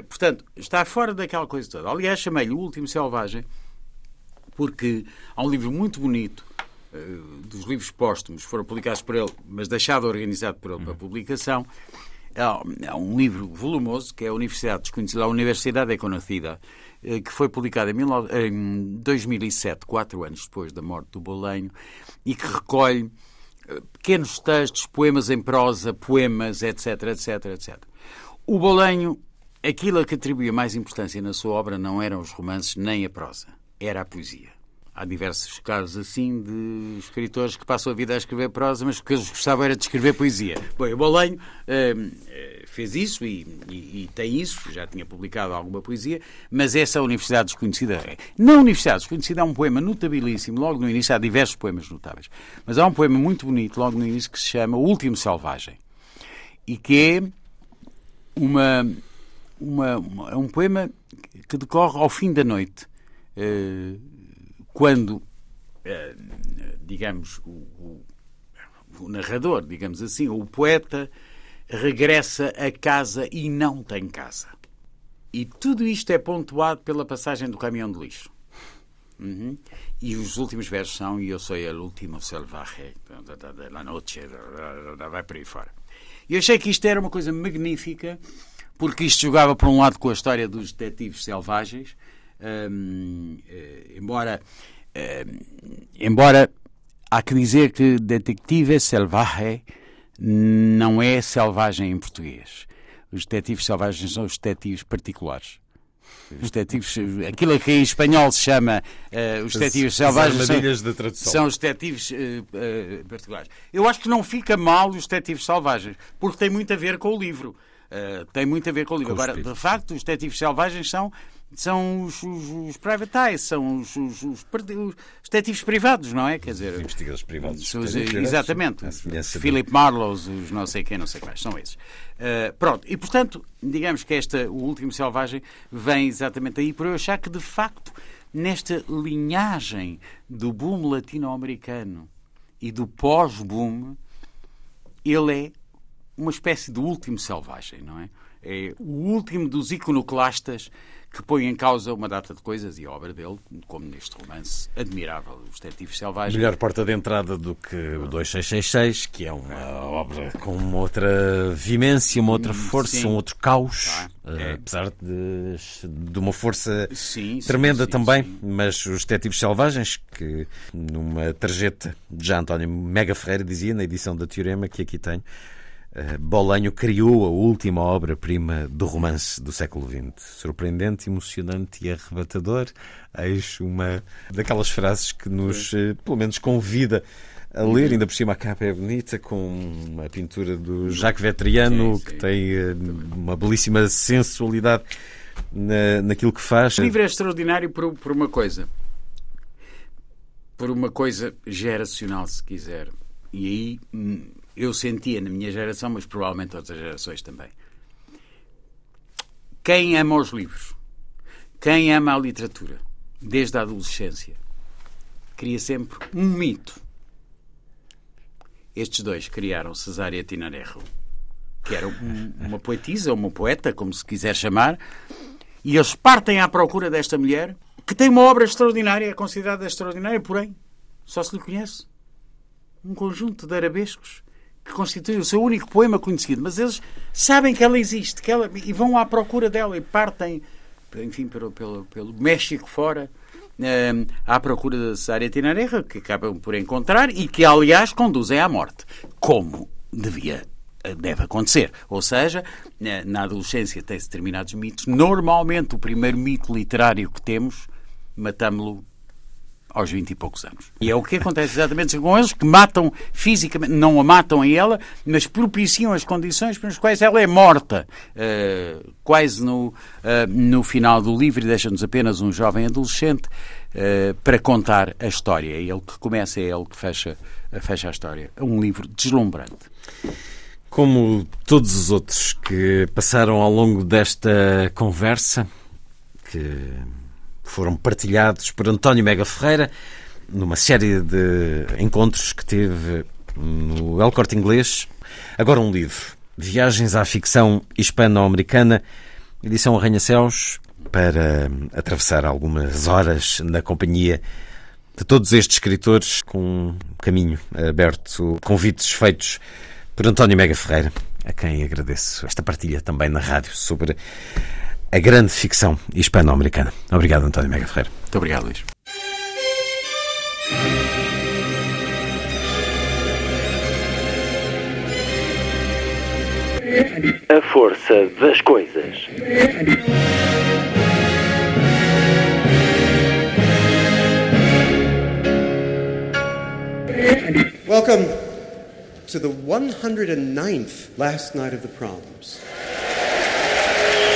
Speaker 3: portanto, está fora daquela coisa toda. Aliás, chamei-lhe O Último Selvagem, porque há um livro muito bonito eh, dos livros póstumos, foram publicados por ele, mas deixado organizado por ele para publicação. É um livro volumoso que é a Universidade Desconhecida, a Universidade é Conhecida, eh, que foi publicado em 2007, quatro anos depois da morte do Bolenho, e que recolhe eh, pequenos textos, poemas em prosa, poemas, etc, etc, etc. O Bolenho, aquilo a que atribuía mais importância na sua obra não eram os romances nem a prosa, era a poesia. Há diversos casos assim de escritores que passam a vida a escrever prosa, mas que eles gostavam era de escrever poesia. Bom, o Bolenho hum, eh, fez isso e, e, e, tem isso, já tinha publicado alguma poesia, mas essa Universidade Desconhecida. Na Universidade Desconhecida há um poema notabilíssimo, logo no início há diversos poemas notáveis, mas há um poema muito bonito logo no início que se chama O Último Selvagem e que é uma, uma, uma é um poema que decorre ao fim da noite. Uh, quando, eh, digamos, o, o, o narrador, digamos assim, o poeta, regressa a casa e não tem casa. E tudo isto é pontuado pela passagem do caminhão de lixo. Uhum. E os últimos versos são Eu sou o último selvagem da noite, vai por aí fora. E eu achei que isto era uma coisa magnífica, porque isto jogava, por um lado, com a história dos detetives selvagens, eh, embora, embora há que dizer que detetive selvagem não é selvagem em português. Os detetives selvagens são os detetives particulares. Os detetives, aquilo que em espanhol se chama uh, os detetives selvagens
Speaker 1: são,
Speaker 3: são, os detetives uh, uh, particulares. Eu acho que não fica mal os detetives selvagens, porque tem muito a ver com o livro. tem muito a ver com o livro. Com Agora, de facto, os detetives selvagens são são os, os, os private eyes, são os, os, os, os detetives privados, não é?
Speaker 1: Quer dizer, os investigadores privados.
Speaker 3: Os, exatamente. Os Philip Marlowe, os não sei quem, não sei quais, são esses. Uh, pronto, e portanto, digamos que esta, o último selvagem vem exatamente aí por eu achar que, de facto, nesta linhagem do boom latino-americano e do pós-boom, ele é uma espécie de último selvagem, não é? É o último dos iconoclastas que põe em causa uma data de coisas e a obra dele, como neste romance admirável, Os Detetives Selvagens.
Speaker 1: Melhor porta de entrada do que o 2666, que é uma é. obra com uma outra vimência, uma outra força, sim. um outro caos, tá. é. apesar de, de uma força sim, tremenda sim, também. Mas Os Detetives Selvagens, que numa tarjeta de já António Mega Ferreira dizia, na edição da Teorema, que aqui tenho, eh, Bolanho criou a última obra-prima do romance do século XX. Surpreendente, emocionante e arrebatador. Eis uma daquelas frases que nos, eh, pelo menos, convida a ler, ainda por cima a capa é bonita, com uma pintura do Jacques Vetriano, sim, sim. que tem eh, uma belíssima sensualidade na, naquilo que faz.
Speaker 3: O livro é extraordinário por, por uma coisa. Por uma coisa geracional, se quiser. E aí hum, eu sentia na minha geração, mas provavelmente outras gerações também. Quem ama os livros, quem ama a literatura, desde a adolescência, cria sempre um mito. Estes dois criaram Cesária Tinarejo, que era um, uma poetisa, uma poeta, como se quiser chamar, e eles partem à procura desta mulher, que tem uma obra extraordinária, é considerada extraordinária, porém, só se lhe conhece um conjunto de arabescos que constitui o seu único poema conhecido, mas eles sabem que ela existe que ela, e vão à procura dela e partem, enfim, pelo, pelo, pelo México fora, eh, à procura da Cesária Tinareja, que acabam por encontrar e que, aliás, conduzem à morte, como devia deve acontecer. Ou seja, na adolescência tem-se determinados mitos. Normalmente, o primeiro mito literário que temos, matamos-lo aos 20 e poucos anos. E é o que acontece exatamente com eles, que matam fisicamente, não a matam a ela, mas propiciam as condições pelas quais ela é morta. Uh, quase no, uh, no final do livro, deixa-nos apenas um jovem adolescente uh, para contar a história. É ele que começa, é ele que fecha, fecha a história. É um livro deslumbrante.
Speaker 1: Como todos os outros que passaram ao longo desta conversa, que foram partilhados por António Mega Ferreira numa série de encontros que teve no El Corte Inglês. Agora um livro, Viagens à Ficção Hispano-Americana, edição Arranha-Céus, para atravessar algumas horas na companhia de todos estes escritores com um caminho aberto, convites feitos por António Mega Ferreira, a quem agradeço esta partilha também na rádio sobre a grande ficção hispano-americana. Obrigado, António Mega Ferreira.
Speaker 3: Muito obrigado, Luís.
Speaker 4: A força das coisas.
Speaker 5: Welcome to the 109th last night of the proms.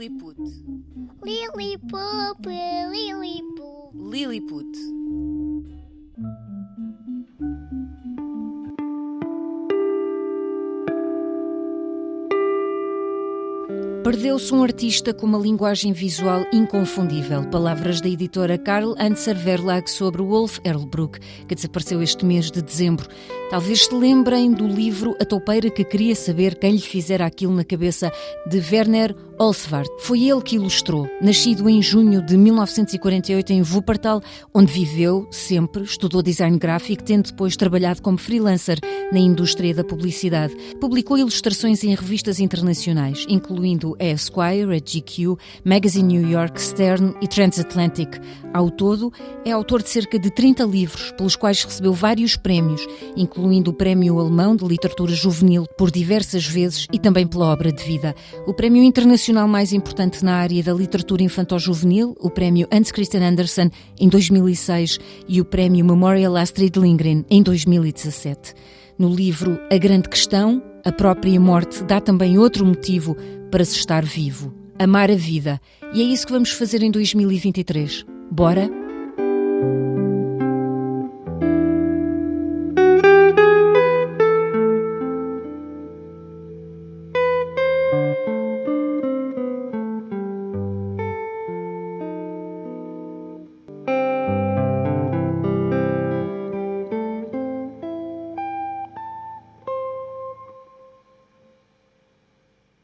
Speaker 6: Lilliput.
Speaker 7: Lilliput, Lilliput.
Speaker 6: Lilliput. Perdeu-se um artista com uma linguagem visual inconfundível. Palavras da editora Karl Anser Verlag sobre Wolf Erlbruck, que desapareceu este mês de dezembro. Talvez se lembrem do livro A Toupeira que queria saber quem lhe fizera aquilo na cabeça, de Werner Olsvart. Foi ele que ilustrou. Nascido em junho de 1948 em Wuppertal, onde viveu sempre, estudou design gráfico, tendo depois trabalhado como freelancer na indústria da publicidade. Publicou ilustrações em revistas internacionais, incluindo a Esquire, a GQ, Magazine New York, Stern e Transatlantic. Ao todo, é autor de cerca de 30 livros, pelos quais recebeu vários prémios, incluindo o Prémio Alemão de Literatura Juvenil por diversas vezes e também pela obra de vida. O Prémio Internacional mais importante na área da literatura infantil-juvenil, o Prémio Hans Christian Andersen, em 2006, e o Prémio Memorial Astrid Lindgren, em 2017. No livro A Grande Questão, a própria morte dá também outro motivo para se estar vivo: amar a vida. E é isso que vamos fazer em 2023. Bora?